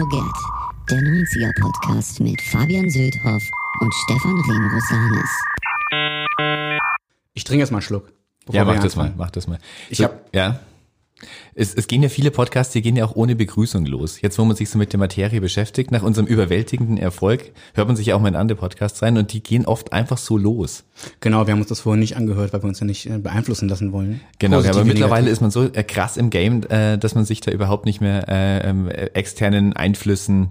Forget, der 90er-Podcast mit Fabian Söldhoff und Stefan Remrosanis. Ich trinke jetzt mal einen Schluck. Ja, mach das mal, mach das mal. Ich So, hab- ja. Es, es gehen ja viele Podcasts, die gehen ja auch ohne Begrüßung los. Jetzt, wo man sich so mit der Materie beschäftigt, nach unserem überwältigenden Erfolg, hört man sich ja auch mal in andere Podcasts rein und die gehen oft einfach so los. Genau, wir haben uns das vorher nicht angehört, weil wir uns ja nicht äh, beeinflussen lassen wollen. Genau, Positiv aber mittlerweile negativ. ist man so äh, krass im Game, äh, dass man sich da überhaupt nicht mehr äh, ähm, äh, externen Einflüssen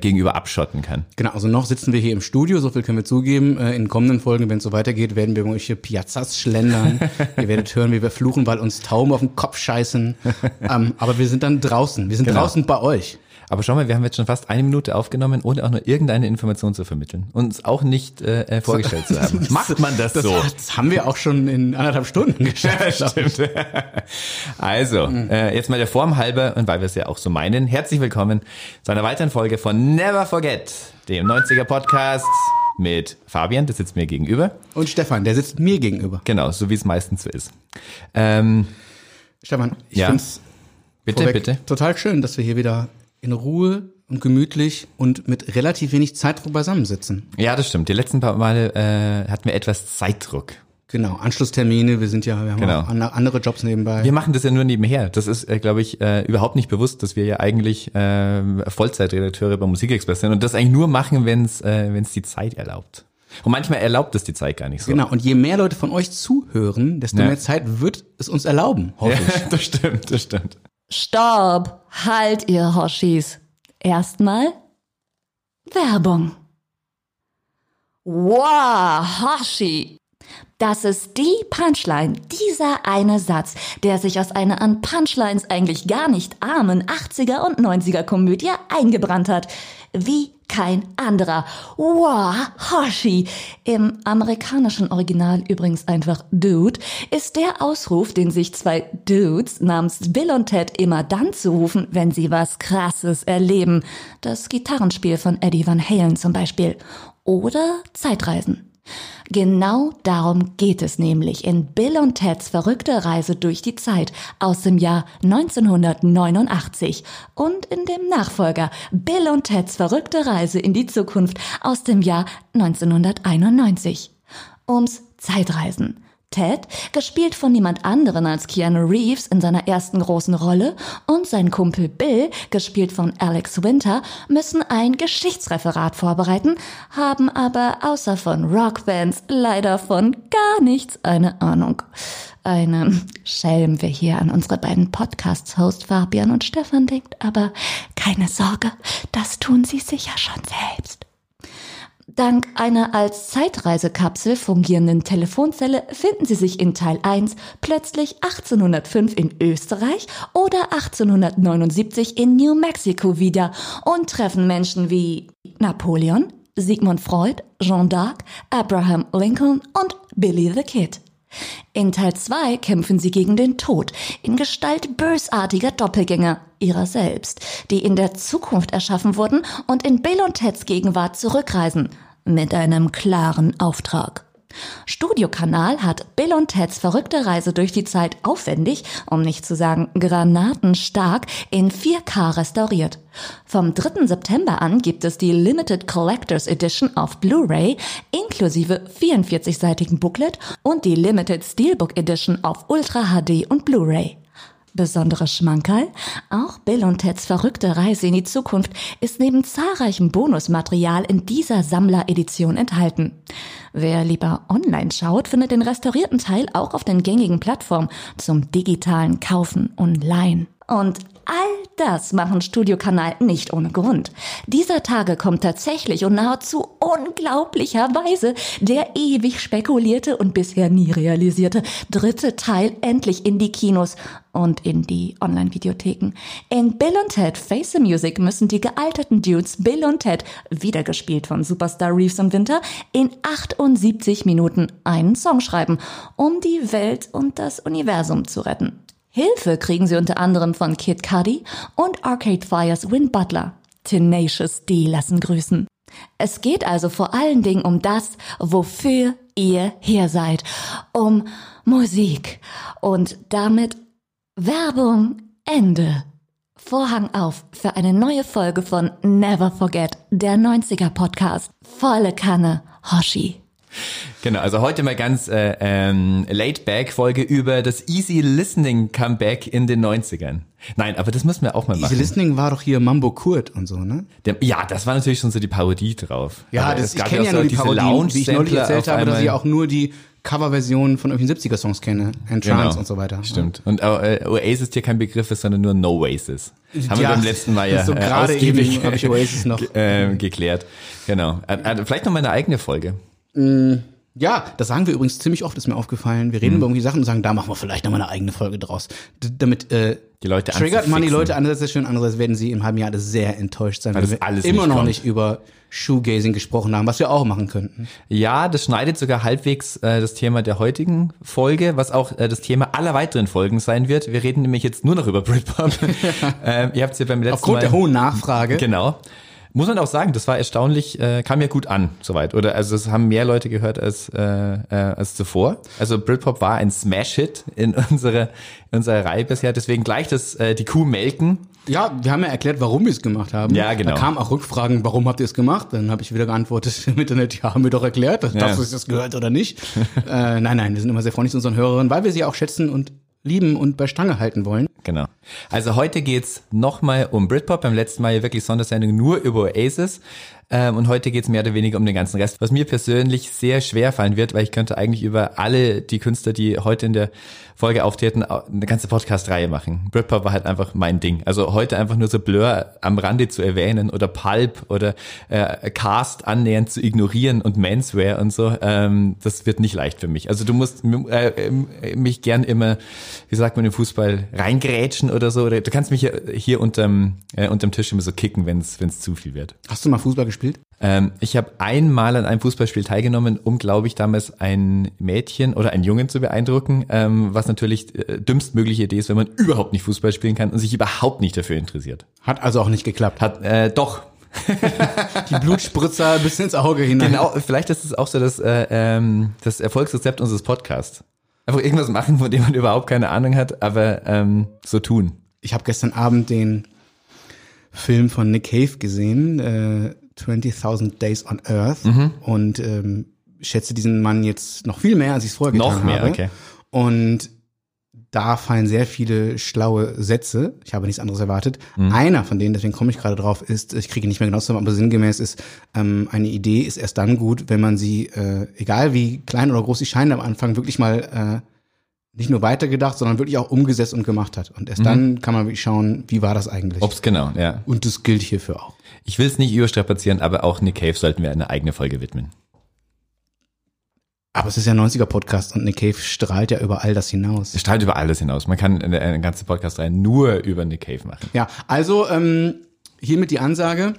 gegenüber abschotten kann. Genau, also noch sitzen wir hier im Studio, so viel können wir zugeben. Äh, In kommenden Folgen, wenn es so weitergeht, werden wir irgendwelche Piazzas schlendern. Ihr werdet hören, wie wir fluchen, weil uns Tauben auf den Kopf scheißen. ähm, aber wir sind dann draußen. Wir sind Genau. draußen bei euch. Aber schau mal, wir haben jetzt schon fast eine Minute aufgenommen, ohne auch nur irgendeine Information zu vermitteln. Uns auch nicht äh, äh, vorgestellt zu haben. Macht man das, Das, so? das haben wir auch schon in anderthalb Stunden geschafft. ich. Stimmt. Also, äh, jetzt mal der Form halber und weil wir es ja auch so meinen, herzlich willkommen zu einer weiteren Folge von Never Forget, dem 90er Podcast mit Fabian, der sitzt mir gegenüber. Und Stefan, der sitzt mir gegenüber. Genau, so wie es meistens so ist. Ähm, Stefan, ich Ja. find's bitte, vorweg bitte. total schön, dass wir hier wieder in Ruhe und gemütlich und mit relativ wenig Zeitdruck beisammensitzen. Ja, das stimmt. Die letzten paar Male äh, hatten wir etwas Zeitdruck. Genau, Anschlusstermine, wir sind ja, wir haben Genau. auch an- andere Jobs nebenbei. Wir machen das ja nur nebenher. Das ist, äh, glaube ich, äh, überhaupt nicht bewusst, dass wir ja eigentlich äh, Vollzeitredakteure bei Musikexpress sind und das eigentlich nur machen, wenn es äh, wenn's die Zeit erlaubt. Und manchmal erlaubt es die Zeit gar nicht so. Genau, und je mehr Leute von euch zuhören, desto Ja. mehr Zeit wird es uns erlauben, hoffe Ja, ich. das stimmt, das stimmt. Stopp! Halt, ihr Hoshis. Erstmal Werbung. Wow, Hoshi! Das ist die Punchline, dieser eine Satz, der sich aus einer an Punchlines eigentlich gar nicht armen 80er und 90er Komödie eingebrannt hat. Wie kein anderer. Wow, Hoshi! Im amerikanischen Original übrigens einfach Dude, ist der Ausruf, den sich zwei Dudes namens Bill und Ted immer dann zurufen, wenn sie was Krasses erleben. Das Gitarrenspiel von Eddie Van Halen zum Beispiel. Oder Zeitreisen. Genau darum geht es nämlich in Bill und Teds verrückte Reise durch die Zeit aus dem Jahr 1989 und in dem Nachfolger Bill und Teds verrückte Reise in die Zukunft aus dem Jahr 1991. Ums Zeitreisen. Ted, gespielt von niemand anderen als Keanu Reeves in seiner ersten großen Rolle, und sein Kumpel Bill, gespielt von Alex Winter, müssen ein Geschichtsreferat vorbereiten, haben aber außer von Rockbands leider von gar nichts eine Ahnung. Eine Schelm, wer hier an unsere beiden Podcasts-Host Fabian und Stefan denkt, aber keine Sorge, das tun sie sicher schon selbst. Dank einer als Zeitreisekapsel fungierenden Telefonzelle finden sie sich in Teil 1 plötzlich 1805 in Österreich oder 1879 in New Mexico wieder und treffen Menschen wie Napoleon, Sigmund Freud, Jean d'Arc, Abraham Lincoln und Billy the Kid. In Teil 2 kämpfen sie gegen den Tod in Gestalt bösartiger Doppelgänger ihrer selbst, die in der Zukunft erschaffen wurden und in Bill und Teds Gegenwart zurückreisen, mit einem klaren Auftrag. Studiokanal hat Bill und Teds verrückte Reise durch die Zeit aufwendig, um nicht zu sagen granatenstark, in 4K restauriert. Vom 3. September an gibt es die Limited Collectors Edition auf Blu-ray inklusive 44-seitigen Booklet und die Limited Steelbook Edition auf Ultra HD und Blu-ray. Besonderes Schmankerl? Auch Bill und Teds verrückte Reise in die Zukunft ist neben zahlreichem Bonusmaterial in dieser Sammleredition enthalten. Wer lieber online schaut, findet den restaurierten Teil auch auf den gängigen Plattformen zum digitalen Kaufen und Leihen. Und all das machen Studiokanal nicht ohne Grund. Dieser Tage kommt tatsächlich und nahezu unglaublicherweise der ewig spekulierte und bisher nie realisierte dritte Teil endlich in die Kinos und in die Online-Videotheken. In Bill und Ted Face the Music müssen die gealterten Dudes Bill und Ted, wiedergespielt von Superstar Reeves und Winter, in 78 Minuten einen Song schreiben, um die Welt und das Universum zu retten. Hilfe kriegen sie unter anderem von Kid Cudi und Arcade Fires Win Butler. Tenacious D lassen grüßen. Es geht also vor allen Dingen um das, wofür ihr hier seid. Um Musik. Und damit Werbung Ende. Vorhang auf für eine neue Folge von Never Forget, der 90er Podcast. Volle Kanne, Hoshi. Genau, also heute mal ganz äh, ähm, Laid-Back-Folge über das Easy Listening Comeback in den 90ern. Nein, aber das müssen wir auch mal machen. Easy Listening war doch hier Mambo Kurt und so, ne? Der, ja, das war natürlich schon so die Parodie drauf. Ja, Aber das, ich kenne ja auch so nur die diese Parodien, wie ich neulich erzählt habe, dass ich auch nur die Coverversion von irgendwelchen 70er-Songs kenne. Entrance Genau. und so weiter. Stimmt. Und äh, Oasis hier kein Begriff ist, sondern nur No Oasis. Haben wir Ja, beim letzten Mal ja so äh, gerade ausgiebig eben ich Oasis noch. äh, geklärt. Genau. Äh, äh, vielleicht noch mal eine eigene Folge. Ja, das sagen wir übrigens ziemlich oft, ist mir aufgefallen. Wir reden Mhm. über irgendwie Sachen und sagen, da machen wir vielleicht noch mal eine eigene Folge draus. D damit äh, Die Leute triggert man die. Leute einerseits sehr schön, andererseits werden sie im halben Jahr sehr enttäuscht sein, Weil weil das wir alles immer nicht noch kommt. nicht über Shoegazing gesprochen haben, was wir auch machen könnten. Ja, das schneidet sogar halbwegs äh, das Thema der heutigen Folge, was auch äh, das Thema aller weiteren Folgen sein wird. Wir reden nämlich jetzt nur noch über Britpop. ähm, ihr habt es ja beim letzten Aufgrund Mal... der hohen Nachfrage. Genau. Muss man auch sagen, das war erstaunlich, äh, kam ja gut an, soweit. Oder also es haben mehr Leute gehört als, äh, äh, als zuvor. Also Britpop war ein Smash-Hit in unserer, in unserer Reihe bisher. Deswegen gleich das, äh, die Kuh melken. Ja, wir haben ja erklärt, warum wir es gemacht haben. Ja, genau. Da kamen auch Rückfragen, warum habt ihr es gemacht? Dann habe ich wieder geantwortet im Internet, ja, haben wir doch erklärt, dass Ja. das das gehört oder nicht. äh, nein, nein, wir sind immer sehr freundlich zu unseren Hörerinnen, weil wir sie auch schätzen und lieben und bei Stange halten wollen. Genau. Also heute geht's nochmal um Britpop. Beim letzten Mal ja wirklich Sondersendung nur über Oasis. Ähm, und heute geht's mehr oder weniger um den ganzen Rest, was mir persönlich sehr schwer fallen wird, weil ich könnte eigentlich über alle die Künstler, die heute in der Folge auftreten, au- eine ganze Podcast-Reihe machen. Britpop war halt einfach mein Ding. Also heute einfach nur so Blur am Rande zu erwähnen oder Pulp oder äh, Cast annähernd zu ignorieren und Menswear und so, ähm, das wird nicht leicht für mich. Also du musst äh, äh, mich gern immer, wie sagt man im Fußball, reingrätschen oder so. Oder du kannst mich hier, hier unterm, äh, unterm Tisch immer so kicken, wenn es zu viel wird. Hast du mal Fußball gespielt? Ähm, ich habe einmal an einem Fußballspiel teilgenommen, um, glaube ich, damals ein Mädchen oder einen Jungen zu beeindrucken, ähm, was natürlich äh, dümmstmögliche Idee ist, wenn man überhaupt nicht Fußball spielen kann und sich überhaupt nicht dafür interessiert. Hat also auch nicht geklappt. Hat äh, doch. Die Blutspritzer bis ins Auge hinein. Genau, vielleicht ist es auch so das, äh, ähm, das Erfolgsrezept unseres Podcasts. Einfach irgendwas machen, von dem man überhaupt keine Ahnung hat, aber ähm, so tun. Ich habe gestern Abend den Film von Nick Cave gesehen, äh, 20.000 Days on Earth Mhm. und ähm, schätze diesen Mann jetzt noch viel mehr, als ich es vorher getan Noch mehr, habe. okay. Und da fallen sehr viele schlaue Sätze. Ich habe nichts anderes erwartet. Mhm. Einer von denen, deswegen komme ich gerade drauf, ist, ich kriege nicht mehr genau zusammen, aber sinngemäß ist, ähm, eine Idee ist erst dann gut, wenn man sie, äh, egal wie klein oder groß sie scheint am Anfang, wirklich mal äh, nicht nur weitergedacht, sondern wirklich auch umgesetzt und gemacht hat. Und Mhm. erst dann kann man wirklich schauen, wie war das eigentlich. Ob's genau, ja. und das gilt hierfür auch. Ich will es nicht überstrapazieren, aber auch Nick Cave sollten wir eine eigene Folge widmen. Aber es ist ja ein 90er-Podcast und Nick Cave strahlt ja über all das hinaus. Es strahlt über alles hinaus. Man kann eine, eine ganze Podcast rein nur über Nick Cave machen. Ja, also ähm, hiermit die Ansage.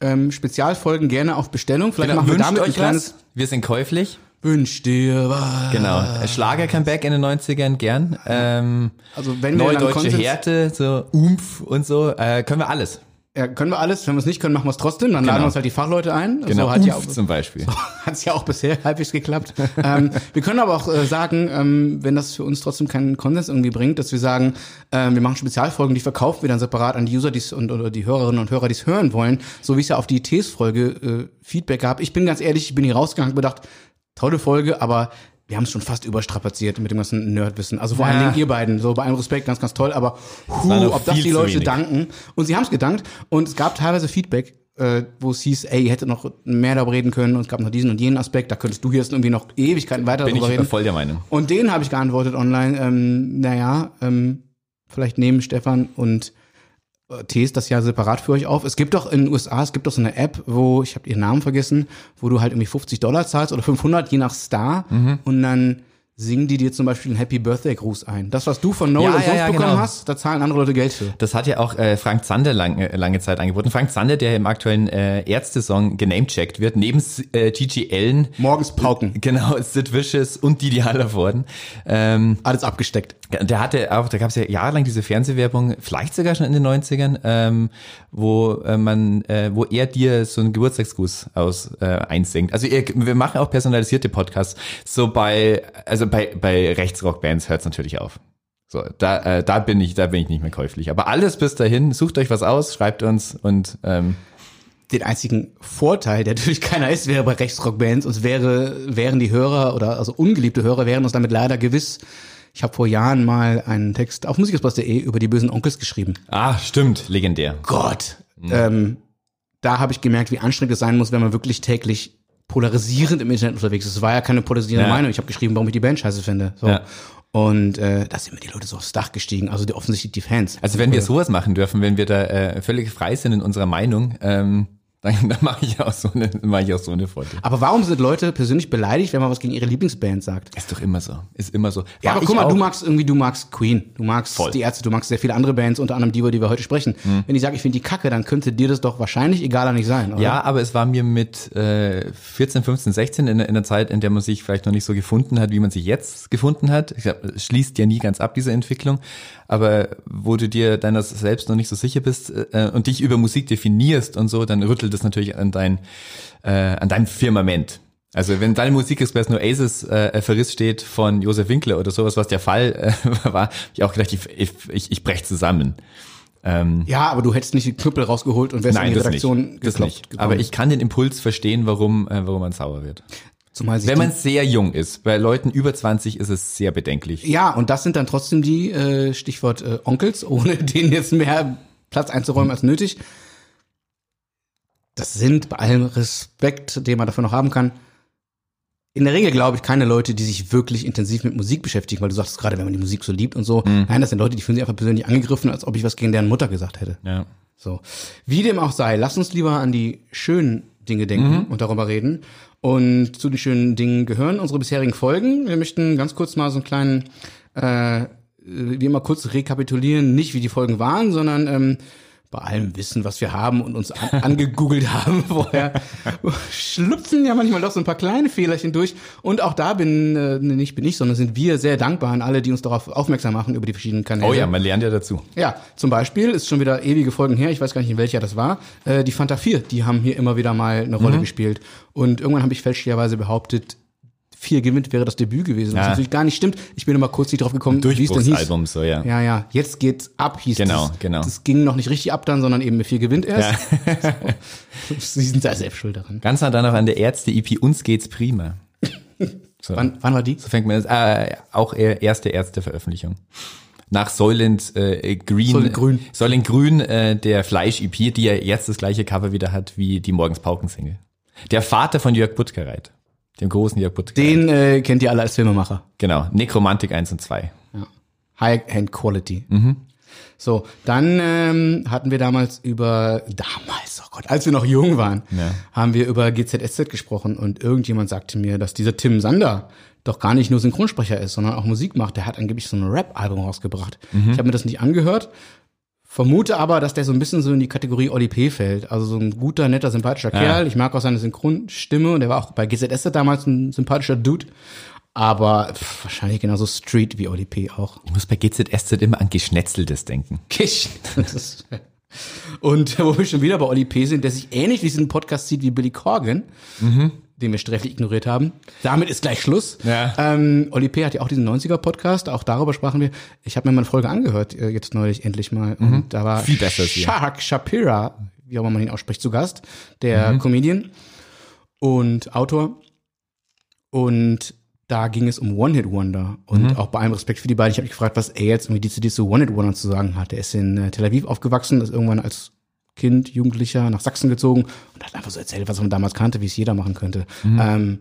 Ähm, Spezialfolgen gerne auf Bestellung. Vielleicht machen wir damit ein euch kleines was? Wir sind käuflich. Wünsch dir was. Genau. Schlager-Comeback in den 90ern gern. Ähm, Also wenn wir neue dann deutsche Härte, so Umf und so. Äh, können wir alles. Ja, können wir alles. Wenn wir es nicht können, machen wir es trotzdem. Dann laden Genau. wir uns halt die Fachleute ein. Genau. So hat ja auch, zum Beispiel. hat es ja auch bisher halbwegs geklappt. ähm, wir können aber auch äh, sagen, ähm, wenn das für uns trotzdem keinen Konsens irgendwie bringt, dass wir sagen, ähm, wir machen Spezialfolgen, die verkaufen wir dann separat an die User die's, und oder die Hörerinnen und Hörer, die es hören wollen, so wie es ja auf die ITs-Folge äh, Feedback gab. Ich bin ganz ehrlich, ich bin hier rausgegangen und gedacht, tolle Folge, aber wir haben es schon fast überstrapaziert mit dem ganzen Nerdwissen. Also vor Ja. allen Dingen ihr beiden, so bei allem Respekt, ganz, ganz toll, aber noch ob das die Leute wenig. danken. Und sie haben es gedankt und es gab teilweise Feedback, äh, wo es hieß, ey, ihr hättet noch mehr darüber reden können und es gab noch diesen und jenen Aspekt, da könntest du jetzt irgendwie noch Ewigkeiten weiter Bin ich darüber reden. voll der Meinung. Und denen habe ich geantwortet online, ähm, naja, ähm, vielleicht nehmen Stefan und Tees das ja separat für euch auf. Es gibt doch in den USA, es gibt doch so eine App, wo, ich habe ihren Namen vergessen, wo du halt irgendwie 50 Dollar zahlst oder 500, je nach Star Mhm. und dann singen die dir zum Beispiel einen Happy Birthday Gruß ein. Das, was du von Noel Ja, und ja, sonst ja, bekommen genau. hast, da zahlen andere Leute Geld für. Das hat ja auch äh, Frank Zander lang, äh, lange Zeit angeboten. Frank Zander, der im aktuellen äh, Ärzte-Song genamecheckt wird, neben äh, Gigi Allen, Morgens pauken. genau, Sid Vicious und Didi Hallervorden. Ähm, Alles abgesteckt. Der hatte auch, da gab es ja jahrelang diese Fernsehwerbung, vielleicht sogar schon in den 90ern, ähm, wo äh, man, äh, wo er dir so einen Geburtstagsgruß aus äh, einsingt. Also ihr, wir machen auch personalisierte Podcasts. So bei, also bei, bei Rechtsrock-Bands hört es natürlich auf. So, da, äh, da bin ich, da bin ich nicht mehr käuflich. Aber alles bis dahin, sucht euch was aus, schreibt uns und ähm, Den einzigen Vorteil, der natürlich keiner ist, wäre bei Rechtsrockbands, uns wäre, wären die Hörer oder also ungeliebte Hörer wären uns damit leider gewiss. Ich habe vor Jahren mal einen Text auf musikexpress.de über die bösen Onkels geschrieben. ah, stimmt, legendär. Gott. Ähm, da habe ich gemerkt, wie anstrengend es sein muss, wenn man wirklich täglich polarisierend im Internet unterwegs ist. Es war ja keine polarisierende Ja. Meinung. Ich habe geschrieben, warum ich die Band scheiße finde. So. Ja. Und äh, da sind mir die Leute so aufs Dach gestiegen, also die, offensichtlich die Fans. Also wenn wir sowas machen dürfen, wenn wir da äh, völlig frei sind in unserer Meinung, ähm, dann, dann mache ich auch so eine, mache ich auch so eine Folge. Aber warum sind Leute persönlich beleidigt, wenn man was gegen ihre Lieblingsband sagt? Ist doch immer so. Ist immer so. Ja, War aber ich guck mal, du magst irgendwie, du magst Queen, du magst Voll. die Ärzte, du magst sehr viele andere Bands, unter anderem die, über die wir heute sprechen. Wenn ich sage, ich finde die Kacke, dann könnte dir das doch wahrscheinlich egaler nicht sein, oder? Ja, aber es war mir mit äh, 14, 15, 16 in, in der Zeit, in der man sich vielleicht noch nicht so gefunden hat, wie man sich jetzt gefunden hat. Ich glaub, es schließt ja nie ganz ab, diese Entwicklung. Aber wo du dir deiner selbst noch nicht so sicher bist äh, und dich über Musik definierst und so, dann rüttelt das natürlich an dein, äh, an dein Firmament. Also wenn deine Musikexpress nur Aces äh, Verriss steht von Josef Winkler oder sowas, was der Fall äh, war, hab ich auch gedacht, ich, ich, ich, brech zusammen. Ähm, Ja, aber du hättest nicht die Knüppel rausgeholt und wärst in Nein, die das Redaktion nicht. Geklopft. Aber ich kann den Impuls verstehen, warum, äh, warum man sauer wird. Zumal Wenn die- man sehr jung ist, bei Leuten über 20 ist es sehr bedenklich. Ja, und das sind dann trotzdem die, äh, Stichwort äh, Onkels, ohne denen jetzt mehr Platz einzuräumen als nötig. Das sind bei allem Respekt, den man dafür noch haben kann, in der Regel glaube ich keine Leute, die sich wirklich intensiv mit Musik beschäftigen, weil du sagst gerade, wenn man die Musik so liebt und so. Nein, das sind Leute, die fühlen sich einfach persönlich angegriffen, als ob ich was gegen deren Mutter gesagt hätte. Ja. So. Wie dem auch sei, lass uns lieber an die schönen Dinge denken und darüber reden. Und zu den schönen Dingen gehören unsere bisherigen Folgen. Wir möchten ganz kurz mal so einen kleinen, äh, wie immer kurz rekapitulieren, nicht wie die Folgen waren, sondern ähm, bei allem Wissen, was wir haben und uns an, angegoogelt haben vorher, schlüpfen ja manchmal doch so ein paar kleine Fehlerchen durch. Und auch da bin, äh, nicht bin ich, sondern sind wir sehr dankbar an alle, die uns darauf aufmerksam machen über die verschiedenen Kanäle. Oh ja, man lernt ja dazu. Ja, zum Beispiel ist schon wieder ewige Folgen her, ich weiß gar nicht, in welcher das war. Äh, die Fanta 4, die haben hier immer wieder mal eine Mhm. Rolle gespielt. Und irgendwann habe ich fälschlicherweise behauptet, 4 gewinnt wäre das Debüt gewesen. Was Ja. natürlich gar nicht stimmt. Ich bin immer kurz nicht drauf gekommen, wie es denn hieß. Durchbruchsalbum, so, ja. Ja, ja, jetzt geht's ab, hieß Genau, das. genau. Das ging noch nicht richtig ab dann, sondern eben mit 4 gewinnt erst. so. Sie sind da selbst schuld daran. Ganz nah dann noch an der Ärzte-EP Uns geht's prima. So, Wann, wann war die? so fängt man, äh, auch eher erste Ärzte-Veröffentlichung. Nach Soylent äh, Green, Soylent Grün. Soylent Grün, äh, der Fleisch-EP, die ja jetzt das gleiche Cover wieder hat wie die Morgens Pauken-Single. Der Vater von Jörg Buttgereit, dem großen Buttgereit. Den äh, kennt ihr alle als Filmemacher. Genau, Nekromantik 1 und 2. High-End Quality. Mhm. So, dann ähm, hatten wir damals über, damals, oh Gott, als wir noch jung waren, Ja. haben wir über GZSZ gesprochen und irgendjemand sagte mir, dass dieser Tim Sander doch gar nicht nur Synchronsprecher ist, sondern auch Musik macht. Der hat angeblich so ein Rap-Album rausgebracht. Mhm. Ich habe mir das nicht angehört, vermute aber, dass der so ein bisschen so in die Kategorie Oli P. fällt. Also so ein guter, netter, sympathischer Kerl. Ich mag auch seine Synchronstimme und der war auch bei GZSZ damals ein sympathischer Dude. Aber pff, wahrscheinlich genauso Street wie Oli P. auch. Ich muss bei GZSZ immer an Geschnetzeltes denken. Ist- Und wo wir schon wieder bei Oli P. sind, der sich ähnlich wie diesen Podcast sieht wie Billy Corgan, den wir sträflich ignoriert haben. Damit ist gleich Schluss. Ja. Ähm, Oli P. hat ja auch diesen 90er-Podcast, auch darüber sprachen wir. Ich habe mir mal eine Folge angehört, äh, jetzt neulich endlich mal. Und da war Viel besser. Shahak Shapira, wie auch immer man ihn ausspricht, zu Gast, der Comedian und Autor. Und da ging es um One-Hit-Wonder. Und auch bei allem Respekt für die beiden, ich habe mich gefragt, was er jetzt irgendwie dezidiert zu One-Hit-Wonder zu sagen hat. Er ist in äh, Tel Aviv aufgewachsen, ist irgendwann als Kind, Jugendlicher nach Sachsen gezogen und hat einfach so erzählt, was man damals kannte, wie es jeder machen könnte. Ähm,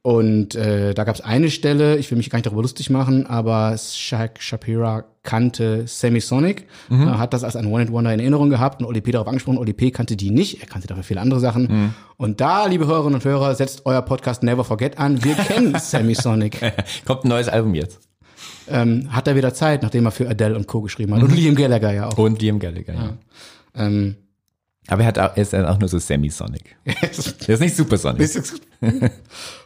und äh, da gab es eine Stelle, ich will mich gar nicht darüber lustig machen, aber Shaq Shapira kannte Semisonic, äh, hat das als ein One-Hit-Wonder in Erinnerung gehabt und Oli P. darauf angesprochen. Oli P. kannte die nicht, er kannte dafür viele andere Sachen. Und da, liebe Hörerinnen und Hörer, setzt euer Podcast Never Forget an. Wir kennen Semisonic. Kommt ein neues Album jetzt. Ähm, hat er wieder Zeit, nachdem er für Adele und Co. geschrieben hat. Und Liam Gallagher ja auch. Und Liam Gallagher, ja. Ähm, Aber er, hat auch, er ist dann auch nur so Semisonic. Er ist nicht Supersonic.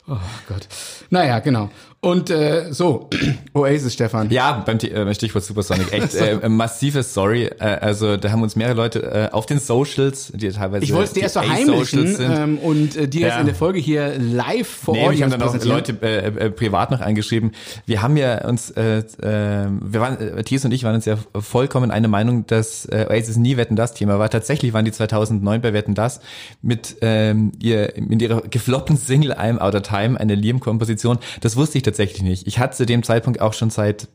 oh Gott. Naja, genau. Und äh, so, Oasis, Stefan. Ja, beim äh, Stichwort Supersonic, echt äh, massives Sorry. Äh, also da haben uns mehrere Leute äh, auf den Socials, die teilweise Ich wollte es dir erst verheimlichen ähm, und äh, dir jetzt Ja. in der Folge hier live vor Nee, Ort haben dann auch. Leute äh, äh, privat noch angeschrieben. Wir haben ja uns, äh, äh, wir waren, äh, Thies und ich waren uns ja vollkommen eine Meinung, dass äh, Oasis nie Wetten das Thema war. Tatsächlich waren die 2009 bei Wetten das mit ähm, ihr mit ihrer gefloppten Single I'm Out of Time eine Liam-Komposition. Das wusste ich tatsächlich nicht. Ich hatte zu dem Zeitpunkt auch schon seit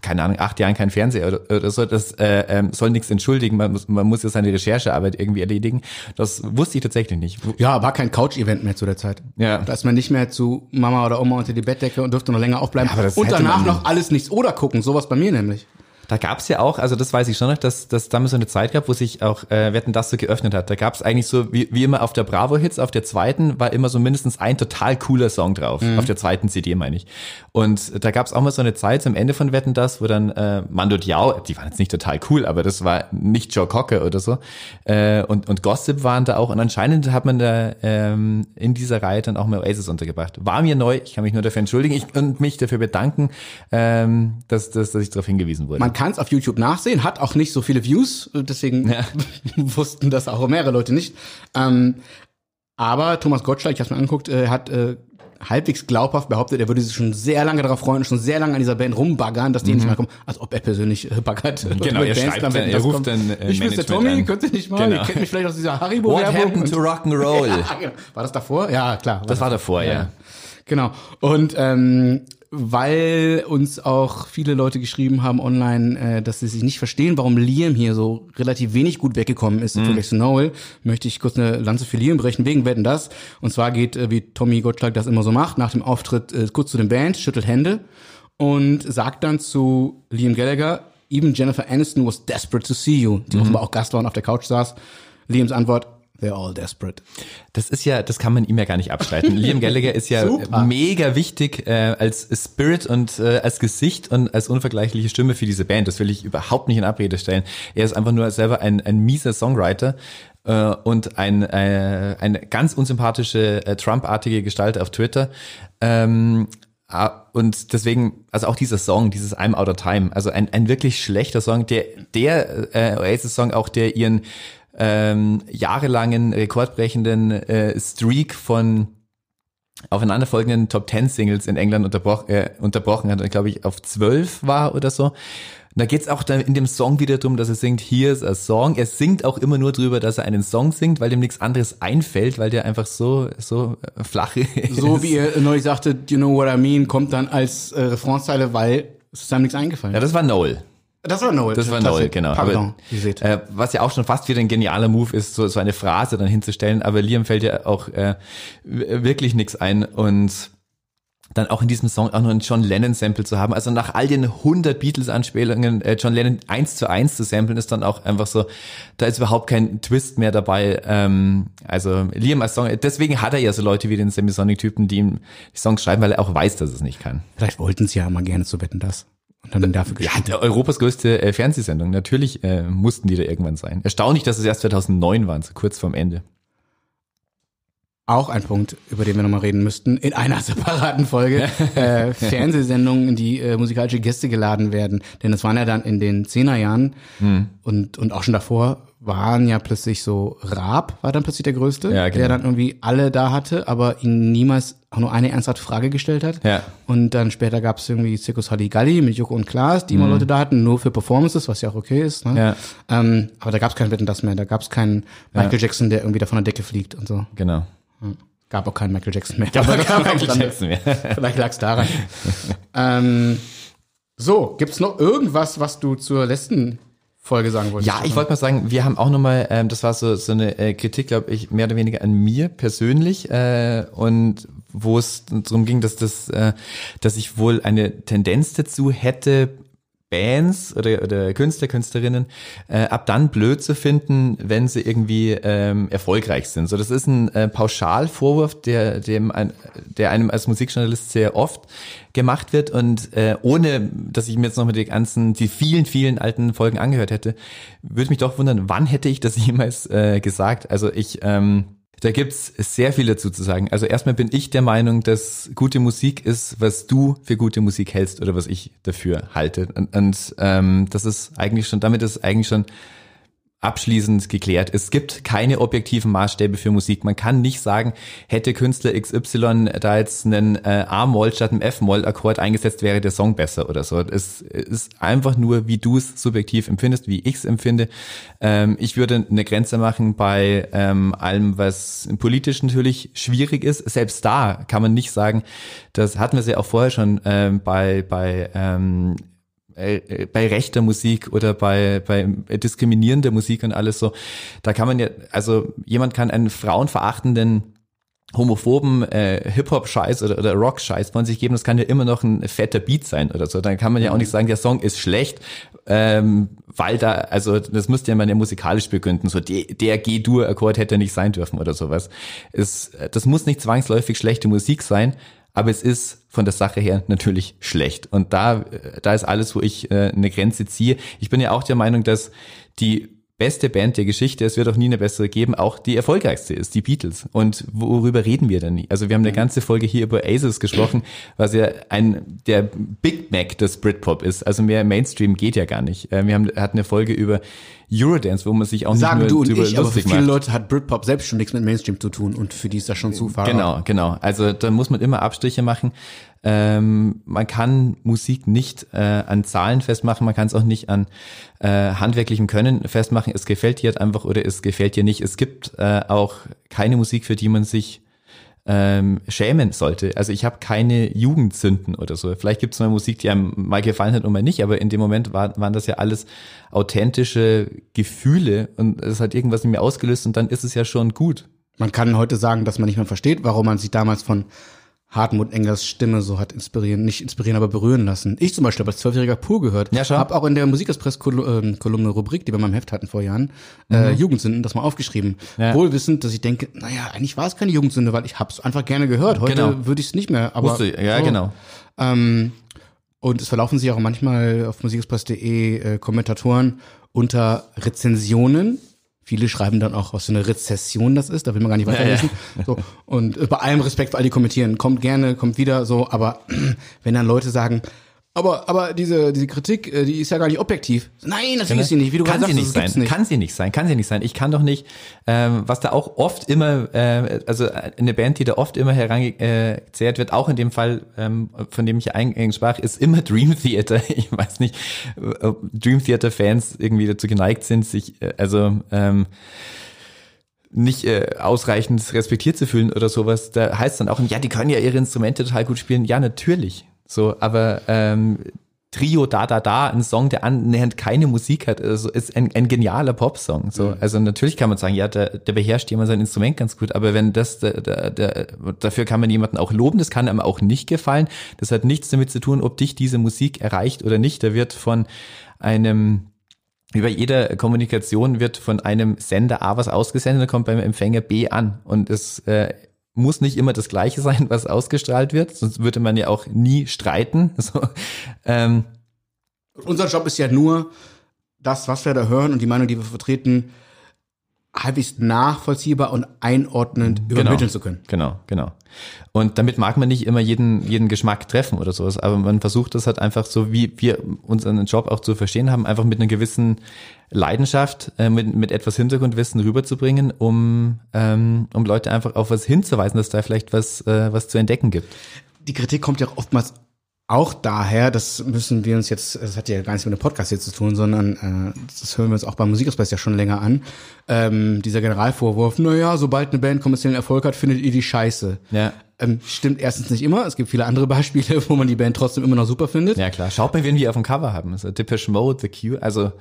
keine Ahnung, acht Jahren kein Fernseher oder, oder so, das äh, ähm, soll nichts entschuldigen, man muss, man muss ja seine Recherchearbeit irgendwie erledigen. Das wusste ich tatsächlich nicht. Ja, war kein Couch-Event mehr zu der Zeit. Ja. Da ist man nicht mehr zu Mama oder Oma unter die Bettdecke und durfte noch länger aufbleiben. Ja, und danach noch alles nichts oder gucken. Sowas bei mir nämlich. Da gab's ja auch, also das weiß ich schon noch, dass dass damals so eine Zeit gab, wo sich auch äh, Wetten das so geöffnet hat. Da gab's eigentlich so, wie, wie immer auf der Bravo-Hits, auf der zweiten war immer so mindestens ein total cooler Song drauf. Auf der zweiten CD meine ich. Und da gab's auch mal so eine Zeit zum Ende von Wetten das, wo dann äh, Mando Diao, die waren jetzt nicht total cool, aber das war nicht Joe Cocker oder so. Äh, und, und Gossip waren da auch. Und anscheinend hat man da ähm, in dieser Reihe dann auch mal Oasis untergebracht. War mir neu, ich kann mich nur dafür entschuldigen ich, und mich dafür bedanken, ähm, dass, dass, dass ich darauf hingewiesen wurde. Man kann es auf YouTube nachsehen, hat auch nicht so viele Views, deswegen Ja. wussten das auch mehrere Leute nicht. Ähm, aber Thomas Gottschalk, ich habe mir angeguckt, äh, hat äh, halbwegs glaubhaft behauptet, er würde sich schon sehr lange darauf freuen, schon sehr lange an dieser Band rumbaggern, dass die nicht mehr kommen, als ob er persönlich äh, baggert. Mhm. Genau, er schreibt dann, er ruft dann, äh, Ich bin's der Tommy, könnt ihr nicht mal, Genau. ihr kennt mich vielleicht aus dieser What Haribo-Werbung. happened to Rock'n'Roll? Ja, genau. War das davor? Ja, klar. Das war davor, ja. Genau. Und ähm, weil uns auch viele Leute geschrieben haben online, äh, dass sie sich nicht verstehen, warum Liam hier so relativ wenig gut weggekommen ist im Vergleich zu Noel, möchte ich kurz eine Lanze für Liam brechen, wegen Wetten das. Und zwar geht, äh, wie Tommy Gottschalk das immer so macht, nach dem Auftritt äh, kurz zu den Band, schüttelt Hände und sagt dann zu Liam Gallagher, even Jennifer Aniston was desperate to see you, die offenbar auch Gast war und auf der Couch saß. Liams Antwort, they're all desperate. Das ist ja, das kann man ihm ja gar nicht abstreiten. Liam Gallagher ist ja Super. mega wichtig äh, als Spirit und äh, als Gesicht und als unvergleichliche Stimme für diese Band. Das will ich überhaupt nicht in Abrede stellen. Er ist einfach nur selber ein, ein mieser Songwriter äh, und ein, äh, eine ganz unsympathische äh, Trump-artige Gestalt auf Twitter. Ähm, Ah, Und deswegen, also auch dieser Song, dieses I'm Out of Time, also ein, ein wirklich schlechter Song, der, der äh, Oasis-Song auch, der ihren ähm, jahrelangen, rekordbrechenden äh, Streak von aufeinanderfolgenden Top Ten Singles in England unterbroch, äh, unterbrochen hat, glaube ich, auf zwölf war oder so. Und da geht's auch dann in dem Song wieder drum, dass er singt, here's a song. Er singt auch immer nur drüber, dass er einen Song singt, weil dem nichts anderes einfällt, weil der einfach so, so äh, flach ist. So wie er neulich sagte, you know what I mean, kommt dann als äh, Refrainzeile, weil es ist einem nichts eingefallen. Ja, das war Noel. Das war Noel. Das war. Noel, genau. Pardon, aber, ihr seht. Äh, was ja auch schon fast wieder ein genialer Move ist, so, so eine Phrase dann hinzustellen, aber Liam fällt ja auch äh, wirklich nichts ein und dann auch in diesem Song auch noch ein John Lennon Sample zu haben. Also nach all den 100 Beatles Anspielungen äh, John Lennon eins zu eins zu samplen ist dann auch einfach so, da ist überhaupt kein Twist mehr dabei. Ähm, also Liam als Song, deswegen hat er ja so Leute wie den Semisonic Typen, die ihm die Songs schreiben, weil er auch weiß, dass es nicht kann. Vielleicht wollten sie ja mal gerne zu wetten, das. Und dann dafür Ja, der Europas größte äh, Fernsehsendung. Natürlich äh, mussten die da irgendwann sein. Erstaunlich, dass es erst 2009 waren, so kurz vorm Ende. Auch ein Punkt, über den wir nochmal reden müssten, in einer separaten Folge. äh, Fernsehsendungen, in die äh, musikalische Gäste geladen werden. Denn das waren ja dann in den Zehnerjahren Hm. und, und auch schon davor waren ja plötzlich so, Raab war dann plötzlich der Größte, Ja, genau. der dann irgendwie alle da hatte, aber ihn niemals auch nur eine ernsthafte Frage gestellt hat. Ja. Und dann später gab es irgendwie Zirkus Halligalli mit Joko und Klaas, die immer Leute da hatten, nur für Performances, was ja auch okay ist. Ne? Mhm. Ja. Ähm, aber da gab es kein Wetten das mehr. Da gab es keinen Michael Jackson, der irgendwie da von der Decke fliegt und so. Genau. Gab auch keinen Michael Jackson mehr. Gab keinen Michael Jackson mehr. Vielleicht lag es daran. ähm, so, gibt's noch irgendwas, was du zur letzten Folge sagen wolltest? Ja, ich wollte mal sagen, wir haben auch nochmal, ähm, das war so, so eine äh, Kritik, glaube ich, mehr oder weniger an mir persönlich äh, und wo es darum ging, dass das, äh, dass ich wohl eine Tendenz dazu hätte, Bands oder, oder Künstler, Künstlerinnen äh, ab dann blöd zu finden, wenn sie irgendwie ähm, erfolgreich sind. So, das ist ein äh, Pauschalvorwurf, der dem ein, der einem als Musikjournalist sehr oft gemacht wird und äh, ohne, dass ich mir jetzt nochmal die ganzen, die vielen, vielen alten Folgen angehört hätte, würde mich doch wundern, wann hätte ich das jemals äh, gesagt? Also ich ähm, Da gibt's sehr viel dazu zu sagen. Also erstmal bin ich der Meinung, dass gute Musik ist, was du für gute Musik hältst oder was ich dafür halte. Und, und ähm, das ist eigentlich schon, damit ist eigentlich schon abschließend geklärt. Es gibt keine objektiven Maßstäbe für Musik. Man kann nicht sagen, hätte Künstler XY da jetzt einen äh, A-Moll statt einem F-Moll-Akkord eingesetzt, wäre der Song besser oder so. Es ist einfach nur, wie du es subjektiv empfindest, wie ich es empfinde. Ähm, ich würde eine Grenze machen bei ähm, allem, was politisch natürlich schwierig ist. Selbst da kann man nicht sagen, das hatten wir ja auch vorher schon ähm, bei, bei ähm, äh, bei rechter Musik oder bei, bei diskriminierender Musik und alles so, da kann man ja, also jemand kann einen frauenverachtenden homophoben äh, Hip-Hop-Scheiß oder, oder Rock-Scheiß von sich geben, das kann ja immer noch ein fetter Beat sein oder so. Dann kann man ja auch nicht sagen, der Song ist schlecht, ähm, weil da, also das müsste ja man ja musikalisch begründen, so der, der G-Dur-Akkord hätte nicht sein dürfen oder sowas. Es, das muss nicht zwangsläufig schlechte Musik sein, aber es ist von der Sache her natürlich schlecht. Und da, da ist alles, wo ich äh, eine Grenze ziehe. Ich bin ja auch der Meinung, dass die beste Band der Geschichte, es wird auch nie eine bessere geben, auch die erfolgreichste ist, die Beatles. Und worüber reden wir denn? Also wir haben eine ganze Folge hier über Aces gesprochen, was ja ein der Big Mac des Britpop ist. Also mehr Mainstream geht ja gar nicht. Äh, wir haben hatten eine Folge über Eurodance, wo man sich auch Sagen nicht du nur und drüber ich, aber für viele macht. Leute hat Britpop selbst schon nichts mit Mainstream zu tun und für die ist das schon zu far. Genau, genau. Also da muss man immer Abstriche machen. Ähm, man kann Musik nicht äh, an Zahlen festmachen, man kann es auch nicht an äh, handwerklichem Können festmachen. Es gefällt dir halt einfach oder es gefällt dir nicht. Es gibt äh, auch keine Musik, für die man sich ähm, schämen sollte. Also ich habe keine Jugendsünden oder so. Vielleicht gibt es mal Musik, die einem mal gefallen hat und mal nicht, aber in dem Moment war, waren das ja alles authentische Gefühle und es hat irgendwas in mir ausgelöst und dann ist es ja schon gut. Man kann heute sagen, dass man nicht mehr versteht, warum man sich damals von Hartmut Engers Stimme so hat inspirieren, nicht inspirieren, aber berühren lassen. Ich zum Beispiel habe als Zwölfjähriger pur gehört. Ja, schau. Hab auch in der Musikexpress-Kolumne Rubrik, die wir in meinem Heft hatten vor Jahren, äh, Jugendsünden, das mal aufgeschrieben. Mhm. Ja. Wohl wissend, dass ich denke, naja, eigentlich war es keine Jugendsünde, weil ich hab's einfach gerne gehört. Heute Genau. würde ich es nicht mehr. Aber Wusste. Ja, so. genau. Ähm, und es verlaufen sich auch manchmal auf musikexpress.de äh, Kommentatoren unter Rezensionen. Viele schreiben dann auch, was für eine Rezession das ist, da will man gar nicht weiterlesen. So, und äh, bei allem Respekt für all die kommentieren, kommt gerne, kommt wieder, so, aber wenn dann Leute sagen, aber, aber diese, diese Kritik, äh, die ist ja gar nicht objektiv. Nein, natürlich ist sie nicht, wie du kann gerade sie sagst, nicht das gibt's sein, nicht. kann sie nicht sein, kann sie nicht sein. Ich kann doch nicht, ähm, was da auch oft immer, äh, also eine Band, die da oft immer herangezehrt wird, auch in dem Fall, ähm, von dem ich eingangs sprach, ist immer Dream Theater. Ich weiß nicht, ob Dream Theater Fans irgendwie dazu geneigt sind, sich, äh, also ähm, nicht äh, ausreichend respektiert zu fühlen oder sowas. Da heißt dann auch, ja, die können ja ihre Instrumente total gut spielen. Ja, natürlich. So, aber ähm, Trio Da Da Da, ein Song, der annähernd keine Musik hat, also ist ein, ein genialer Popsong. So, also natürlich kann man sagen, ja, der, der beherrscht jemand sein Instrument ganz gut, aber wenn das, der, der, der, dafür kann man jemanden auch loben, das kann einem auch nicht gefallen. Das hat nichts damit zu tun, ob dich diese Musik erreicht oder nicht. Da wird von einem über jeder Kommunikation wird von einem Sender A was ausgesendet, kommt beim Empfänger B an. Und es äh, muss nicht immer das Gleiche sein, was ausgestrahlt wird, sonst würde man ja auch nie streiten. So, ähm, Unser Job ist ja nur, das, was wir da hören und die Meinung, die wir vertreten, halbwegs nachvollziehbar und einordnend übermitteln zu können. Genau, genau. Und damit mag man nicht immer jeden, jeden Geschmack treffen oder sowas, aber man versucht das halt einfach so, wie wir unseren Job auch zu verstehen haben, einfach mit einer gewissen Leidenschaft, äh, mit, mit etwas Hintergrundwissen rüberzubringen, um, ähm, um Leute einfach auf was hinzuweisen, dass da vielleicht was, äh, was zu entdecken gibt. die Kritik kommt ja oftmals auch daher, das müssen wir uns jetzt, das hat ja gar nichts mit dem Podcast jetzt zu tun, sondern äh, das hören wir uns auch beim Musikexpress ja schon länger an. Ähm, dieser Generalvorwurf, naja, sobald eine Band kommerziellen Erfolg hat, findet ihr die scheiße. Ja. Ähm, stimmt erstens nicht immer. Es gibt viele andere Beispiele, wo man die Band trotzdem immer noch super findet. Ja klar, schaut mal, wen wir auf dem Cover haben. So Depeche Mode, The Cure, also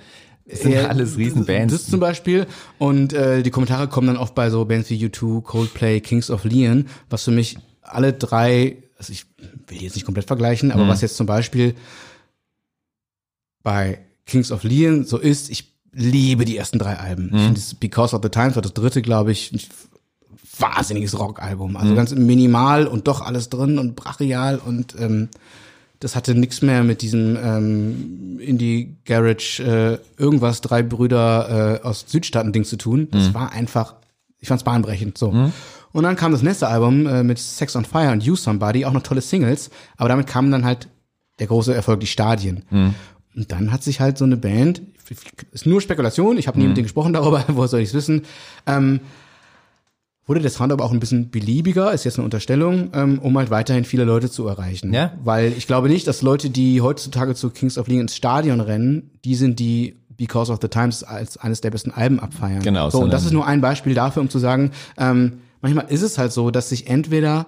es sind Ja, alles Riesenbands. Das zum Beispiel. Und äh, die Kommentare kommen dann oft bei so Bands wie U2, Coldplay, Kings of Leon, was für mich alle drei, also ich will jetzt nicht komplett vergleichen, aber was jetzt zum Beispiel bei Kings of Leon so ist, ich liebe die ersten drei Alben. Ich finde das Because of the Times war das dritte, glaube ich, ein wahnsinniges Rockalbum. Also ganz minimal und doch alles drin und brachial und ähm, das hatte nichts mehr mit diesem ähm, Indie Garage äh, irgendwas drei Brüder äh, aus Südstaaten Ding zu tun. Das war einfach ich fand's bahnbrechend, so. Und dann kam das nächste Album äh, mit Sex on Fire und You Somebody, auch noch tolle Singles, aber damit kamen dann halt der große Erfolg, die Stadien. Und dann hat sich halt so eine Band, ist nur Spekulation, ich habe nie mit denen gesprochen darüber, woher soll ich's wissen, ähm, wurde der Sound aber auch ein bisschen beliebiger, ist jetzt eine Unterstellung, ähm, um halt weiterhin viele Leute zu erreichen. Ja. Weil ich glaube nicht, dass Leute, die heutzutage zu Kings of Leon ins Stadion rennen, die sind die Because of the Times als eines der besten Alben abfeiern. Genau, So, und das ist nur ein Beispiel dafür, um zu sagen, ähm, manchmal ist es halt so, dass sich entweder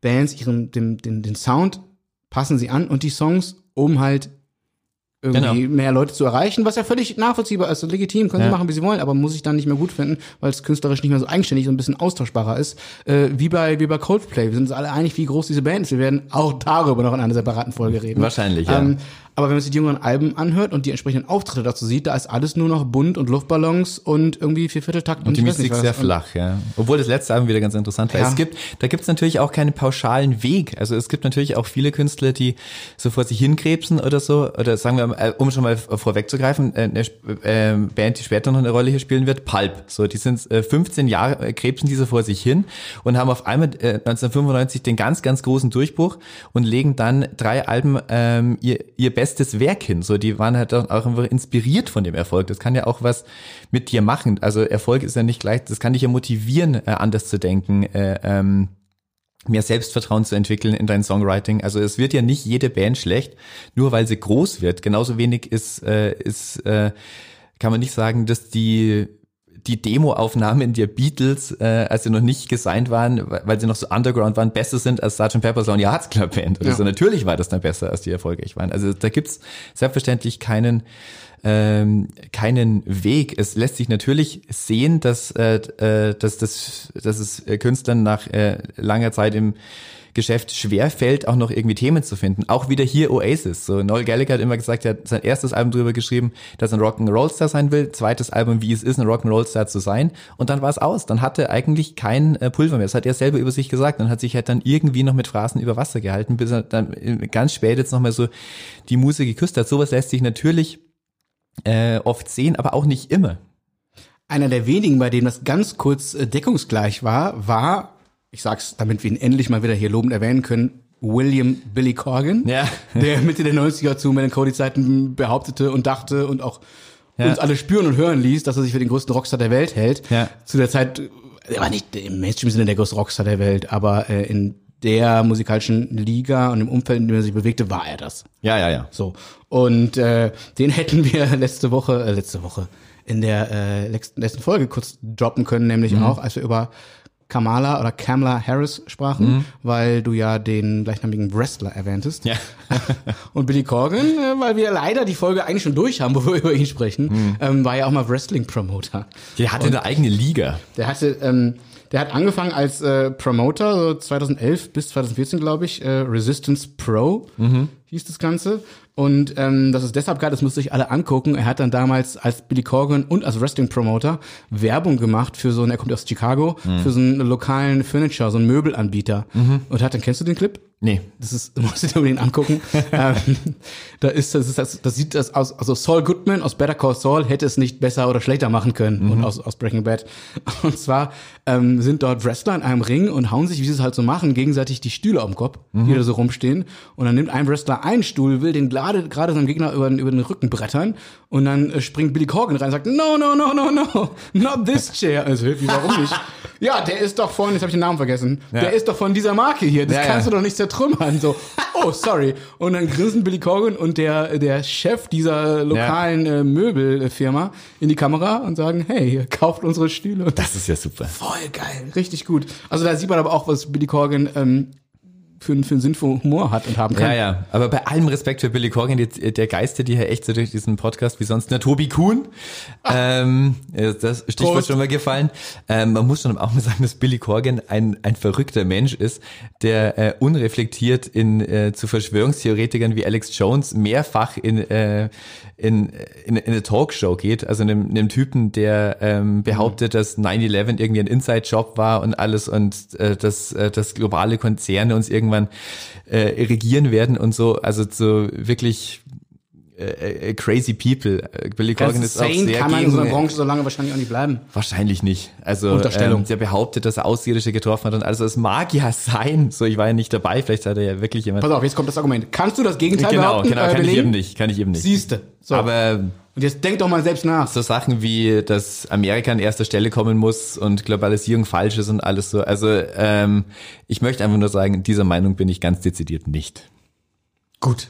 Bands ihren, dem, den, den Sound passen sie an und die Songs, um halt irgendwie Genau. mehr Leute zu erreichen, was ja völlig nachvollziehbar ist und legitim, können Ja. sie machen, wie sie wollen, aber muss ich dann nicht mehr gut finden, weil es künstlerisch nicht mehr so eigenständig und ein bisschen austauschbarer ist, äh, wie bei wie bei Coldplay. Wir sind uns alle einig, wie groß diese Band ist. Wir werden auch darüber noch in einer separaten Folge reden. Wahrscheinlich, ja. Ähm, aber wenn man sich die jüngeren Alben anhört und die entsprechenden Auftritte dazu sieht, da ist alles nur noch bunt und Luftballons und irgendwie Viervierteltakt Und die weiß nicht Mystik sehr. Und- flach, ja. Obwohl das letzte Album wieder ganz interessant war. Ja. Es gibt, da gibt es natürlich auch keinen pauschalen Weg. Also es gibt natürlich auch viele Künstler, die so vor sich hinkrebsen oder so. Oder sagen wir, mal, äh, um schon mal vorwegzugreifen, äh, eine Sp- äh, Band, die später noch eine Rolle hier spielen wird, Pulp. So, die sind äh, 15 Jahre, äh, krebsen diese vor sich hin und haben auf einmal äh, 1995 den ganz, ganz großen Durchbruch und legen dann drei Alben ähm, ihr, ihr bestes Werk hin. So, die waren halt auch einfach inspiriert von dem Erfolg. Das kann ja auch was mit dir machen. Also Erfolg ist ja nicht gleich, das kann dich ja motivieren, äh, anders zu denken, äh, ähm, mehr Selbstvertrauen zu entwickeln in dein Songwriting. Also es wird ja nicht jede Band schlecht, nur weil sie groß wird. Genauso wenig ist, äh, ist äh, kann man nicht sagen, dass die die Demo-Aufnahmen der Beatles, äh, als sie noch nicht gesigned waren, weil sie noch so underground waren, besser sind als Sgt. Pepper's Lonely Hearts Club Band oder Ja. so. Natürlich war das dann besser, als die erfolgreich waren. Also da gibt's selbstverständlich keinen ähm, keinen Weg. Es lässt sich natürlich sehen, dass, äh, äh, dass, dass, dass es äh, Künstlern nach äh, langer Zeit im Geschäft schwer fällt, auch noch irgendwie Themen zu finden. Auch wieder hier Oasis. So Noel Gallagher hat immer gesagt, er hat sein erstes Album drüber geschrieben, dass er ein Rock'n'Roll-Star sein will. Zweites Album, wie es ist, ein Rock'n'Roll-Star zu sein. Und dann war es aus. Dann hatte er eigentlich kein äh, Pulver mehr. Das hat er selber über sich gesagt. Dann hat sich halt dann irgendwie noch mit Phrasen über Wasser gehalten, bis er dann äh, ganz spät jetzt nochmal so die Muse geküsst hat. Sowas lässt sich natürlich äh, oft sehen, aber auch nicht immer. Einer der wenigen, bei denen das ganz kurz äh, deckungsgleich war, war, ich sag's, damit wir ihn endlich mal wieder hier lobend erwähnen können, William Billy Corgan, Ja. der Mitte der 90er zu Melancholy-Zeiten behauptete und dachte und auch uns alle spüren und hören ließ, dass er sich für den größten Rockstar der Welt hält. Ja. Zu der Zeit, er war nicht im Mainstream-Sinne der größte Rockstar der Welt, aber äh, in der musikalischen Liga und im Umfeld, in dem er sich bewegte, war er das. Ja, ja, ja. So. Und äh, den hätten wir letzte Woche, äh, letzte Woche, in der äh, letzten, letzten Folge kurz droppen können, nämlich Mhm. auch, als wir über Kamala oder Kamala Harris sprachen, weil du ja den gleichnamigen Wrestler erwähntest. Mhm. Ja. Und Billy Corgan, äh, weil wir leider die Folge eigentlich schon durch haben, bevor wir über ihn sprechen, Mhm. ähm, war ja auch mal Wrestling-Promoter. Der hatte eine eigene Liga. Der hatte, ähm, der hat angefangen als äh, Promoter, so 2011 bis 2014, glaube ich, äh, Resistance Pro hieß das Ganze. Und ähm, das ist deshalb geil, das müsst ihr euch alle angucken. Er hat dann damals als Billy Corgan und als Wrestling-Promoter Werbung gemacht für so einen, er kommt aus Chicago, für so einen lokalen Furniture, so einen Möbelanbieter. Und hat dann, kennst du den Clip? Nee. Das ist, du musst dir unbedingt angucken. ähm, da ist, das ist, das, das sieht das aus, also Saul Goodman aus Better Call Saul hätte es nicht besser oder schlechter machen können und aus, aus Breaking Bad. Und zwar ähm, sind dort Wrestler in einem Ring und hauen sich, wie sie es halt so machen, gegenseitig die Stühle am Kopf, die da so rumstehen. Und dann nimmt ein Wrestler einen Stuhl, will den gerade, gerade seinem Gegner über, den- über den Rücken brettern und dann äh, springt Billy Corgan rein und sagt, no, no, no, no, no, not this chair. Also, wie, warum nicht? Ja, der ist doch von, jetzt habe ich den Namen vergessen, der ist doch von dieser Marke hier, das Ja, kannst ja. du doch nicht zertrümmern. So, oh, sorry. Und dann grinsen Billy Corgan und der, der Chef dieser lokalen äh, Möbelfirma in die Kamera und sagen, hey, ihr kauft unsere Stühle. Und Das ist ja super. voll geil, richtig gut. Also da sieht man aber auch, was Billy Corgan ähm, für, einen- für einen Sinn für Humor hat und haben kann. Ja, ja. Aber bei allem Respekt für Billy Corgan, jetzt, äh, der geistert hier echt so durch diesen Podcast wie sonst. Na, Tobi Kuhn. Ähm, äh, das Stichwort Prost. schon mal gefallen. Ähm, man muss schon auch mal sagen, dass Billy Corgan ein, ein verrückter Mensch ist, der äh, unreflektiert in, äh, zu Verschwörungstheoretikern wie Alex Jones mehrfach in, äh, in, in, in eine Talkshow geht. Also einem, einem Typen, der ähm, behauptet, dass 9-11 irgendwie ein Inside-Job war und alles und äh, dass, äh, dass globale Konzerne uns irgendwann äh, regieren werden und so. Also zu wirklich äh, äh, crazy people. Äh, Billy Corgan ist auch sehr kann man in so einer Branche so lange wahrscheinlich auch nicht bleiben. Wahrscheinlich nicht. Also Unterstellung. Ähm, der behauptet, dass er Außerirdische getroffen hat und also es mag ja sein. So, ich war ja nicht dabei, vielleicht hat er ja wirklich jemand. Pass auf, jetzt kommt das Argument. Kannst du das Gegenteil Genau, behaupten? genau, äh, kann ich belegen? eben nicht, kann ich eben nicht. Siehste. So. Aber Und jetzt denk doch mal selbst nach. so Sachen wie, dass Amerika an erster Stelle kommen muss und Globalisierung falsch ist und alles so. Also ähm, ich möchte einfach nur sagen, dieser Meinung bin ich ganz dezidiert nicht. Gut.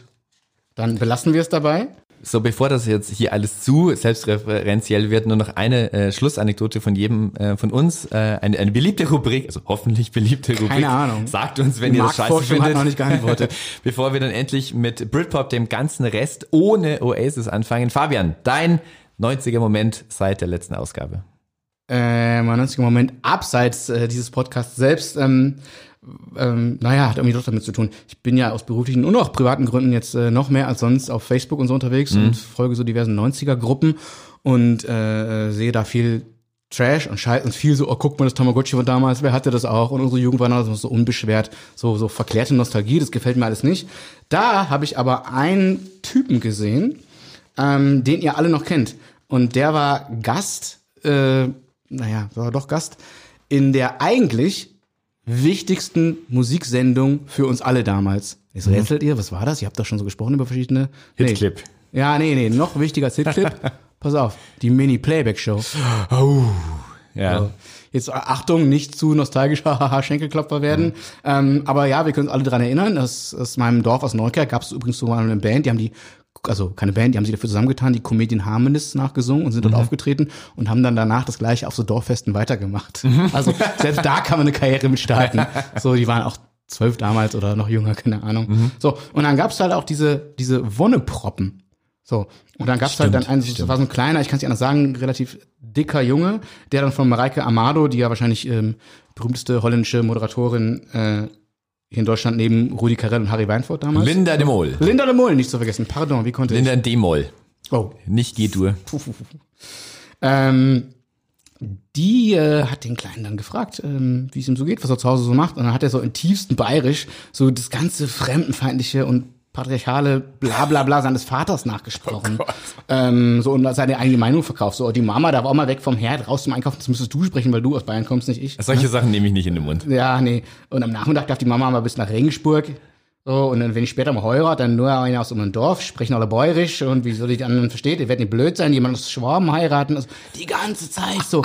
Dann belassen wir es dabei. So, bevor das jetzt hier alles zu selbstreferenziell wird, nur noch eine äh, Schlussanekdote von jedem äh, von uns. Äh, eine, eine beliebte Rubrik, also hoffentlich beliebte Rubrik. Ahnung. Sagt uns, wenn Die ihr das scheiße Marktforschung hat findet. noch nicht geantwortet. Bevor wir dann endlich mit Britpop, dem ganzen Rest ohne Oasis anfangen. Fabian, dein 90er Moment seit der letzten Ausgabe. Äh, mein 90er Moment abseits äh, dieses Podcasts selbst, ähm, ähm, naja, hat irgendwie doch damit zu tun. Ich bin ja aus beruflichen und auch privaten Gründen jetzt äh, noch mehr als sonst auf Facebook und so unterwegs und folge so diversen 90er-Gruppen und äh, sehe da viel Trash und Scheiß und viel so, oh, guck mal, das Tamagotchi von damals, wer hatte das auch? Und unsere Jugend war noch so unbeschwert, so, so verklärte Nostalgie, das gefällt mir alles nicht. Da habe ich aber einen Typen gesehen, ähm, den ihr alle noch kennt. Und der war Gast, äh, naja, war doch Gast, in der eigentlich wichtigsten Musiksendung für uns alle damals. Jetzt rätselt ihr, was war das? Ihr habt doch schon so gesprochen über verschiedene... Hitclip. Nee. Ja, nee, nee, noch wichtiger als Hitclip. Pass auf, die Mini-Playback-Show. Ja. So. Jetzt Achtung, nicht zu nostalgisch, Schenkelklopfer werden. Ähm, aber ja, wir können uns alle dran erinnern, dass aus meinem Dorf aus Neukerk gab es übrigens so mal eine Band, die haben die, also keine Band, die haben sich dafür zusammengetan, die Comedian Harmonists nachgesungen und sind dort aufgetreten und haben dann danach das gleiche auf so Dorffesten weitergemacht. Also selbst da kann man eine Karriere mit starten. So, die waren auch zwölf damals oder noch jünger, keine Ahnung. So, und dann gab's halt auch diese, diese Wonneproppen. So, und dann gab's halt dann einen, das war so ein kleiner, ich kann es nicht anders sagen, relativ dicker Junge, der dann von Mareike Amado, die ja wahrscheinlich ähm, berühmteste holländische Moderatorin äh, hier in Deutschland neben Rudi Carell und Harry Weinfurt damals. Linda de Mol. Linda de Mol, nicht zu vergessen. Pardon, wie konnte Linda de Mol. ich? Oh. Nicht G-Dur. Ähm, die äh, hat den Kleinen dann gefragt, ähm, wie es ihm so geht, was er zu Hause so macht. Und dann hat er so in tiefsten Bayerisch so das ganze Fremdenfeindliche und patriarchale bla bla bla seines Vaters nachgesprochen. ähm, so und seine eigene Meinung verkauft. So, die Mama darf auch mal weg vom Herd, raus zum Einkaufen, das müsstest du sprechen, weil du aus Bayern kommst, nicht ich. Solche Sachen nehme ich nicht in den Mund. Ja, nee. Und am Nachmittag darf die Mama mal bis nach Regensburg. So, und dann, wenn ich später mal heirate, dann nur einer aus einem Dorf, sprechen alle Bäuerisch und wie soll ich die anderen versteht, ihr werdet nicht blöd sein, jemand aus Schwaben heiraten. Also, die ganze Zeit so.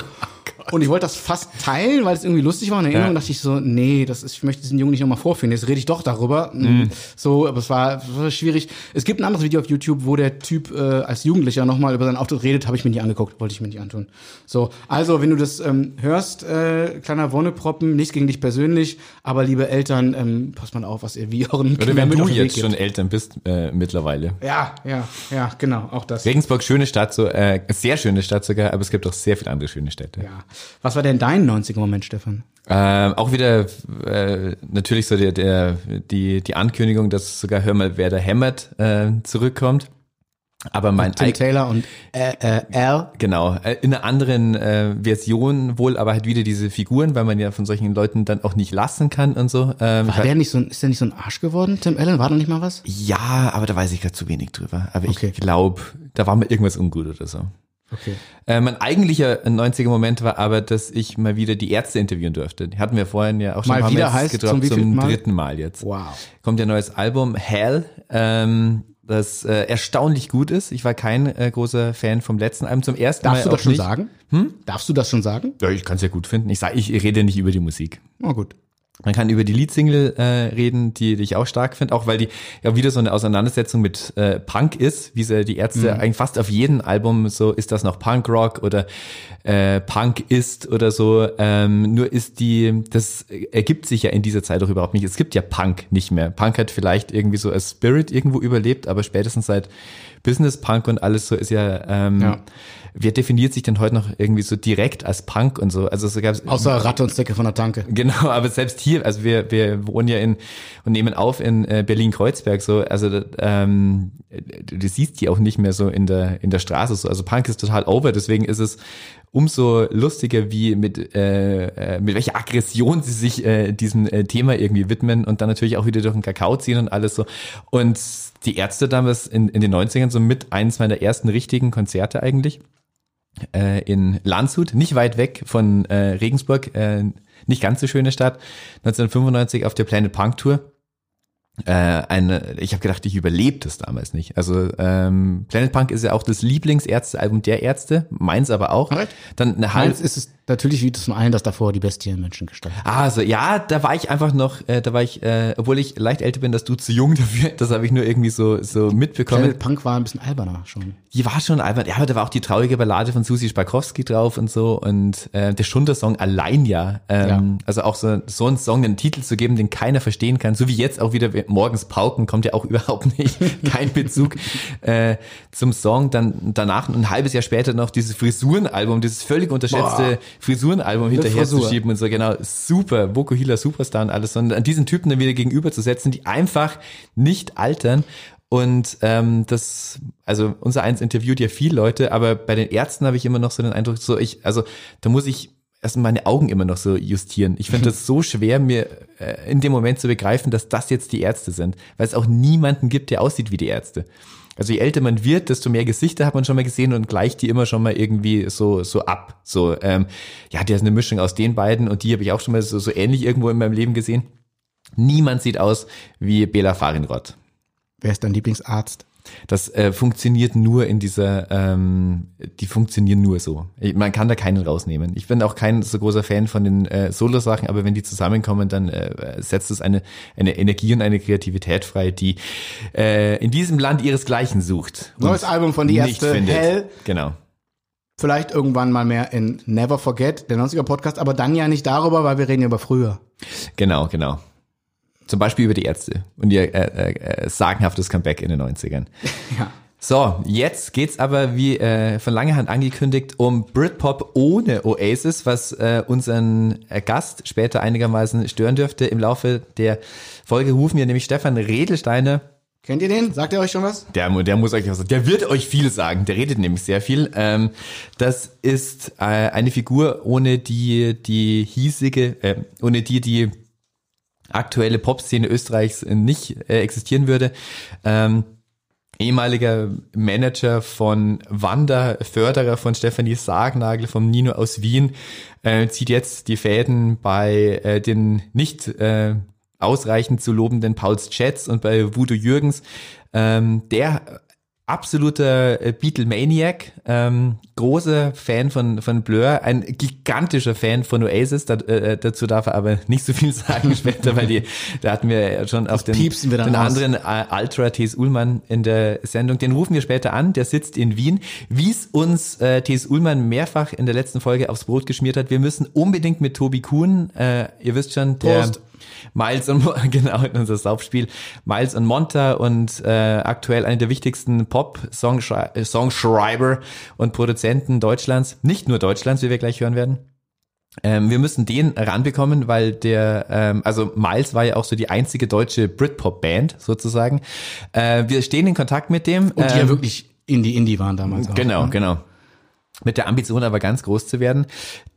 Und ich wollte das fast teilen, weil es irgendwie lustig war. In Erinnerung Ja. dachte ich so, nee, das ist, ich möchte diesen Jungen nicht nochmal vorführen. Jetzt rede ich doch darüber. Mhm. So, aber es war, es war schwierig. Es gibt ein anderes Video auf YouTube, wo der Typ äh, als Jugendlicher nochmal über seinen Auftritt redet, habe ich mir nicht angeguckt, wollte ich mir nicht antun. So, also wenn du das ähm, hörst, äh, kleiner Wonneproppen, nichts gegen dich persönlich, aber liebe Eltern, ähm, passt mal auf, was ihr wie euren Oder wenn du jetzt schon Eltern bist, äh, mittlerweile. Ja, ja, ja, genau, auch das. Regensburg, schöne Stadt, so äh, sehr schöne Stadt sogar, aber es gibt auch sehr viele andere schöne Städte. Ja. Was war denn dein 90er-Moment, Stefan? Ähm, auch wieder äh, natürlich so der, der die die Ankündigung, dass sogar Hör mal, wer da hämmert äh, zurückkommt. Aber mein Tim eig- Taylor und äh, äh, Al. Genau, äh, in einer anderen äh, Version wohl, aber halt wieder diese Figuren, weil man ja von solchen Leuten dann auch nicht lassen kann und so. Ähm, War der nicht so ein, ist der nicht so ein Arsch geworden, Tim Allen? War da nicht mal was? ja, aber da weiß ich gerade zu wenig drüber. Aber Okay. ich glaube, da war mir irgendwas ungut oder so. Okay. Äh, mein eigentlicher 90er Moment war aber, dass ich mal wieder die Ärzte interviewen durfte. Die hatten wir vorhin ja auch schon Mal ein paar wieder Mal heißt gedroppt, zum zum Mal? dritten Mal jetzt. Wow. Kommt ja ein neues Album, Hell, ähm, das äh, erstaunlich gut ist. Ich war kein äh, großer Fan vom letzten Album. Zum ersten Darfst Mal du auch das schon nicht. sagen? Hm? Darfst du das schon sagen? Ja, ich kann es ja gut finden. Ich sag, ich rede nicht über die Musik. Oh, gut. Man kann über die Leadsingle äh, reden, die, die ich auch stark finde, auch weil die ja wieder so eine Auseinandersetzung mit äh, Punk ist, wie sie die Ärzte eigentlich fast auf jedem Album so, ist das noch Punkrock oder äh, Punk ist oder so. Ähm, nur ist die, das ergibt sich ja in dieser Zeit auch überhaupt nicht. Es gibt ja Punk nicht mehr. Punk hat vielleicht irgendwie so als Spirit irgendwo überlebt, aber spätestens seit Business Punk und alles so ist ja, ähm, Ja. Wer definiert sich denn heute noch irgendwie so direkt als Punk und so? Also so gab's Außer Ratte und Zecke von der Tanke. Genau, aber selbst hier, also wir, wir wohnen ja in und nehmen auf in äh, Berlin-Kreuzberg, so, also ähm, du, du siehst die auch nicht mehr so in der, in der Straße so. Also Punk ist total over, deswegen ist es umso lustiger, wie mit, äh, äh, mit welcher Aggression sie sich äh, diesem äh, Thema irgendwie widmen und dann natürlich auch wieder durch den Kakao ziehen und alles so. Und die Ärzte damals in, in den 90ern so mit eins meiner ersten richtigen Konzerte eigentlich äh, in Landshut, nicht weit weg von äh, Regensburg, äh, nicht ganz so schöne Stadt, 1995 auf der Planet Punk Tour äh, eine, ich habe gedacht, ich überlebe das damals nicht. Also ähm, Planet Punk ist ja auch das Lieblingsärztealbum der Ärzte, meins aber auch. Alright. Dann eine halbe, ist es natürlich wie zum einen, dass davor die Bestien Menschen gestaltet. also ja, da war ich einfach noch, äh, da war ich, äh, obwohl ich leicht älter bin, dass du zu jung dafür, das habe ich nur irgendwie so so mitbekommen. Planet Punk war ein bisschen alberner schon. Die war schon albern. Ja, aber da war auch die traurige Ballade von Susi Spakowski drauf und so und äh, der Schunder-Song allein ja. Ähm, Ja. Also auch so, so einen Song einen Titel zu geben, den keiner verstehen kann. So wie jetzt auch wieder morgens Pauken kommt ja auch überhaupt nicht kein Bezug äh, zum Song. Dann danach ein halbes Jahr später noch dieses Frisurenalbum, dieses völlig unterschätzte Frisurenalbum hinterher zu Frisur. schieben und so genau super Voco Healer Superstar und alles und an diesen Typen dann wieder gegenüberzusetzen, die einfach nicht altern. Und ähm, das, also unser eins interviewt ja viel Leute, aber bei den Ärzten habe ich immer noch so den Eindruck, so ich, also da muss ich erst meine Augen immer noch so justieren. Ich finde das so schwer, mir äh, in dem Moment zu begreifen, dass das jetzt die Ärzte sind, weil es auch niemanden gibt, der aussieht wie die Ärzte. Also je älter man wird, desto mehr Gesichter hat man schon mal gesehen und gleicht die immer schon mal irgendwie so so ab. So ähm, ja, der ist eine Mischung aus den beiden und die habe ich auch schon mal so, so ähnlich irgendwo in meinem Leben gesehen. Niemand sieht aus wie Bela Farinrod. Wer ist dein Lieblingsarzt? Das äh, funktioniert nur in dieser, ähm, die funktionieren nur so. Ich, man kann da keinen rausnehmen. Ich bin auch kein so großer Fan von den äh, Solo-Sachen, aber wenn die zusammenkommen, dann äh, setzt es eine, eine Energie und eine Kreativität frei, die äh, in diesem Land ihresgleichen sucht. Neues Album von Die findet. Hell. Genau. Vielleicht irgendwann mal mehr in Never Forget, der 90er Podcast, aber dann ja nicht darüber, weil wir reden ja über früher. Genau, genau. Zum Beispiel über die Ärzte und ihr äh, äh, äh, sagenhaftes Comeback in den 90ern. Ja. So, jetzt geht's aber wie äh, von langer Hand angekündigt um Britpop ohne Oasis, was äh, unseren äh, Gast später einigermaßen stören dürfte. Im Laufe der Folge rufen wir nämlich Stefan Redelsteiner. Kennt ihr den? Sagt er euch schon was? Der, der muss euch was sagen. Der wird euch viel sagen. Der redet nämlich sehr viel. Ähm, das ist äh, eine Figur, ohne die die hiesige, äh, ohne die die aktuelle Popszene Österreichs nicht äh, existieren würde. Ähm, ehemaliger Manager von Wanda, Förderer von Stefanie Sargnagel, vom Nino aus Wien, äh, zieht jetzt die Fäden bei äh, den nicht äh, ausreichend zu lobenden Pauls Chats und bei Voodoo Jürgens. Ähm, der absoluter äh, Beatlemaniac, ähm, großer Fan von, von Blur, ein gigantischer Fan von Oasis, da, äh, dazu darf er aber nicht so viel sagen später, weil die, da hatten wir ja schon auf den, den anderen äh, Ultra T.S. Ullmann in der Sendung, den rufen wir später an, der sitzt in Wien, wie es uns äh, T.S. Ullmann mehrfach in der letzten Folge aufs Brot geschmiert hat, wir müssen unbedingt mit Tobi Kuhn, äh, ihr wisst schon, der Prost. Miles und genau unser Saufspiel Miles und Monta und äh, aktuell einer der wichtigsten Pop-Songschreiber und Produzenten Deutschlands, nicht nur Deutschlands, wie wir gleich hören werden. Ähm, wir müssen den ranbekommen, weil der, ähm, also Miles war ja auch so die einzige deutsche Britpop-Band sozusagen. Äh, wir stehen in Kontakt mit dem. Und die ja ähm, wirklich Indie-Indie waren damals. auch, Genau, ne? genau. Mit der Ambition aber ganz groß zu werden.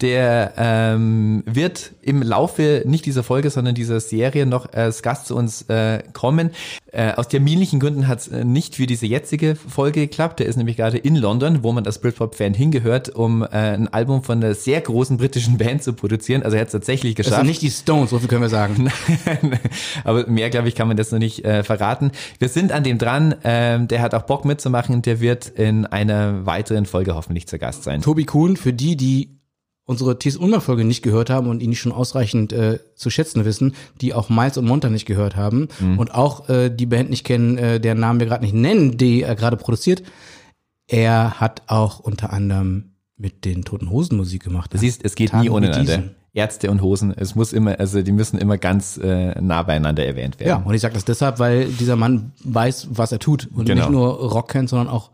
Der ähm, wird im Laufe nicht dieser Folge, sondern dieser Serie noch als Gast zu uns äh, kommen. Äh, aus terminlichen Gründen hat es äh, nicht für diese jetzige Folge geklappt. Der ist nämlich gerade in London, wo man als Britpop-Fan hingehört, um äh, ein Album von einer sehr großen britischen Band zu produzieren. Also er hat es tatsächlich Das geschafft. sind nicht die Stones, so viel können wir sagen. Aber mehr, glaube ich, kann man das noch nicht äh, verraten. Wir sind an dem dran. Ähm, der hat auch Bock mitzumachen. Der wird in einer weiteren Folge hoffentlich zu Gast sein. Tobi Kuhn, für die, die unsere T.S. Ullmann-Folge nicht gehört haben und ihn nicht schon ausreichend äh, zu schätzen wissen, die auch Miles und Monta nicht gehört haben Mhm. und auch äh, die Band nicht kennen, äh, deren Namen wir gerade nicht nennen, die er gerade produziert. Er hat auch unter anderem mit den Toten Hosen Musik gemacht. Du siehst, es geht Tagen nie diesen. Ärzte und Hosen, es muss immer, also die müssen immer ganz äh, nah beieinander erwähnt Ja, werden. und ich sage das deshalb, weil dieser Mann weiß, was er tut und Genau. nicht nur Rock kennt, sondern auch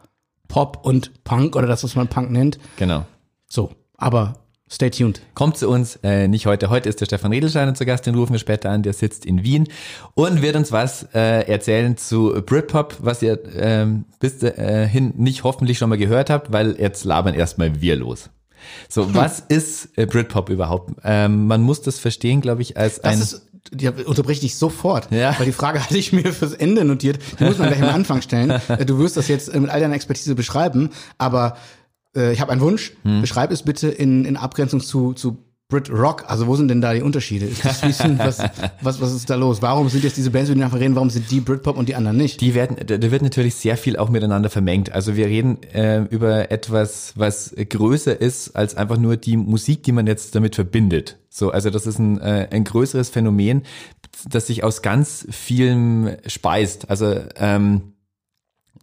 Pop und Punk oder das, was man Punk nennt. Genau. So, aber Stay tuned. Kommt zu uns, äh, nicht heute. Heute ist der Stefan Riedelsteiner zu Gast, den rufen wir später an. Der sitzt in Wien und wird uns was äh, erzählen zu Britpop, was ihr ähm, bis dahin nicht hoffentlich schon mal gehört habt, weil jetzt labern erstmal wir los. So, was ist äh, Britpop überhaupt? Ähm, man muss das verstehen, glaube ich, als Das ein... ist, ja, unterbrech dich sofort. Ja. Weil die Frage hatte ich mir fürs Ende notiert. Die muss man gleich am Anfang stellen. Äh, Du wirst das jetzt äh, mit all deiner Expertise beschreiben, aber äh, ich habe einen Wunsch. Hm. Beschreib es bitte in, in Abgrenzung zu, zu Brit Rock. Also wo sind denn da die Unterschiede? Ist das fließend? was, was, was ist da los? Warum sind jetzt diese Bands, über die wir nachher reden, warum sind die Britpop und die anderen nicht? Die werden, da da wird natürlich sehr viel auch miteinander vermengt. Also wir reden äh, über etwas, was größer ist als einfach nur die Musik, die man jetzt damit verbindet. So, also das ist ein, äh, ein größeres Phänomen, das sich aus ganz vielem speist. Also ähm,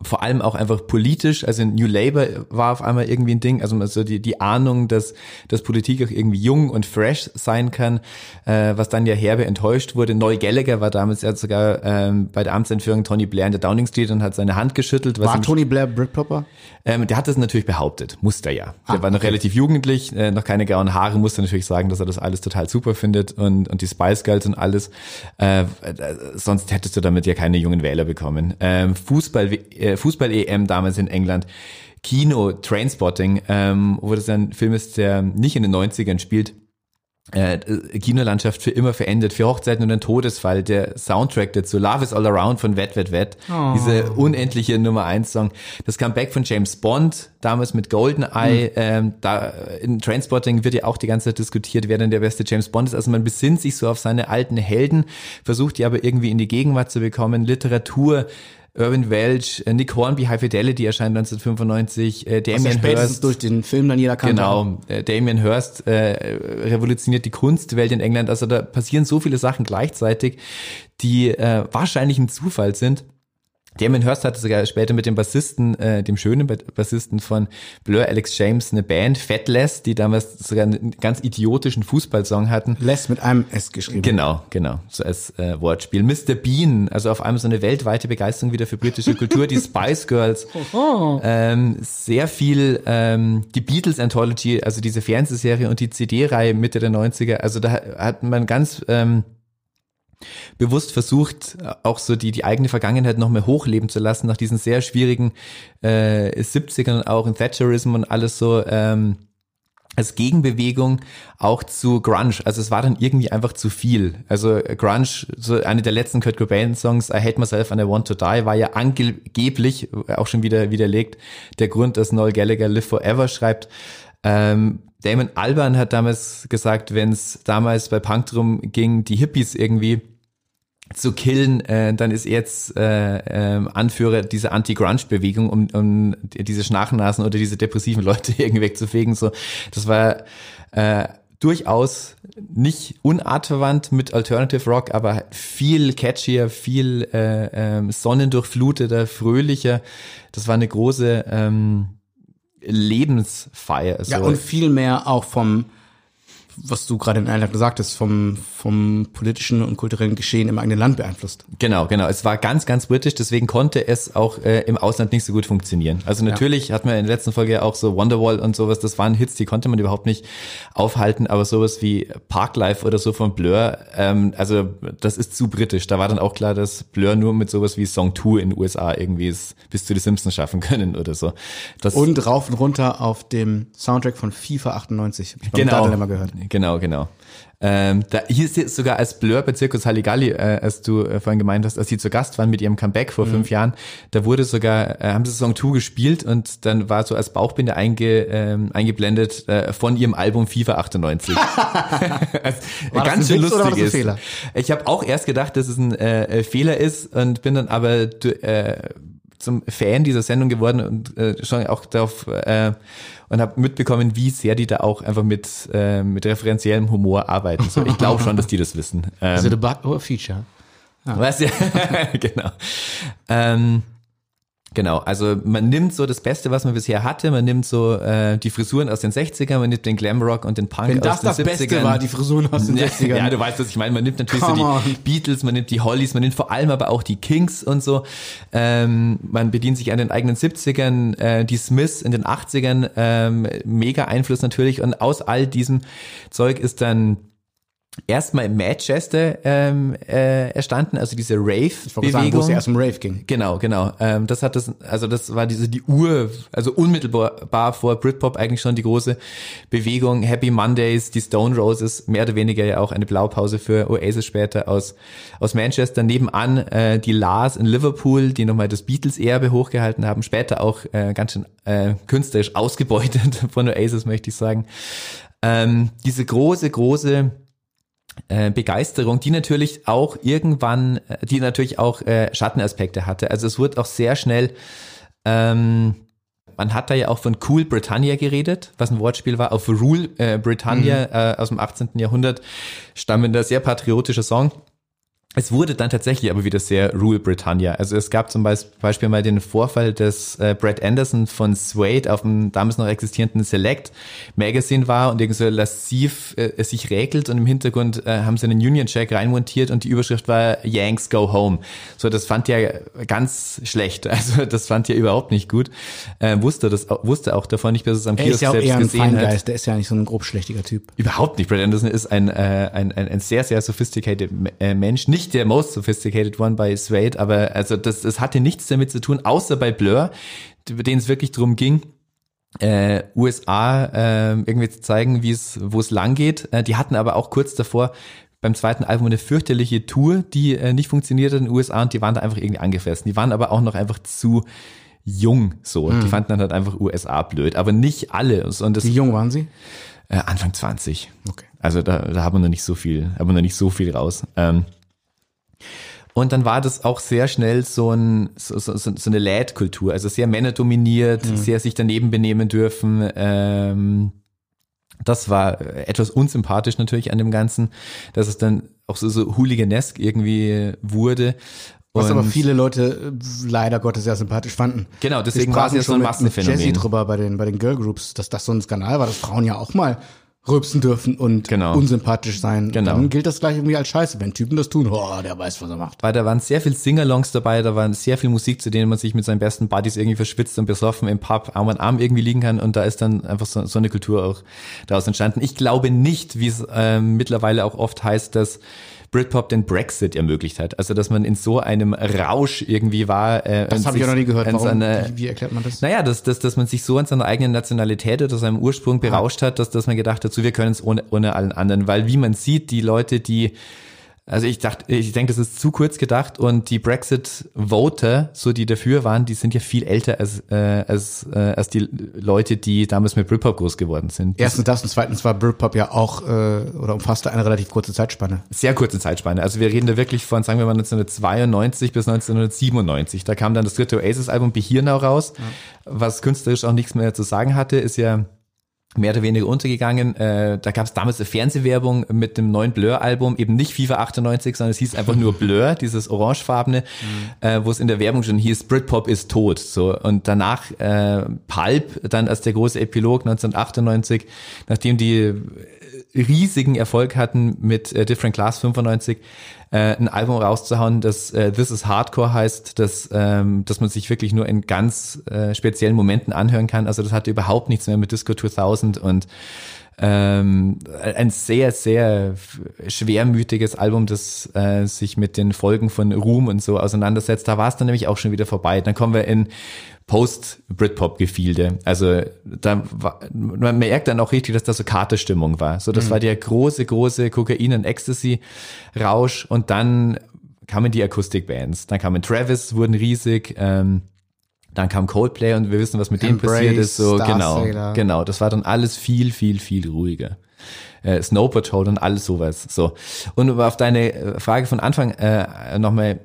vor allem auch einfach politisch, also New Labour war auf einmal irgendwie ein Ding, also so die, die Ahnung, dass, dass Politik auch irgendwie jung und fresh sein kann, äh, was dann ja herbe enttäuscht wurde. Noel Gallagher war damals ja sogar ähm, bei der Amtsentführung Tony Blair in der Downing Street und hat seine Hand geschüttelt. Was War ihm- Tony Blair Britpopper? ähm, der hat das natürlich behauptet, musste er ja. Der Ah, war noch okay. relativ jugendlich, äh, noch keine grauen Haare, musste natürlich sagen, dass er das alles total super findet und, und die Spice Girls und alles. Äh, äh, sonst hättest du damit ja keine jungen Wähler bekommen. Ähm, Fußball, äh, Fußball-EM damals in England. Kino, Trainspotting, ähm, wo das ein Film ist, der nicht in den 90ern spielt, äh, Kinolandschaft für immer verändert, für Hochzeiten und einen Todesfall, der Soundtrack dazu, Love is All Around von Wet Wet Wet, diese unendliche Nummer eins Song, das Comeback von James Bond, damals mit Goldeneye, ähm, da in Trainspotting wird ja auch die ganze Zeit diskutiert, wer denn der beste James Bond ist, also man besinnt sich so auf seine alten Helden, versucht die aber irgendwie in die Gegenwart zu bekommen, Literatur, Irvin Welch, äh, Nick Hornby, High Fidelity erscheint 1995, äh, ja Damien spätestens Hirst. durch den Film dann jeder kannte. Genau, äh, Damien Hirst äh, revolutioniert die Kunstwelt in England. Also da passieren so viele Sachen gleichzeitig, die äh, wahrscheinlich ein Zufall sind. Damien Hirst hatte sogar später mit dem Bassisten, äh, dem schönen Ba- Bassisten von Blur, Alex James, eine Band, Fatless, die damals sogar einen ganz idiotischen Fußballsong hatten. Les mit einem S geschrieben. Genau, genau, so als äh, Wortspiel. Mr. Bean, also auf einmal so eine weltweite Begeisterung wieder für britische Kultur. Die Spice Girls, ähm, sehr viel ähm, die Beatles Anthology, also diese Fernsehserie und die CD-Reihe Mitte der 90er. Also da hat man ganz ähm, bewusst versucht, auch so die, die eigene Vergangenheit noch mehr hochleben zu lassen, nach diesen sehr schwierigen äh, 70ern und auch in Thatcherism und alles so ähm, als Gegenbewegung auch zu Grunge. Also es war dann irgendwie einfach zu viel. Also Grunge, so eine der letzten Kurt Cobain Songs, I Hate Myself and I Want to Die, war ja angeblich, auch schon wieder widerlegt, der Grund, dass Noel Gallagher Live Forever schreibt. Ähm, Damon Alban hat damals gesagt, wenn es damals bei Punk drum ging, die Hippies irgendwie zu killen, äh, dann ist er jetzt äh, ähm, Anführer dieser Anti-Grunge-Bewegung, um, um diese Schnarchnasen oder diese depressiven Leute irgendwie wegzufegen. So, das war äh, durchaus nicht unartverwandt mit Alternative Rock, aber viel catchier, viel äh, ähm, sonnendurchfluteter, fröhlicher. Das war eine große ähm, Lebensfeier. So. Ja, und viel mehr auch vom, was du gerade in Einladung gesagt hast, vom, vom politischen und kulturellen Geschehen im eigenen Land beeinflusst. Genau, genau. Es war ganz, ganz britisch, deswegen konnte es auch äh, im Ausland nicht so gut funktionieren. Also natürlich hat man in der letzten Folge ja auch so Wonderwall und sowas, das waren Hits, die konnte man überhaupt nicht aufhalten, aber sowas wie Parklife oder so von Blur, ähm, also das ist zu britisch. Da war dann auch klar, dass Blur nur mit sowas wie Song 2 in den USA irgendwie es bis zu The Simpsons schaffen können oder so. Das, Und rauf und runter auf dem Soundtrack von FIFA 98. Hab ich genau, gehört. Genau, genau. Ähm, da hieß es sogar als Blur bei Zirkus Halligalli, äh, als du äh, vorhin gemeint hast, als sie zu Gast waren mit ihrem Comeback vor fünf Jahren, da wurde sogar, äh, haben sie Song 2 gespielt und dann war so als Bauchbinde einge, ähm, eingeblendet äh, von ihrem Album FIFA 98. also, War das ganz ein schön Witz lustig ist. Fehler? Ich habe auch erst gedacht, dass es ein äh, äh, Fehler ist und bin dann aber du- äh, zum Fan dieser Sendung geworden und äh, schon auch darauf äh, und habe mitbekommen, wie sehr die da auch einfach mit äh, mit referenziellem Humor arbeiten. So, ich glaube schon, dass die das wissen. Ähm, Also the Bug or Feature. Weißt du? genau. Ähm, Genau, also man nimmt so das Beste, was man bisher hatte, man nimmt so äh, die Frisuren aus den 60ern, man nimmt den Glamrock und den Punk Wenn aus das den das 70ern. Beste war, die Frisuren aus den ja, 60ern. Ja, du weißt, was ich meine. Man nimmt natürlich Come so on. die Beatles, man nimmt die Hollies, man nimmt vor allem aber auch die Kings und so. Ähm, man bedient sich an den eigenen 70ern, äh, die Smiths in den 80ern, ähm, mega Einfluss natürlich. Und aus all diesem Zeug ist dann erstmal Manchester ähm, äh, erstanden, also diese Ich wollte sagen, wo es erst im Rave ging. Genau, genau. Ähm, das hat das, also das war diese die Ur, also unmittelbar vor Britpop eigentlich schon die große Bewegung. Happy Mondays, die Stone Roses, mehr oder weniger ja auch eine Blaupause für Oasis später aus aus Manchester. Nebenan äh, die Lars in Liverpool, die nochmal das Beatles-Erbe hochgehalten haben. Später auch äh, ganz schön äh, künstlerisch ausgebeutet von Oasis, möchte ich sagen. Ähm, diese große, große Begeisterung, die natürlich auch irgendwann, äh, die natürlich auch äh, Schattenaspekte hatte. Also es wurde auch sehr schnell, ähm, man hat da ja auch von Cool Britannia geredet, was ein Wortspiel war, auf Rule äh, Britannia äh, aus dem 18. Jahrhundert stammender, sehr patriotischer Song. Es wurde dann tatsächlich aber wieder sehr Rule Britannia. Also es gab zum Beispiel mal den Vorfall, dass äh, Brad Anderson von Suede auf dem damals noch existierenden Select Magazine war und irgendwie so lassiv äh, sich räkelt und im Hintergrund äh, haben sie einen Union Jack reinmontiert und die Überschrift war Yanks go home. So, das fand er ganz schlecht. Also das fand er überhaupt nicht gut. Äh, wusste das, auch- wusste auch davon nicht, bis es am Er Kiosk ist ja auch selbst eher ein gesehen hat. Feingeist, der ist ja nicht so ein grobschlächtiger Typ. Überhaupt nicht. Brad Anderson ist ein, äh, ein, ein, ein sehr, sehr sophisticated äh, Mensch. Nicht der most sophisticated one bei Suede, aber also das, das hatte nichts damit zu tun, außer bei Blur, denen es wirklich drum ging, äh, USA äh, irgendwie zu zeigen, wie es, wo es lang geht. Äh, die hatten aber auch kurz davor beim zweiten Album eine fürchterliche Tour, die äh, nicht funktioniert hat in den USA und die waren da einfach irgendwie angefressen. Die waren aber auch noch einfach zu jung so. Die fanden dann halt einfach USA blöd, aber nicht alle. Und das Wie jung waren sie? äh, Anfang 20. Okay. Also da, da haben wir noch nicht so viel, haben wir noch nicht so viel raus. Ähm, und dann war das auch sehr schnell so, ein, so, so, so eine Lad-Kultur, also sehr männerdominiert, sehr sich daneben benehmen dürfen. Ähm, das war etwas unsympathisch natürlich an dem Ganzen, dass es dann auch so, so hooliganesk irgendwie wurde. Was Und- aber viele Leute äh, leider Gottes sehr sympathisch fanden. Genau, deswegen war es ja so ein schon mit- Mit Jesse Massenphänomen. drüber bei den, bei den Girl Groups, dass das so ein Skandal war, dass Frauen ja auch mal rülpsen dürfen und Genau. unsympathisch sein. Genau. Dann gilt das gleich irgendwie als Scheiße. Wenn Typen das tun, oh, der weiß, was er macht. weil da waren sehr viel Singalongs dabei, da waren sehr viel Musik, zu denen man sich mit seinen besten Buddies irgendwie verschwitzt und besoffen im Pub Arm an Arm irgendwie liegen kann und da ist dann einfach so, so eine Kultur auch daraus entstanden. Ich glaube nicht, wie es ähm, mittlerweile auch oft heißt, dass Britpop den Brexit ermöglicht hat. Also dass man in so einem Rausch irgendwie war. Äh, Das habe ich auch noch nie gehört. Warum? seine- wie, wie erklärt man das? naja, dass, dass, dass man sich so an seiner eigenen Nationalität oder seinem Ursprung berauscht hat, dass, dass man gedacht hat, so wir können es ohne, ohne allen anderen. Weil wie man sieht, die Leute, die, also ich dachte, ich denke, das ist zu kurz gedacht und die Brexit-Voter, so die dafür waren, die sind ja viel älter als, äh, als, äh, als die Leute, die damals mit Britpop groß geworden sind. Erstens das und zweitens war Britpop ja auch, äh, oder umfasste eine relativ kurze Zeitspanne. sehr kurze Zeitspanne. Also wir reden da wirklich von, sagen wir mal 1992 bis 1997. Da kam dann das dritte Oasis-Album Be Here Now raus, was künstlerisch auch nichts mehr zu sagen hatte, ist ja mehr oder weniger untergegangen. Äh, da gab es damals eine Fernsehwerbung mit dem neuen Blur-Album, eben nicht FIFA 98, sondern es hieß einfach nur Blur, dieses orangefarbene, äh, wo es in der Werbung schon hieß, Britpop ist tot. So und danach äh, Pulp, dann als der große Epilog 1998, nachdem die riesigen Erfolg hatten mit äh, Different Class 95, äh, ein Album rauszuhauen, das äh, This is Hardcore heißt, das, ähm, dass man sich wirklich nur in ganz äh, speziellen Momenten anhören kann. Also das hatte überhaupt nichts mehr mit Disco 2000 und ähm, ein sehr, sehr schwermütiges Album, das äh, sich mit den Folgen von Ruhm und so auseinandersetzt. Da war es dann nämlich auch schon wieder vorbei. Dann kommen wir in Post-Britpop-Gefilde. Also da war, man merkt dann auch richtig, dass da so Katerstimmung war. So, das war der große, große Kokain- und Ecstasy-Rausch und dann kamen die Akustikbands. Dann kamen Travis, wurden riesig, ähm, dann kam Coldplay und wir wissen, was mit denen Embrace, passiert ist. So, Star genau, Sailor. genau. Das war dann alles viel, viel, viel ruhiger. Äh, Snow Patrol und alles sowas. So. Und auf deine äh, Frage von Anfang äh, nochmal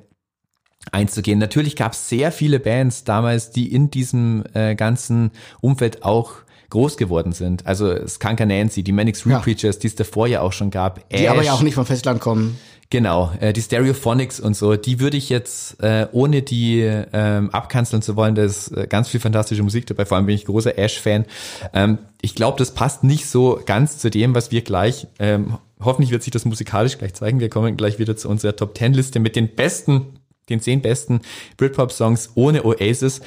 einzugehen. Natürlich gab es sehr viele Bands damals, die in diesem äh, ganzen Umfeld auch groß geworden sind. Also Skunker Nancy, die Manic Street Ja. Preachers, die es davor ja auch schon gab. Die aber ja auch nicht vom Festland kommen. Genau, äh, die Stereophonics und so, die würde ich jetzt, äh, ohne die ähm, abkanzeln zu wollen, da ist äh, ganz viel fantastische Musik dabei, vor allem bin ich großer Ash-Fan. Ähm, ich glaube, das passt nicht so ganz zu dem, was wir gleich, ähm, hoffentlich wird sich das musikalisch gleich zeigen, wir kommen gleich wieder zu unserer Top-10-Liste mit den besten, den zehn besten Britpop-Songs ohne Oasis.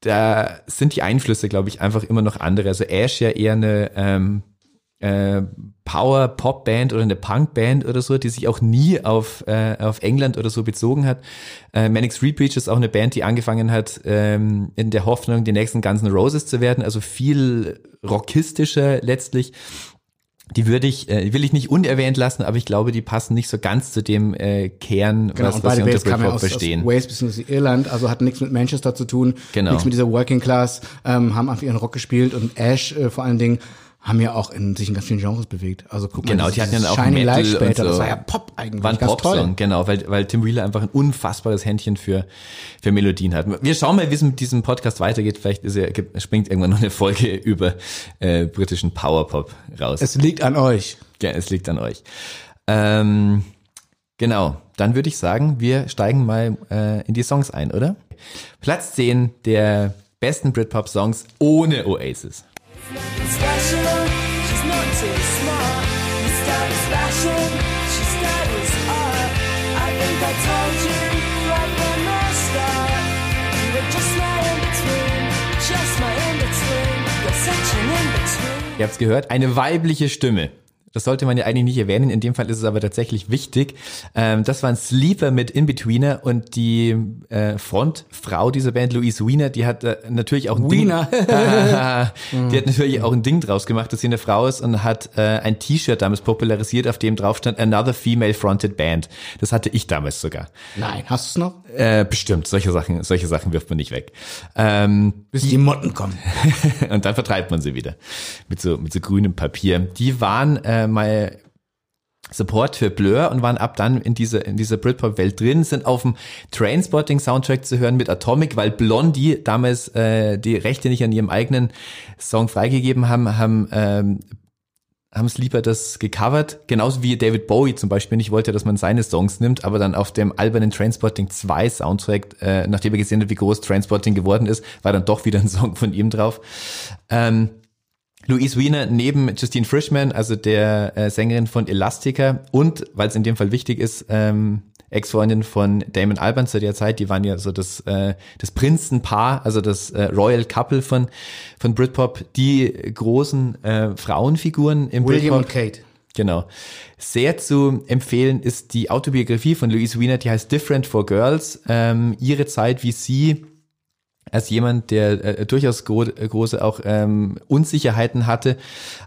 Da sind die Einflüsse, glaube ich, einfach immer noch andere. Also Ash ja eher eine ähm, äh, Power-Pop-Band oder eine Punk-Band oder so, die sich auch nie auf, äh, auf England oder so bezogen hat. Äh, Manic Street Preachers ist auch eine Band, die angefangen hat, ähm, in der Hoffnung, die nächsten Guns N' Roses zu werden, also viel rockistischer letztlich. Die würde ich, äh, will ich nicht unerwähnt lassen, aber ich glaube, die passen nicht so ganz zu dem äh, Kern, Genau, was, was wir unter Britpop aus, aus verstehen. Wales bzw. Irland, also hatten nichts mit Manchester zu tun, Genau. nichts mit dieser Working Class, ähm, haben einfach ihren Rock gespielt und Ash äh, vor allen Dingen haben ja auch in sich in ganz vielen Genres bewegt. Also guck mal, Genau, die hatten ja dieses auch Shining Metal Light später, so. das war ja Pop eigentlich, War ein ganz Popsong, toll. genau, weil, weil Tim Wheeler einfach ein unfassbares Händchen für, für Melodien hat. Wir schauen mal, wie es mit diesem Podcast weitergeht. Vielleicht ist er, springt irgendwann noch eine Folge über äh, britischen Powerpop raus. Es liegt an euch. ja, es liegt an euch. Ähm, genau, dann würde ich sagen, wir steigen mal äh, in die Songs ein, oder? Platz 10 der besten Britpop-Songs ohne Oasis. Ihr habt's gehört, eine weibliche Stimme. Das sollte man ja eigentlich nicht erwähnen, in dem Fall ist es aber tatsächlich wichtig. Ähm, das war ein Sleeper mit In-Betweener und die äh, Frontfrau dieser Band, Louise Wiener, die hat äh, natürlich auch ein Wiener. Ding, die hat natürlich auch ein Ding draus gemacht, dass sie eine Frau ist und hat äh, ein T-Shirt damals popularisiert, auf dem drauf stand Another Female Fronted Band. Das hatte ich damals sogar. Nein, hast du es noch? Äh, bestimmt, solche Sachen, solche Sachen wirft man nicht weg. Ähm, Bis die Motten kommen. und dann vertreibt man sie wieder mit so mit so grünem Papier. Die waren äh, mal Support für Blur und waren ab dann in dieser in dieser Britpop-Welt drin, sind auf dem Trainspotting-Soundtrack zu hören mit Atomic, weil Blondie damals äh, die Rechte nicht an ihrem eigenen Song freigegeben haben, haben ähm, haben Sleeper das gecovert, genauso wie David Bowie zum Beispiel nicht wollte, dass man seine Songs nimmt, aber dann auf dem albernen Trainspotting 2 Soundtrack, äh, nachdem er gesehen hat, wie groß Trainspotting geworden ist, war dann doch wieder ein Song von ihm drauf. Ähm, Louise Wiener neben Justine Frischman, also der äh, Sängerin von Elastica und, weil es in dem Fall wichtig ist, ähm, Ex-Freundin von Damon Albarn zu der Zeit, die waren ja so das, äh, das Prinzenpaar, also das äh, Royal Couple von, von Britpop, die großen äh, Frauenfiguren im William Britpop. und Kate. Genau. Sehr zu empfehlen ist die Autobiografie von Louise Wiener, die heißt Different for Girls. Ähm, ihre Zeit, wie sie als jemand, der äh, durchaus gro große auch ähm, Unsicherheiten hatte,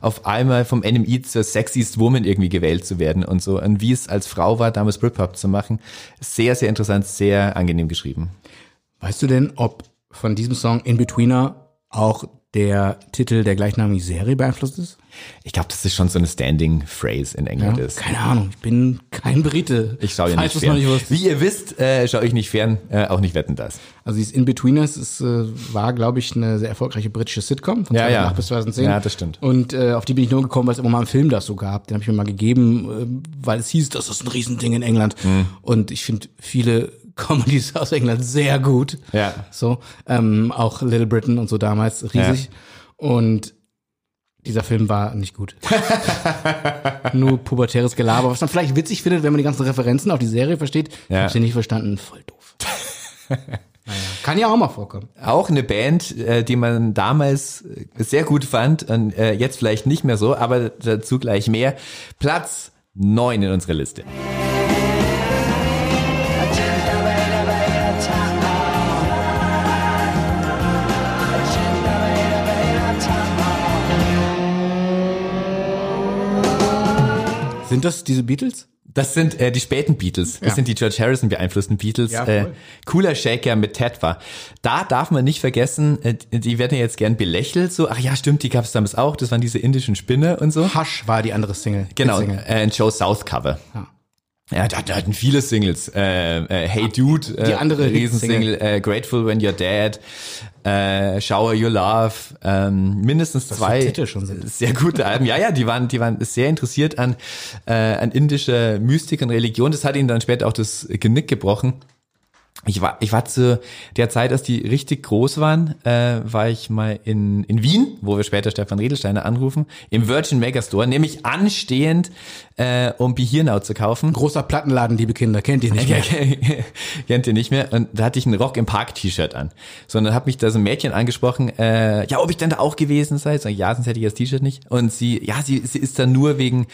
auf einmal vom NMI zur Sexiest Woman irgendwie gewählt zu werden und so. Und wie es als Frau war, damals Britpop zu machen. Sehr, sehr interessant, sehr angenehm geschrieben. Weißt du denn, ob von diesem Song In Betweener auch der Titel der gleichnamigen Serie beeinflusst ist? Ich glaube, das ist schon so eine Standing Phrase in England ist. Keine Ahnung, ich bin kein Brite. Ich schaue nicht fern. nicht. Wie ihr wisst, äh, schaue ich nicht fern, äh, auch nicht wetten das. Also dieses In-Betweeners ist, äh, war, glaube ich, eine sehr erfolgreiche britische Sitcom von Ja, 2008 ja. bis 2010. Ja, das stimmt. Und äh, auf die bin ich nur gekommen, weil es immer mal einen Film das so gab. Den habe ich mir mal gegeben, äh, weil es hieß, das ist ein Riesending in England. Mhm. Und ich finde viele Comedies aus England sehr gut. Ja. So, ähm, auch Little Britain und so damals riesig. Und dieser Film war nicht gut. Nur pubertäres Gelaber, was man vielleicht witzig findet, wenn man die ganzen Referenzen auf die Serie versteht. Ich Ja. habe sie nicht verstanden, voll doof. naja. Kann ja auch mal vorkommen. Auch eine Band, äh, die man damals äh, sehr gut fand und äh, jetzt vielleicht nicht mehr so, aber dazu gleich mehr. Platz 9 in unserer Liste. Sind das diese Beatles? Das sind äh, die späten Beatles. Das Ja. sind die George Harrison beeinflussten Beatles. Ja, äh, cooler Shaker mit Ted war. Da darf man nicht vergessen, äh, die werden ja jetzt gern belächelt. So, ach ja, stimmt, die gab es damals auch. Das waren diese indischen Spinne und so. Hush war die andere Single. Genau, Single. äh, ein Joe South Cover. Ja. Ja, da da hatten viele Singles. Äh, äh, hey Dude, äh, Die andere Riesensingle, äh, Grateful When You're Dead, äh, Shower Your Love, ähm, mindestens für zwei Titel schon sind. sehr gute Alben. Ja, ja, die waren, die waren sehr interessiert an, äh, an indischer Mystik und Religion. Das hat ihnen dann später auch das Genick gebrochen. Ich war, ich war zu der Zeit, als die richtig groß waren, äh, war ich mal in, in Wien, wo wir später Stefan Riedelsteiner anrufen, im Virgin Megastore, nämlich anstehend, äh, um Bihirnau zu kaufen. Großer Plattenladen, liebe Kinder, kennt ihr nicht mehr. kennt ihr nicht mehr. Und da hatte ich ein Rock im Park T-Shirt an. So, und dann hat mich da so ein Mädchen angesprochen, äh, ja, ob ich denn da auch gewesen sei. So, ja, sonst hätte ich das T-Shirt nicht. Und sie, ja, sie, sie ist da nur wegen,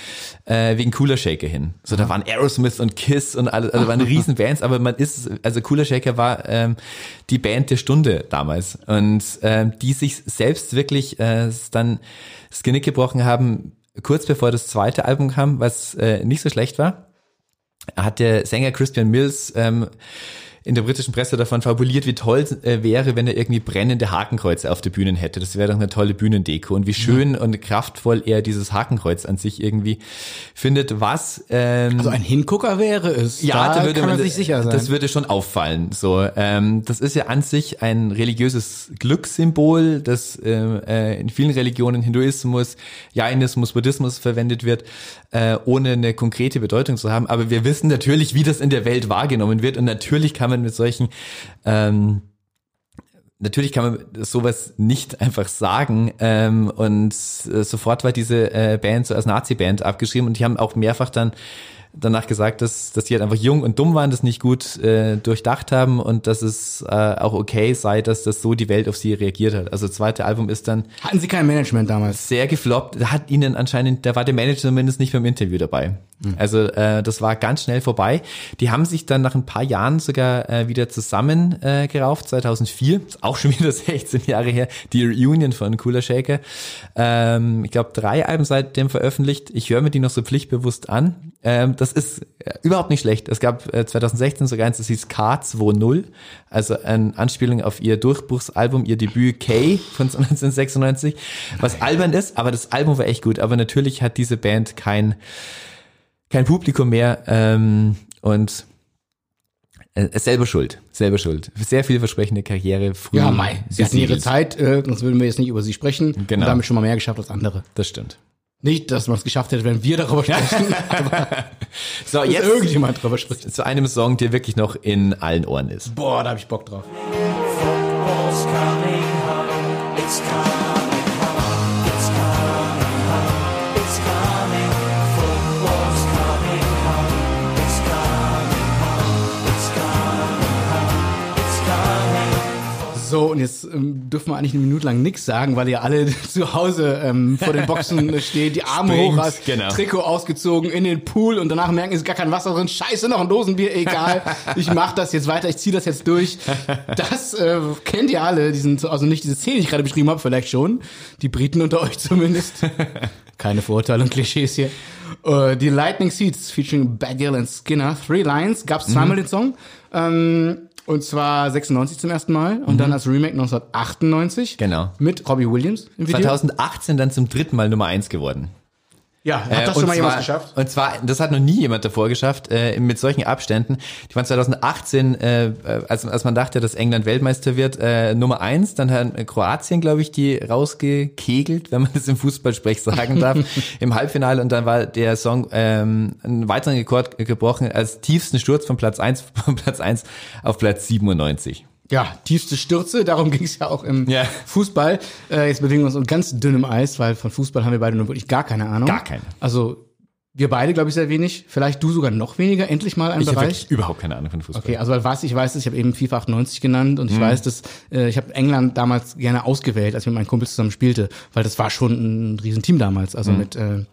äh, wegen Cooler Shaker hin. So, da waren Aerosmith und Kiss und alles, also waren riesen Bands, aber man ist, also Cooler Shaker war ähm, die Band der Stunde damals. Und ähm, die sich selbst wirklich äh, dann das Genick gebrochen haben, kurz bevor das zweite Album kam, was äh, nicht so schlecht war hat der Sänger Christian Mills ähm, in der britischen Presse davon fabuliert, wie toll äh, wäre, wenn er irgendwie brennende Hakenkreuze auf der Bühne hätte. Das wäre doch eine tolle Bühnendeko. Und wie schön und kraftvoll er dieses Hakenkreuz an sich irgendwie findet, was ähm, Also ein Hingucker wäre es. ja, da da würde kann man sich sicher sein. Das würde schon auffallen. So, ähm, das ist ja an sich ein religiöses Glückssymbol, das ähm, äh, in vielen Religionen, Hinduismus, Jainismus, Buddhismus verwendet wird, äh, ohne eine konkrete Bedeutung zu haben. Aber wir wissen natürlich, wie das in der Welt wahrgenommen wird, und natürlich kann man mit solchen ähm, Natürlich kann man sowas nicht einfach sagen. Ähm, und äh, sofort war diese äh, Band so als Nazi-Band abgeschrieben. Und die haben auch mehrfach dann danach gesagt, dass, dass die halt einfach jung und dumm waren, das nicht gut äh, durchdacht haben und dass es äh, auch okay sei, dass das so die Welt auf sie reagiert hat. Also das zweite Album ist dann Hatten sie kein Management damals? sehr gefloppt. Da hat ihnen anscheinend, da war der Manager zumindest nicht beim Interview dabei. Also äh, das war ganz schnell vorbei. Die haben sich dann nach ein paar Jahren sogar äh, wieder zusammen äh, gerauft, 2004. Ist auch schon wieder 16 Jahre her. Die Reunion von Cooler Shaker. Ähm, ich glaube, drei Alben seitdem veröffentlicht. Ich höre mir die noch so pflichtbewusst an. Ähm, das ist äh, überhaupt nicht schlecht. Es gab äh, 2016 sogar eins, das hieß K20, also eine Anspielung auf ihr Durchbruchsalbum, ihr Debüt K von 1996, was albern ist, aber das Album war echt gut. Aber natürlich hat diese Band kein, kein Publikum mehr ähm, und äh, selber schuld, selber schuld. Sehr vielversprechende Karriere früh. Ja, Mai. Sie hatten ihre. Zeit, äh, sonst würden wir jetzt nicht über sie sprechen. Genau. Und damit schon mal mehr geschafft als andere. Das stimmt. Nicht, dass man es geschafft hätte, wenn wir darüber sprechen, aber So, dass jetzt irgendjemand darüber spricht. zu einem Song, der wirklich noch in allen Ohren ist. Boah, da habe ich Bock drauf. Football's coming So, und jetzt ähm, dürfen wir eigentlich eine Minute lang nichts sagen, weil ihr alle zu Hause ähm, vor den Boxen steht, die Arme Springt, hoch hast, genau. Trikot ausgezogen, in den Pool und danach merken, es ist gar kein Wasser drin. Scheiße, noch ein Dosenbier, egal. Ich mach das jetzt weiter, ich ziehe das jetzt durch. Das äh, kennt ihr alle, diesen, also nicht diese Szene, die ich gerade beschrieben habe, vielleicht schon. Die Briten unter euch zumindest. Keine Vorurteile und Klischees hier. Äh, die Lightning Seeds featuring Baggill and Skinner, Three Lines, gab's zweimal den Song. Ähm, und zwar 96 zum ersten Mal und dann als Remake 1998. Genau. Mit Robbie Williams im Video. 2018 dann zum dritten Mal Nummer eins geworden. Ja, hat Äh, das und schon mal jemand geschafft? Und zwar, das hat noch nie jemand davor geschafft, äh, mit solchen Abständen. Die waren 2018, äh, als, als man dachte, dass England Weltmeister wird, äh, Nummer eins. Dann hat Kroatien, glaube ich, die rausgekegelt, wenn man das im Fußballsprech sagen darf, im Halbfinale. Und dann war der Song ähm, einen weiteren Rekord gebrochen, als tiefsten Sturz von Platz eins von Platz eins auf Platz 97. Ja, tiefste Stürze, darum ging es ja auch im Ja. Fußball. Äh, jetzt bewegen wir uns auf ganz dünnem Eis, weil von Fußball haben wir beide nur wirklich gar keine Ahnung. Gar keine. Also wir beide, glaube ich, sehr wenig. Vielleicht du sogar noch weniger, endlich mal ein Ich habe Bereich. wirklich überhaupt keine Ahnung von Fußball. Okay, also was ich weiß, ist, ich habe eben FIFA 98 genannt Mhm. und ich weiß, dass äh, ich habe England damals gerne ausgewählt, als ich mit meinen Kumpels zusammen spielte, weil das war schon ein Riesenteam damals. Also Mhm. mit äh,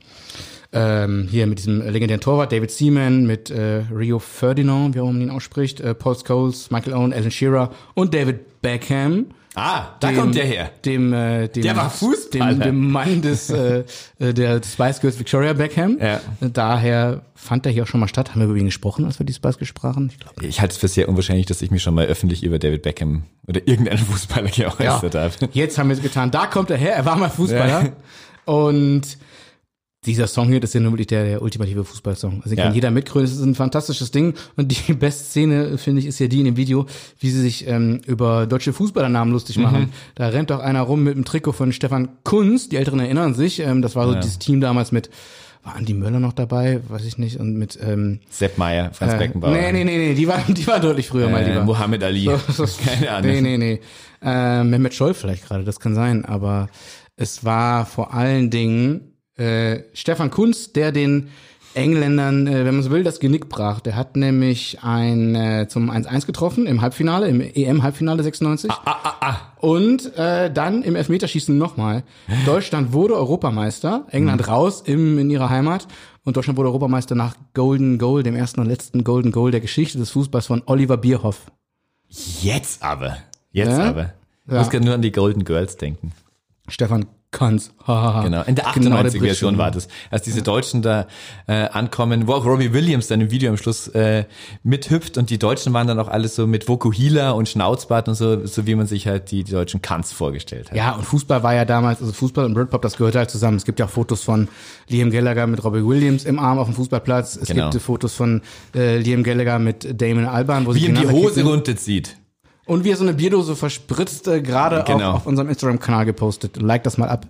ähm, hier mit diesem legendären Torwart David Seaman, mit äh, Rio Ferdinand, wie auch man ihn ausspricht, äh, Paul Scholes, Michael Owen, Alan Shearer und David Beckham. Ah, da dem- kommt der her. Dem, äh, dem, Der war Fußballer. Dem, dem Mann des, äh, äh, der Spice Girls Victoria Beckham. Ja. Daher fand er hier auch schon mal statt. Haben wir über ihn gesprochen, als wir die Spice Girls sprachen? Ich glaube. Ich halte es für sehr unwahrscheinlich, dass ich mich schon mal öffentlich über David Beckham oder irgendeinen Fußballer geäußert habe. Jetzt haben wir es getan. Da kommt er her. Er war mal Fußballer. Und dieser Song hier, das ist ja nur wirklich der, der ultimative Fußballsong. Also Ja. kann jeder mitgrölen. Es ist ein fantastisches Ding. Und die beste Szene, finde ich, ist ja die in dem Video, wie sie sich ähm, über deutsche Fußballernamen lustig Mhm. machen. Da rennt doch einer rum mit dem Trikot von Stefan Kunz. Die Älteren erinnern sich. Ähm, das war so dieses Team damals mit, war Andi Möller noch dabei? Weiß ich nicht. Und mit, ähm, Sepp Meier, Franz äh, Beckenbauer. Nee, nee, nee, nee, die war, die war deutlich früher, mein Äh, Lieber. Mohammed Ali. So, so, Keine Ahnung. Nee, nee, nee. Äh, Mehmet Scholl vielleicht gerade, das kann sein. Aber es war vor allen Dingen äh, Stefan Kunz, der den Engländern, äh, wenn man so will, das Genick brach. Der hat nämlich ein äh, zum 1-1 getroffen im Halbfinale, im EM-Halbfinale 96. Ah, Und äh, dann im Elfmeterschießen nochmal. Deutschland wurde Europameister, England Mhm. raus im, in ihrer Heimat. Und Deutschland wurde Europameister nach Golden Goal, dem ersten und letzten Golden Goal der Geschichte des Fußballs von Oliver Bierhoff. Jetzt aber. Jetzt Ja? aber. Ich Ja. muss gerade nur an die Golden Girls denken. Stefan Kanz. Hahaha. Genau. In der Genau 98 Brit Version war das. Als diese Deutschen da äh, ankommen, wo auch Robbie Williams dann im Video am Schluss äh, mithüpft und die Deutschen waren dann auch alles so mit Vokuhila und Schnauzbart und so, so wie man sich halt die, die deutschen Kanz vorgestellt hat. Ja, und Fußball war ja damals, also Fußball und Britpop, das gehört halt zusammen. Es gibt ja auch Fotos von Liam Gallagher mit Robbie Williams im Arm auf dem Fußballplatz. Es Genau. gibt Fotos von äh, Liam Gallagher mit Damon Alban, wo Wie sie ihm die Hose runterzieht. Und wie er so eine Bierdose verspritzt, äh, gerade Genau. auf, auf unserem Instagram-Kanal gepostet. Like das mal ab.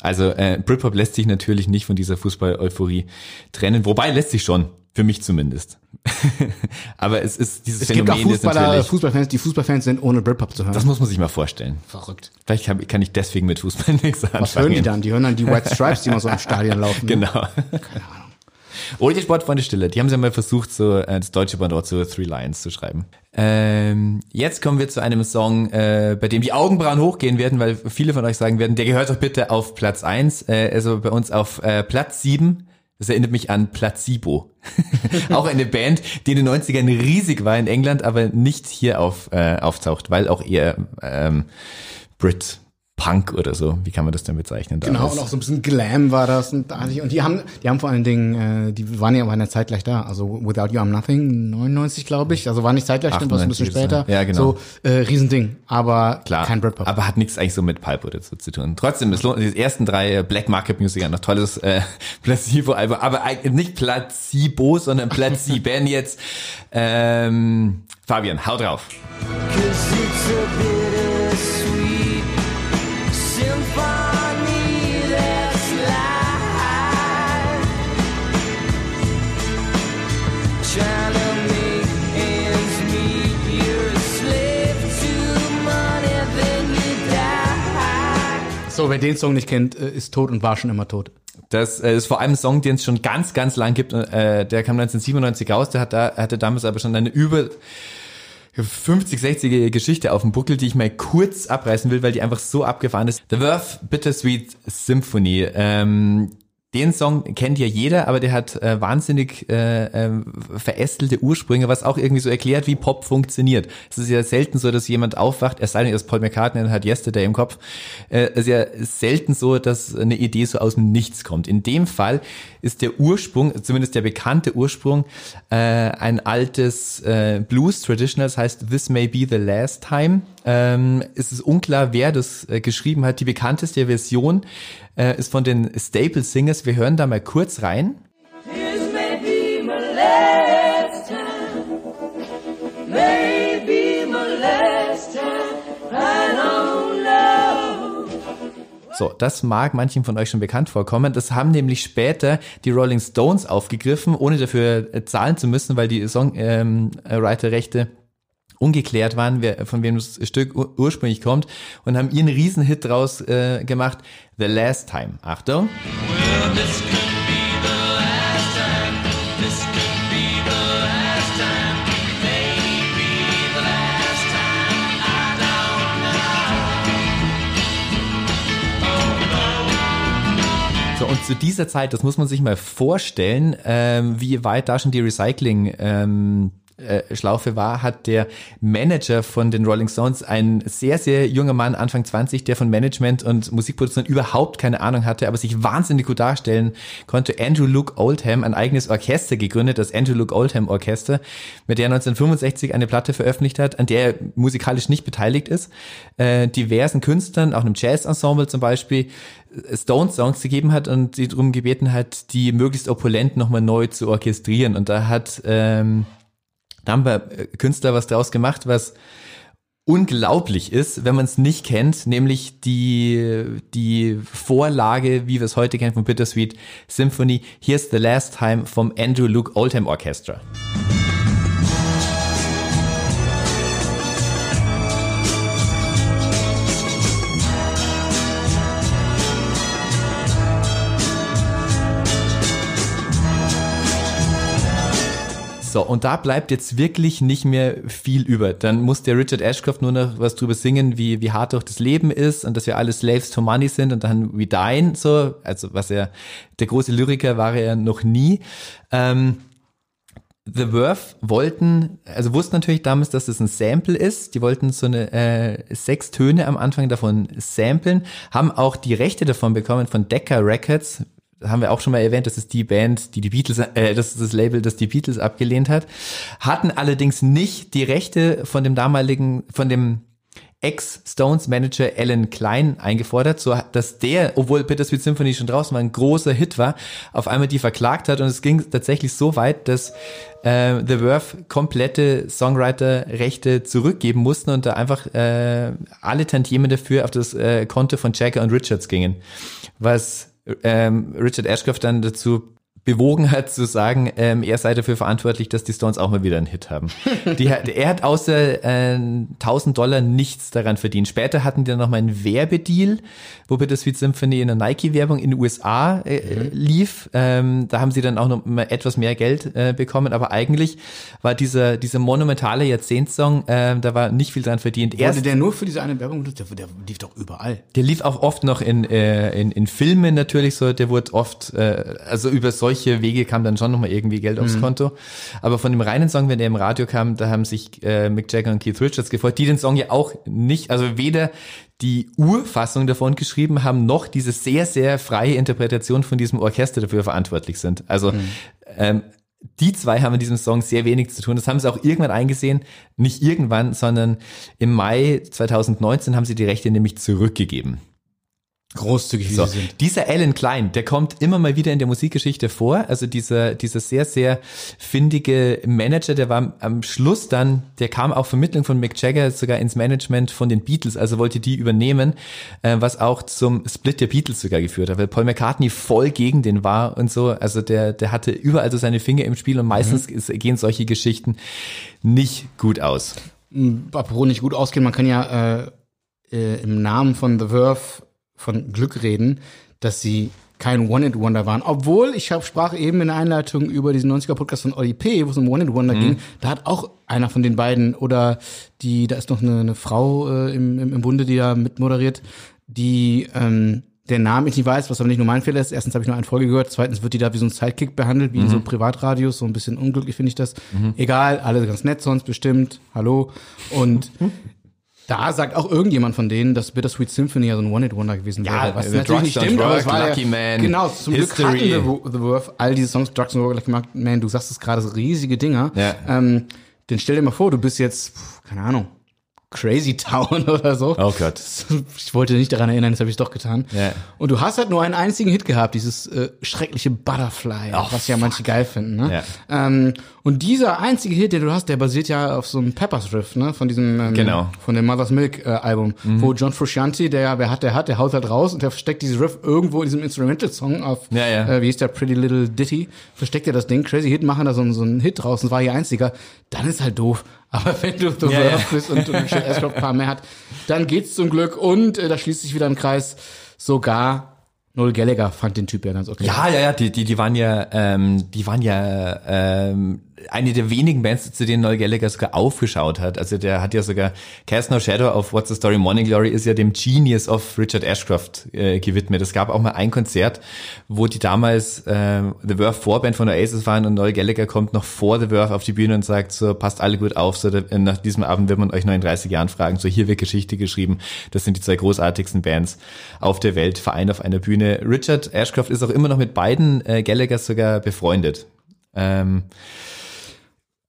Also äh, Britpop lässt sich natürlich nicht von dieser Fußball-Euphorie trennen. Wobei lässt sich schon, für mich zumindest. Aber es ist dieses Es gibt auch Phänomen ist Fußballer, natürlich. Fußballfans, die Fußballfans sind, ohne Britpop zu hören. Das muss man sich mal vorstellen. verrückt. Vielleicht kann, kann ich deswegen mit Fußball nichts anfangen. Was hören die dann? Die hören dann die White Stripes, die immer so im Stadion laufen. Genau. Oder die Sportfreunde Stille. Die haben ja mal versucht, so äh, das deutsche Pendant zu Three Lions zu schreiben. Ähm, jetzt kommen wir zu einem Song, äh, bei dem die Augenbrauen hochgehen werden, weil viele von euch sagen werden, der gehört doch bitte auf Platz eins. Äh, also bei uns auf äh, Platz sieben. Das erinnert mich an Placebo. auch eine Band, die in den 90ern riesig war in England, aber nicht hier auf, äh, auftaucht, weil auch eher ähm, Brit Punk oder so. Wie kann man das denn bezeichnen? Genau, damals? und auch so ein bisschen Glam war das. Und, und die haben, die haben vor allen Dingen, äh, die waren ja bei einer Zeit gleich da. Also Without You I'm Nothing, 99 glaube ich. Also war nicht zeitgleich, stimmt, war so ein bisschen 98 später. ja, genau. So, äh, Riesending. Aber Klar, kein Britpop. aber hat nichts eigentlich so mit Pulp oder so zu tun. Trotzdem, es lohnt, die ersten drei äh, Black Market Music noch tolles äh, Placebo-Album, aber eigentlich nicht Placebo, sondern Placiben jetzt. Ähm, Fabian, hau drauf. So, wer den Song nicht kennt, äh, ist tot und war schon immer tot. Das äh, ist vor allem ein Song, den es schon ganz, ganz lang gibt. Äh, der kam 1997 raus, der hat da, hatte damals aber schon eine über 50, 60er Geschichte auf dem Buckel, die ich mal kurz abreißen will, weil die einfach so abgefahren ist. The Verve Bittersweet Symphony. Ähm, den Song kennt ja jeder, aber der hat äh, wahnsinnig äh, äh, verästelte Ursprünge, was auch irgendwie so erklärt, wie Pop funktioniert. Es ist ja selten so, dass jemand aufwacht, es sei denn, ist Paul McCartney hat Yesterday im Kopf. Äh, es ist ja selten so, dass eine Idee so aus dem Nichts kommt. In dem Fall ist der Ursprung, zumindest der bekannte Ursprung, äh, ein altes äh, Blues-Traditional, das heißt This May Be the Last Time. Ähm, es ist unklar, wer das äh, geschrieben hat. Die bekannteste Version äh, ist von den Staple Singers. Wir hören da mal kurz rein. So, das mag manchen von euch schon bekannt vorkommen. Das haben nämlich später die Rolling Stones aufgegriffen, ohne dafür äh, zahlen zu müssen, weil die Songwriter-Rechte ungeklärt waren, wer, von wem das Stück ur ursprünglich kommt und haben ihren Riesenhit draus äh, gemacht. The Last Time. Achtung. So, und zu dieser Zeit, das muss man sich mal vorstellen, ähm, wie weit da schon die Recycling ähm, Zeitschlaufe war, hat der Manager von den Rolling Stones, ein sehr, sehr junger Mann, Anfang 20, der von Management und Musikproduktion überhaupt keine Ahnung hatte, aber sich wahnsinnig gut darstellen konnte, Andrew Luke Oldham, ein eigenes Orchester gegründet, das Andrew Luke Oldham Orchester, mit der er 1965 eine Platte veröffentlicht hat, an der er musikalisch nicht beteiligt ist, äh, diversen Künstlern, auch einem Jazz-Ensemble zum Beispiel, Stones-Songs gegeben hat und sie darum gebeten hat, die möglichst opulent nochmal neu zu orchestrieren. Und da hat ähm, da haben wir äh, Künstler was draus gemacht, was unglaublich ist, wenn man es nicht kennt, nämlich die, die Vorlage, wie wir es heute kennen von Bittersweet Symphony, Here's the Last Time vom Andrew Luke Oldham Orchestra. So, und da bleibt jetzt wirklich nicht mehr viel über. Dann muss der Richard Ashcroft nur noch was drüber singen, wie, wie hart doch das Leben ist und dass wir alle Slaves to Money sind und dann We Dine, so, also was er, der große Lyriker war er noch nie. Ähm, The Verve wollten, also wussten natürlich damals, dass das ein Sample ist. Die wollten so eine äh, sechs Töne am Anfang davon samplen, haben auch die Rechte davon bekommen von Decca Records, haben wir auch schon mal erwähnt, das ist die Band, die die Beatles, äh, das ist das Label, das die Beatles abgelehnt hat, hatten allerdings nicht die Rechte von dem damaligen, von dem Ex-Stones-Manager Alan Klein eingefordert, so dass der, obwohl Bittersweet Symphony schon draußen war, ein großer Hit war, auf einmal die verklagt hat. Und es ging tatsächlich so weit, dass äh, The Verve komplette Songwriter-Rechte zurückgeben mussten und da einfach äh, alle Tantiemen dafür auf das äh, Konto von Jagger und Richards gingen, was ähm, Richard Ashcroft dann dazu bewogen hat zu sagen, ähm, er sei dafür verantwortlich, dass die Stones auch mal wieder einen Hit haben. Die, er hat außer äh, 1000 Dollar nichts daran verdient. Später hatten die dann nochmal einen Werbedeal, wo Bittersweet Symphony in der Nike-Werbung in den USA äh, mhm. lief. Ähm, da haben sie dann auch noch mal etwas mehr Geld äh, bekommen, aber eigentlich war dieser, dieser monumentale Jahrzehntsong, äh, da war nicht viel dran verdient. Erst, Wurde der nur für diese eine Werbung benutzt? Der, der lief doch überall. Der lief auch oft noch in, äh, in, in Filmen natürlich so, der wurde oft, äh, also über solche solche Wege kam dann schon nochmal irgendwie Geld aufs mhm. Konto. Aber von dem reinen Song, wenn der im Radio kam, da haben sich äh, Mick Jagger und Keith Richards gefreut, die den Song ja auch nicht, also weder die Urfassung davon geschrieben haben, noch diese sehr, sehr freie Interpretation von diesem Orchester dafür verantwortlich sind. Also mhm. ähm, die zwei haben in diesem Song sehr wenig zu tun. Das haben sie auch irgendwann eingesehen. Nicht irgendwann, sondern im Mai 2019 haben sie die Rechte nämlich zurückgegeben. Großzügig, wie so. sie sind. Dieser Alan Klein, der kommt immer mal wieder in der Musikgeschichte vor. Also dieser, dieser sehr, sehr findige Manager, der war am Schluss dann, der kam auf Vermittlung von Mick Jagger sogar ins Management von den Beatles, also wollte die übernehmen, äh, was auch zum Split der Beatles sogar geführt hat, weil Paul McCartney voll gegen den war und so. Also der, der hatte überall so seine Finger im Spiel und meistens mhm. gehen solche Geschichten nicht gut aus. Apropos nicht gut ausgehen, man kann ja äh, äh, im Namen von The Verve von Glück reden, dass sie kein One-It-Wonder waren. Obwohl, ich hab, sprach eben in der Einleitung über diesen 90er-Podcast von Oli P., wo es um One-It-Wonder mhm. ging. Da hat auch einer von den beiden, oder die, da ist noch eine, eine Frau äh, im, im, im Bunde, die da mitmoderiert, die ähm, der Name ich nicht weiß, was aber nicht nur mein Fehler ist. Erstens habe ich nur eine Folge gehört, zweitens wird die da wie so ein Sidekick behandelt, wie mhm. in so Privatradios, so ein bisschen unglücklich finde ich das. Mhm. Egal, alle ganz nett sonst bestimmt, hallo. Und Da sagt auch irgendjemand von denen, dass Bittersweet Symphony ja so ein One-Hit-Wonder gewesen wäre. Ja, was natürlich nicht stimmt, aber es war Lucky ja, Man, genau, zum History. Glück hatten The, The Worth all diese Songs, Drugs and Rock, Lucky Man, du sagst es gerade, so riesige Dinger. Ja. Ähm, denn stell dir mal vor, du bist jetzt, keine Ahnung, Crazy Town oder so. Oh Gott. Ich wollte nicht daran erinnern, das habe ich doch getan. Ja. Und du hast halt nur einen einzigen Hit gehabt, dieses äh, schreckliche Butterfly, oh, was ja manche geil finden. Ne? Ja. Ähm, und dieser einzige Hit, den du hast, der basiert ja auf so einem Peppers Riff, ne? Von diesem, ähm, genau. von dem Mother's Milk äh, Album, mhm. wo John Frusciante, der ja, wer hat, der hat, der haut halt raus und der versteckt dieses Riff irgendwo in diesem Instrumental-Song auf, ja, ja. Äh, wie hieß der, Pretty Little Ditty, versteckt er das Ding, Crazy Hit, machen da so, so einen Hit draus und war ihr einziger, dann ist halt doof. Aber wenn du The ja, ja. bist und, und Richard Ashcroft ein paar mehr hat, dann geht's zum Glück und äh, da schließt sich wieder ein Kreis. Sogar Noel Gallagher fand den Typ ja ganz okay. Ja, ja, ja, die, die, die waren ja, ähm, die waren ja ähm, eine der wenigen Bands, zu denen Noel Gallagher sogar aufgeschaut hat. Also der hat ja sogar Cast No Shadow of What's the Story Morning Glory ist ja dem Genius of Richard Ashcroft äh, gewidmet. Es gab auch mal ein Konzert, wo die damals äh, The Verve Vorband von Oasis waren und Noel Gallagher kommt noch vor The Verve auf die Bühne und sagt so, passt alle gut auf, so nach diesem Abend wird man euch noch in 30 Jahren fragen, so hier wird Geschichte geschrieben. Das sind die zwei großartigsten Bands auf der Welt, vereint auf einer Bühne. Richard Ashcroft ist auch immer noch mit beiden äh, Gallaghers sogar befreundet. Ähm,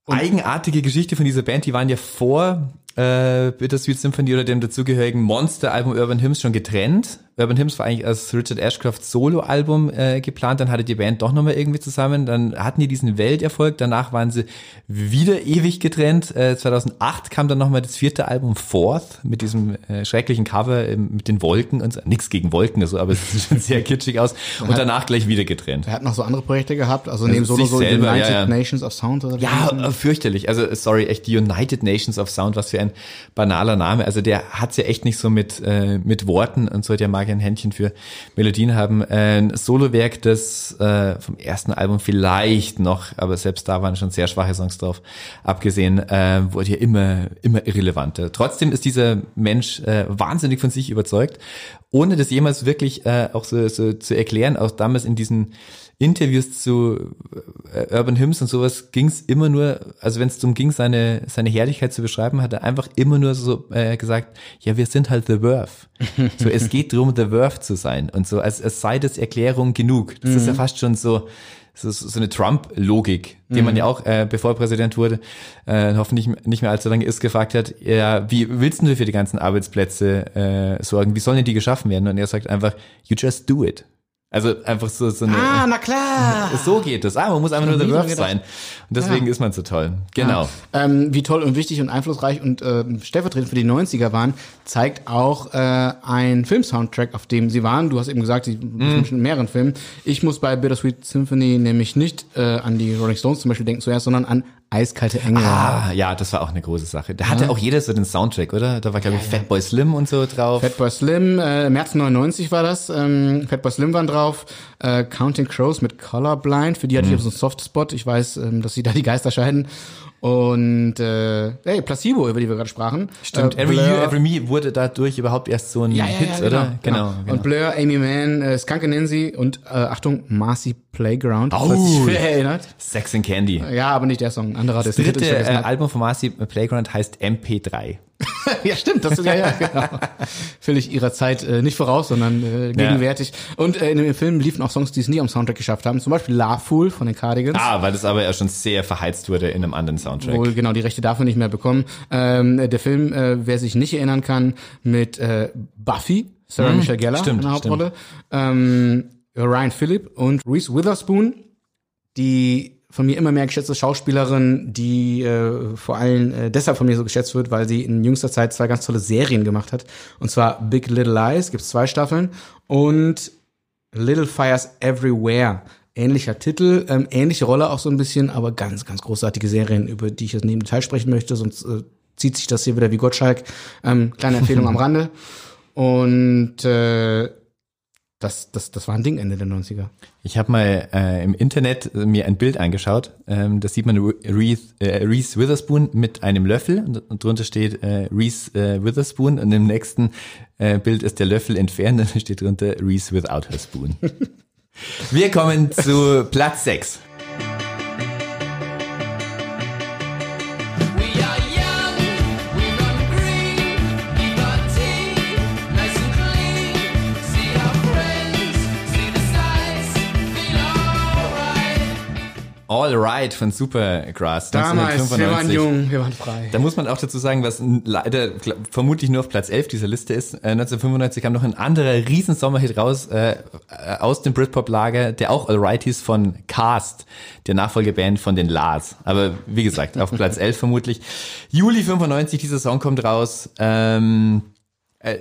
eigenartige Geschichte von dieser Band, die waren ja vor äh, Bittersweet Symphony oder dem dazugehörigen Monster-Album Urban Hymns schon getrennt. Urban Hymns war eigentlich als Richard Ashcroft Solo-Album äh, geplant, dann hatte die Band doch nochmal irgendwie zusammen, dann hatten die diesen Welterfolg, danach waren sie wieder ewig getrennt. Äh, 2008 kam dann nochmal das vierte Album Fourth mit diesem äh, schrecklichen Cover äh, mit den Wolken und so. Nix gegen Wolken, also, aber es sieht schon sehr kitschig aus. Und danach gleich wieder getrennt. Er hat noch so andere Projekte gehabt, also neben Solo so selber, United ja, ja. Nations of Sound oder Ja, fürchterlich. Also sorry, echt die United Nations of Sound, was für ein banaler Name. Also der hat's ja echt nicht so mit äh, mit Worten und so. Der mag ja ein Händchen für Melodien haben. Ein Solowerk, das äh, vom ersten Album vielleicht noch, aber selbst da waren schon sehr schwache Songs drauf. Abgesehen äh, wurde ja immer immer irrelevanter. Trotzdem ist dieser Mensch äh, wahnsinnig von sich überzeugt, ohne das jemals wirklich äh, auch so, so zu erklären. Auch damals in diesen Interviews zu äh, Urban Hymns und sowas ging es immer nur, also wenn es darum ging, seine, seine Herrlichkeit zu beschreiben, hat er einfach immer nur so äh, gesagt, ja, wir sind halt The Verve. so, es geht darum, The Verve zu sein. Und so, als, als sei das Erklärung genug. Das ist ja fast schon so, so, so eine Trump-Logik, die man ja auch, äh, bevor er Präsident wurde, äh, hoffentlich nicht mehr allzu lange ist, gefragt hat, ja, wie willst du für die ganzen Arbeitsplätze äh, sorgen? Wie sollen denn die geschaffen werden? Und er sagt einfach, you just do it. Also einfach so, so eine, Ah, na klar. so geht es. Ah, man muss einfach nur der Wurf sein. Und deswegen Ja. ist man so toll. Genau. Ähm, wie toll und wichtig und einflussreich und äh, stellvertretend für die 90er waren, zeigt auch äh, ein Film-Soundtrack, auf dem sie waren. Du hast eben gesagt, sie Mhm. sind schon in mehreren Filmen. Ich muss bei Bittersweet Symphony nämlich nicht äh, an die Rolling Stones zum Beispiel denken zuerst, sondern an Eiskalte Engel. Ah, ja, das war auch eine große Sache. Da hatte auch jeder so den Soundtrack, oder? Da war, glaube ich, Fatboy Slim und so drauf. Fatboy Slim, äh, März 99 war das. Ähm, Fatboy Slim waren drauf. Äh, Counting Crows mit Colorblind. Für die hatte ich so einen Softspot. Ich weiß, ähm, dass sie da die Geister scheiden. Und äh, hey, Placebo, über die wir gerade sprachen. Stimmt, Äh, Every Blur- You, Every Me wurde dadurch überhaupt erst so ein ja, ja, Hit, ja, oder? Genau, genau. Und Blur, Amy Mann, äh, Skunk Nancy und äh, Achtung, Marcy Playground, Oh. falls sich erinnert. Sex and Candy. Ja, aber nicht der Song, anderer, Das dritte äh. Album von Marcy Playground heißt MP3. ja, stimmt, das ist ja, ja, genau. Völlig ihrer Zeit äh, nicht voraus, sondern äh, gegenwärtig. Und äh, in dem Film liefen auch Songs, die es nie am Soundtrack geschafft haben. Zum Beispiel La Fool von den Cardigans. Ah, weil das aber ja schon sehr verheizt wurde in einem anderen Soundtrack. Wohl genau die Rechte dafür nicht mehr bekommen. Ähm, der Film, äh, wer sich nicht erinnern kann, mit äh, Buffy, Sarah Michelle Gellar stimmt, in der Hauptrolle, ähm, Ryan Phillip und Reese Witherspoon, die von mir immer mehr geschätzte Schauspielerin, die äh, vor allem äh, deshalb von mir so geschätzt wird, weil sie in jüngster Zeit zwei ganz tolle Serien gemacht hat. Und zwar Big Little Lies, gibt's zwei Staffeln, und Little Fires Everywhere. Ähnlicher Titel, ähm, ähnliche Rolle auch so ein bisschen, aber ganz, ganz großartige Serien, über die ich jetzt neben Detail sprechen möchte, sonst äh, zieht sich das hier wieder wie Gottschalk. Ähm, kleine Empfehlung am Rande. Und äh, das, das, das war ein Ding Ende der 90er. Ich habe mal äh, im Internet äh, mir ein Bild angeschaut. Ähm, da sieht man Reese, äh, Reese Witherspoon mit einem Löffel und, und drunter steht äh, Reese äh, Witherspoon und im nächsten äh, Bild ist der Löffel entfernt und da steht drunter Reese without her spoon. Wir kommen zu Platz 6. All Right von Supergrass. Damals, wir waren 1995. jung, wir waren frei. Da muss man auch dazu sagen, was leider vermutlich nur auf Platz 11 dieser Liste ist. Äh, 1995 kam noch ein anderer Riesensommerhit raus äh, äh, aus dem Britpop-Lager, der auch Alright hieß von Cast, der Nachfolgeband von den Lars. Aber wie gesagt, auf Platz 11 vermutlich. Juli 95, dieser Song kommt raus. Ähm, äh,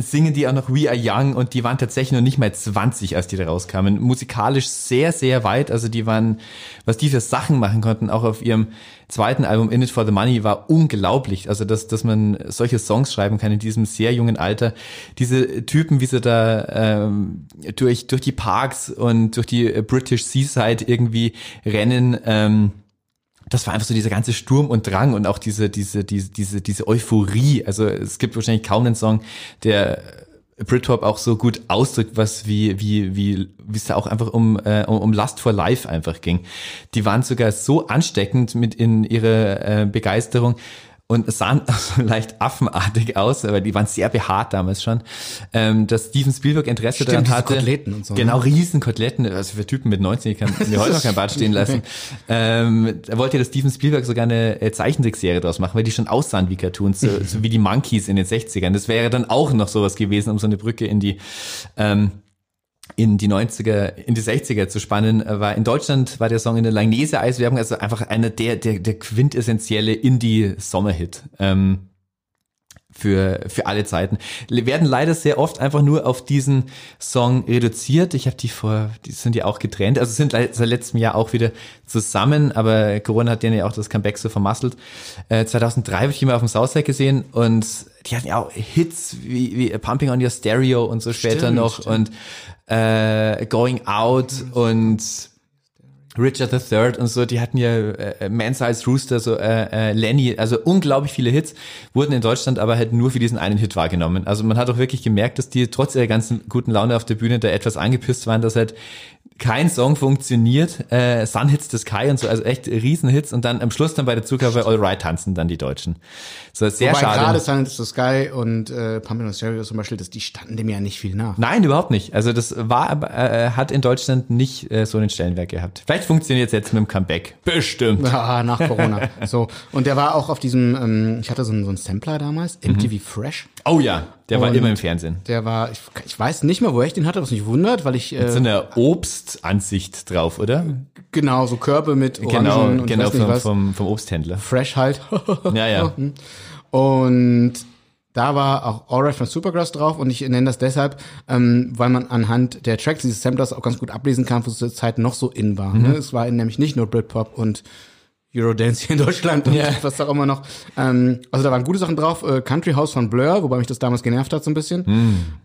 singen die auch noch We Are Young und die waren tatsächlich noch nicht mal 20, als die da rauskamen. Musikalisch sehr, sehr weit. Also die waren, was die für Sachen machen konnten, auch auf ihrem zweiten Album In It For The Money war unglaublich. Also dass, dass man solche Songs schreiben kann in diesem sehr jungen Alter. Diese Typen, wie sie da ähm, durch, durch die Parks und durch die British Seaside irgendwie rennen, ähm, das war einfach so dieser ganze Sturm und Drang und auch diese, diese, diese, diese, diese Euphorie. Also es gibt wahrscheinlich kaum einen Song, der Britpop auch so gut ausdrückt, was wie wie wie wie es da auch einfach um äh, um Lust for Life einfach ging. Die waren sogar so ansteckend mit in ihrer äh, Begeisterung und es sahen auch so leicht affenartig aus, aber die waren sehr behaart damals schon, ähm, dass Steven Spielberg Interesse Stimmt, daran hatte. Koteletten und so, Genau, ne? riesen Koteletten, also für Typen mit 19, ich kann mir heute noch kein Bad stehen lassen. Ähm, da wollte der Steven Spielberg sogar eine äh, Zeichentrickserie draus machen, weil die schon aussahen wie Cartoons, so, so wie die Monkeys in den 60ern. Das wäre dann auch noch sowas gewesen, um so eine Brücke in die ähm, in die 90er, in die 60er zu spannen, äh, war in Deutschland war der Song in der Langnese Eiswerbung also einfach einer der, der, der quintessentielle Indie-Sommerhit. Ähm, für, für alle Zeiten. Werden leider sehr oft einfach nur auf diesen Song reduziert. Ich habe die vor, die sind ja auch getrennt. Also sind seit letztem Jahr auch wieder zusammen, aber Corona hat denen ja auch das Comeback so vermasselt. Äh, 2003 habe ich die mal auf dem Southside gesehen und die hatten ja auch Hits wie, wie Pumping on Your Stereo und so später Stimmt, noch stimmt. und äh, Going Out und Richard III und so, die hatten ja äh, Man Size Rooster, so äh, äh, Lenny, also unglaublich viele Hits, wurden in Deutschland aber halt nur für diesen einen Hit wahrgenommen. Also man hat auch wirklich gemerkt, dass die trotz ihrer ganzen guten Laune auf der Bühne da etwas angepisst waren, dass halt kein Song funktioniert, äh, Sun Hits the Sky und so, also echt Riesenhits und dann am Schluss dann bei der Zugabe All Right tanzen dann die Deutschen. So sehr Wobei schade. gerade Silence to Sky und äh, Pumping Stereo zum Beispiel, das, die standen dem ja nicht viel nach. Nein, überhaupt nicht. Also das war, äh, hat in Deutschland nicht äh, so einen Stellenwert gehabt. Vielleicht funktioniert es jetzt mit dem Comeback. Bestimmt. Ja, nach Corona. so. Und der war auch auf diesem, ähm, ich hatte so einen, so einen Sampler damals, Mhm. MTV Fresh. Oh ja, der war Und- immer im Fernsehen. Der war, ich, ich weiß nicht mehr, wo ich den hatte, was mich wundert, weil ich, So äh, eine Obstansicht drauf, oder? genau, so Körbe mit Orangen Genau, und genau vom, was. vom, vom Obsthändler. Fresh halt. Ja, ja. Und da war auch Alright von Supergrass drauf und ich nenne das deshalb, ähm, weil man anhand der Tracks dieses Samplers auch ganz gut ablesen kann, was zur Zeit noch so in war. Mhm. Ne? Es war nämlich nicht nur Britpop und Eurodance hier in Deutschland und Ja. was auch immer noch. Ähm, also da waren gute Sachen drauf. Äh, Country House von Blur, wobei mich das damals genervt hat so ein bisschen.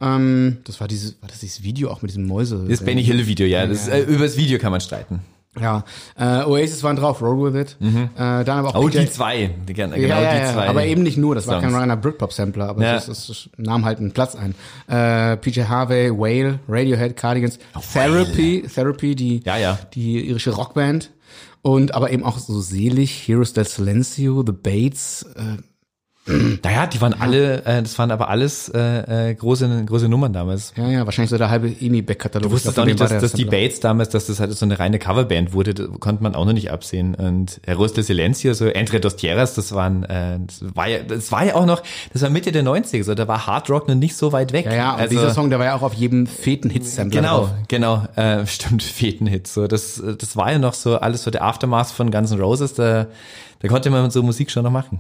Ähm, das war dieses, war das dieses Video auch mit diesem Mäuse? Mhm. Das Benny Hill Video, ja. Das, äh, über das Video kann man streiten. Ja, äh, Oasis waren drauf, Roll With It. Äh, dann aber auch Oh, die zwei. Genau ja, ja, die zwei. aber eben nicht nur, das war kein Songs. reiner Britpop-Sampler, aber Ja. das, das nahm halt einen Platz ein. Äh, PJ Harvey, Whale, Radiohead, Cardigans, Therapy, Therapy, die, Ja, ja. die irische Rockband und aber eben auch so selig, Heroes del Silencio, The Bates, äh, Naja, die waren alle, äh, das waren aber alles äh, äh, große, große Nummern damals. ja, ja, wahrscheinlich so der halbe EMI-Back-Katalog. Du wusstest auch nicht, dass, dass die Bates damals, dass das halt so eine reine Coverband wurde, das konnte man auch noch nicht absehen. Und Heroes de Silencio, so Entre dos Tierras, das waren, äh, das war ja, das war ja auch noch, das war Mitte der 90er, so, da war Hard Rock noch nicht so weit weg. Ja, ja, und also, dieser Song, der war ja auch auf jedem feten Hit-Sampler Genau, drauf. genau, äh, stimmt, Fetenhit. So, das, das war ja noch so alles so der Aftermath von Guns N' Roses, da, da konnte man so Musik schon noch machen.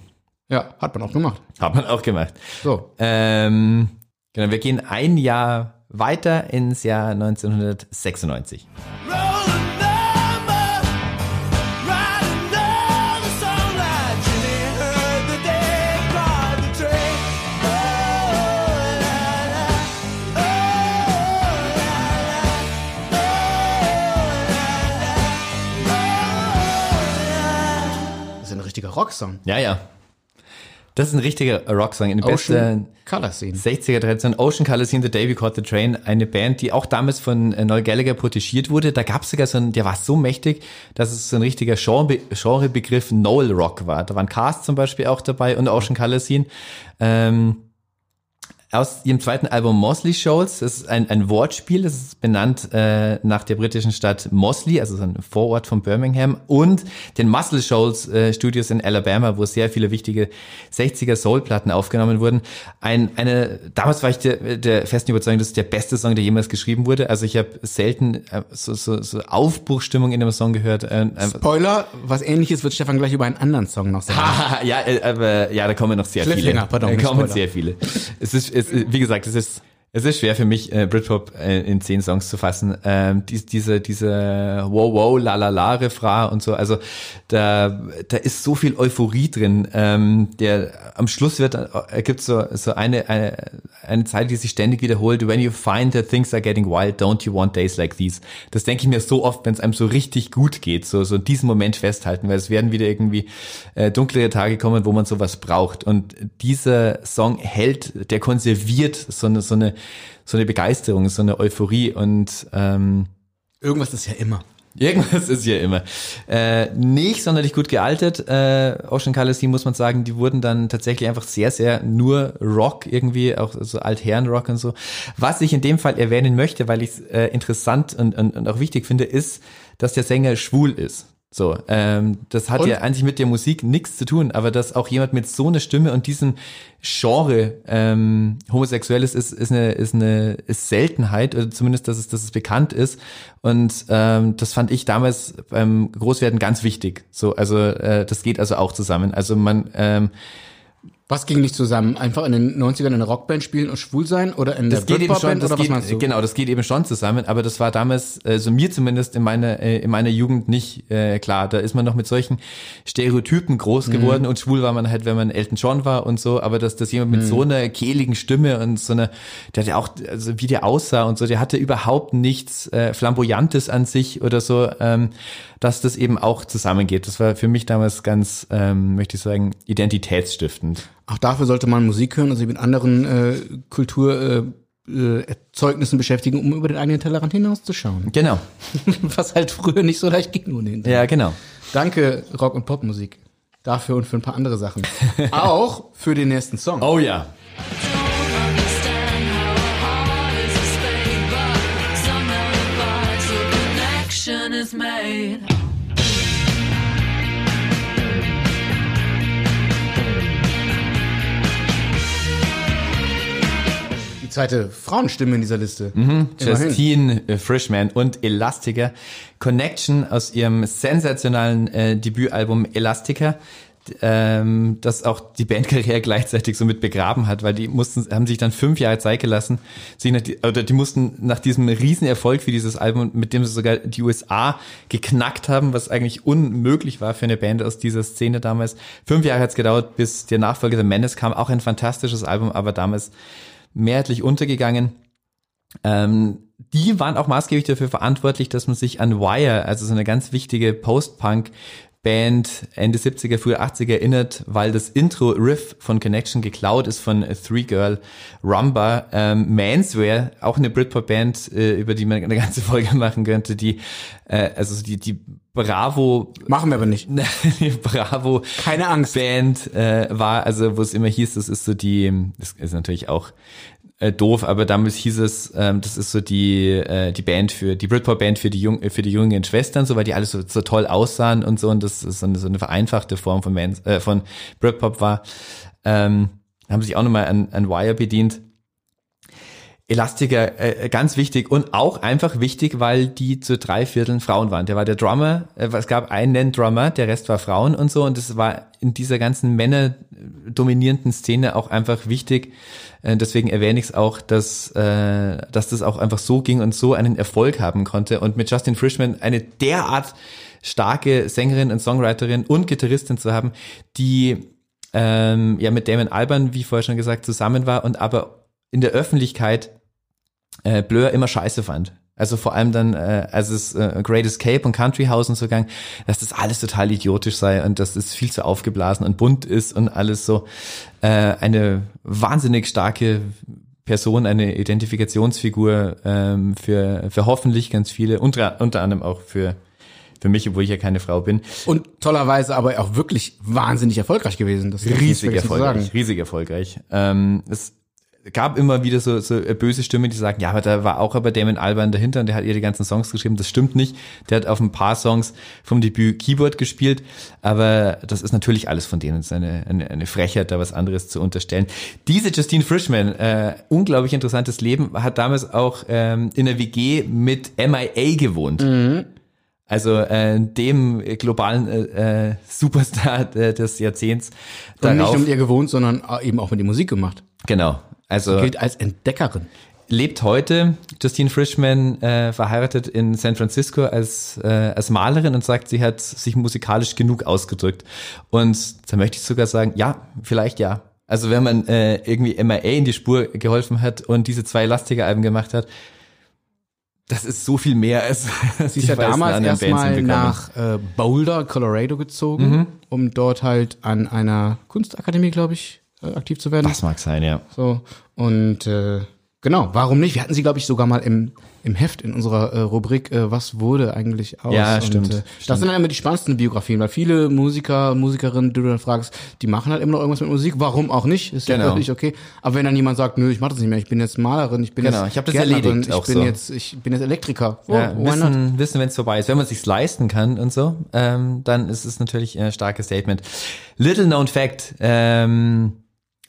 Ja, hat man auch gemacht. Hat man auch gemacht. So, Ähm, genau, wir gehen ein Jahr weiter ins Jahr 1996. Rolling number, riding down the sunlight. Jenny heard the day drive the train. Oh, la, la. Oh, la, la. Oh, la, la. Oh, das ist ein richtiger Rocksong. Ja, ja. Das ist ein richtiger Rocksong. In der Ocean besten Color Scene. 60er Tradition. Ocean Color Scene, The Day We Caught the Train. Eine Band, die auch damals von äh, Noel Gallagher protegiert wurde. Da gab es sogar so einen, der war so mächtig, dass es so ein richtiger Genre, Genrebegriff Noel Rock war. Da waren Cast zum Beispiel auch dabei und Ocean Color Scene. Ähm, aus ihrem zweiten Album Mosley Shoals. Das ist ein, ein Wortspiel, das ist benannt äh, nach der britischen Stadt Mosley, also so ein Vorort von Birmingham, und den Muscle Shoals äh, Studios in Alabama, wo sehr viele wichtige 60er Soul-Platten aufgenommen wurden. Ein, eine, damals war ich der, der festen Überzeugung, das ist der beste Song, der jemals geschrieben wurde. Also ich habe selten äh, so, so, so Aufbruchstimmung in einem Song gehört. Äh, einfach- Spoiler, was ähnliches wird Stefan gleich über einen anderen Song noch sagen. Haha, ja, äh, aber ja, da kommen noch sehr viele. Pardon, Da kommen Spoiler. sehr viele. Es ist, es, wie gesagt, es ist, es ist schwer für mich, äh, Britpop äh, in zehn Songs zu fassen. Ähm, dies, diese, diese wow, wow, la la la Refrain und so. Also da, da ist so viel Euphorie drin. Ähm, der am Schluss wird, äh, gibt so, so eine, eine, eine Zeile, die sich ständig wiederholt. When you find that things are getting wild, don't you want days like these? Das denke ich mir so oft, wenn es einem so richtig gut geht, so, so diesen Moment festhalten, weil es werden wieder irgendwie äh, dunklere Tage kommen, wo man sowas braucht. Und dieser Song hält, der konserviert so eine, so eine, so eine Begeisterung, so eine Euphorie und ähm, Irgendwas ist ja immer. Irgendwas ist ja immer. Äh, nicht sonderlich gut gealtert. Äh, Ocean Colors, die muss man sagen, die wurden dann tatsächlich einfach sehr, sehr nur Rock irgendwie, auch so Altherren-Rock und so. Was ich in dem Fall erwähnen möchte, weil ich es äh, interessant und, und, und auch wichtig finde, ist, dass der Sänger schwul ist. So, ähm, das hat Und? ja eigentlich mit der Musik nichts zu tun, aber dass auch jemand mit so einer Stimme und diesem Genre ähm, homosexuell ist, ist, ist eine, ist eine ist Seltenheit, oder zumindest, dass es, dass es bekannt ist. Und ähm, das fand ich damals beim Großwerden ganz wichtig. So, also äh, das geht also auch zusammen. Also man ähm, Was ging nicht zusammen? Einfach in den 90ern in einer Rockband spielen und schwul sein? Oder in der Das geht eben schon, das Oder was geht, meinst du? genau, das geht eben schon zusammen, aber das war damals, also mir zumindest in meiner, äh, in meiner Jugend nicht äh, klar. Da ist man noch mit solchen Stereotypen Mhm. groß geworden und schwul war man halt, wenn man Elton John war und so, aber dass, dass jemand mit Mhm. so einer kehligen Stimme und so einer, der hat ja auch, also wie der aussah und so, der hatte überhaupt nichts äh, Flamboyantes an sich oder so, ähm, dass das eben auch zusammengeht. Das war für mich damals ganz, ähm, möchte ich sagen, identitätsstiftend. Auch dafür sollte man Musik hören und sich mit anderen äh, Kulturerzeugnissen äh, Erzeugnissen beschäftigen, um über den eigenen Tellerrand hinauszuschauen. Genau. Was halt früher nicht so leicht ging ohnehin. Ja, genau. Danke, Rock- und Popmusik. Dafür und für ein paar andere Sachen. Auch für den nächsten Song. Oh ja. is zweite Frauenstimme in dieser Liste. Immerhin. Justine äh, Frischman und Elastica. Connection aus ihrem sensationalen äh, Debütalbum Elastica, ähm, das auch die Bandkarriere gleichzeitig so mit begraben hat, weil die mussten, haben sich dann fünf Jahre Zeit gelassen, sich nach die, oder die mussten nach diesem Riesenerfolg für dieses Album, mit dem sie sogar die USA geknackt haben, was eigentlich unmöglich war für eine Band aus dieser Szene damals. Fünf Jahre hat es gedauert, bis der Nachfolger The Menace kam, auch ein fantastisches Album, aber damals mehrheitlich untergegangen. Ähm, die waren auch maßgeblich dafür verantwortlich, dass man sich an Wire, also so eine ganz wichtige Post-Punk-Band Ende 70er, frühe 80er erinnert, weil das Intro-Riff von Connection geklaut ist von Three Girl Rumba. Ähm, Manswear, auch eine Britpop-Band, äh, über die man eine ganze Folge machen könnte, die, äh, also die, die Bravo Machen wir aber nicht. die Bravo Keine Angst. Band äh, war, also wo es immer hieß, das ist so die, das ist natürlich auch äh, doof, aber damals hieß es, ähm, das ist so die äh, die Band für die Britpop Band für die jung, für die jungen Schwestern, so weil die alle so, so toll aussahen und so und das ist so eine, so eine vereinfachte Form von Mans, äh, von Britpop war. Ähm, haben sich auch nochmal an, an Wire bedient. Elastiker, äh, ganz wichtig und auch einfach wichtig, weil die zu drei Vierteln Frauen waren. Der war der Drummer, äh, es gab einen Drummer, der Rest war Frauen und so und das war in dieser ganzen männerdominierenden Szene auch einfach wichtig. Äh, deswegen erwähne ich es auch, dass, äh, dass das auch einfach so ging und so einen Erfolg haben konnte und mit Justin Frischman eine derart starke Sängerin und Songwriterin und Gitarristin zu haben, die ähm, ja mit Damon Alban, wie vorher schon gesagt, zusammen war und aber in der Öffentlichkeit äh, Blur immer scheiße fand. Also vor allem dann, äh, als es äh, Great Escape und Country House und so gang, dass das alles total idiotisch sei und dass es viel zu aufgeblasen und bunt ist und alles so äh, eine wahnsinnig starke Person, eine Identifikationsfigur ähm, für, für hoffentlich ganz viele, unter, unter anderem auch für, für mich, obwohl ich ja keine Frau bin. Und tollerweise aber auch wirklich wahnsinnig erfolgreich gewesen. Das riesig erfolgreich, riesig erfolgreich. Ähm, es gab immer wieder so, so böse Stimmen, die sagen, ja, aber da war auch aber Damon Alban dahinter und der hat ihr die ganzen Songs geschrieben. Das stimmt nicht. Der hat auf ein paar Songs vom Debüt Keyboard gespielt, aber das ist natürlich alles von denen. Es ist eine, eine, eine Frechheit, da was anderes zu unterstellen. Diese Justine Frischman, äh, unglaublich interessantes Leben, hat damals auch ähm, in der WG mit MIA gewohnt. Also äh, dem globalen äh, äh, Superstar äh, des Jahrzehnts. Und nicht Darauf- um ihr gewohnt, sondern eben auch mit die Musik gemacht. Genau. Also Gilt als Entdeckerin. lebt heute Justine Frischman äh, verheiratet in San Francisco als äh, als Malerin und sagt, sie hat sich musikalisch genug ausgedrückt. Und da möchte ich sogar sagen, ja, vielleicht ja. Also wenn man äh, irgendwie MIA in die Spur geholfen hat und diese zwei Elastiker-Alben gemacht hat, das ist so viel mehr als, als Sie ist ja damals erstmal nach äh, Boulder, Colorado gezogen, Mhm. um dort halt an einer Kunstakademie, glaube ich, äh, aktiv zu werden. Das mag sein, ja. So. Und äh, genau, warum nicht? Wir hatten sie, glaube ich, sogar mal im, im Heft in unserer äh, Rubrik äh, Was wurde eigentlich aus? Ja, Und, stimmt, äh, stimmt. Das sind dann immer die spannendsten Biografien, weil viele Musiker, Musikerinnen, die du dann fragst, die machen halt immer noch irgendwas mit Musik. Warum auch nicht? Ist ja Genau. völlig okay. Aber wenn dann jemand sagt, nö, ich mache das nicht mehr, ich bin jetzt Malerin, ich bin Genau, jetzt ich hab das Gärtnerin, erledigt ich auch bin so. jetzt, ich bin jetzt Elektriker. Oh, ja wissen, wissen wenn es vorbei ist. Wenn man sich's leisten kann und so, ähm, dann ist es natürlich ein starkes Statement. Little known fact, ähm,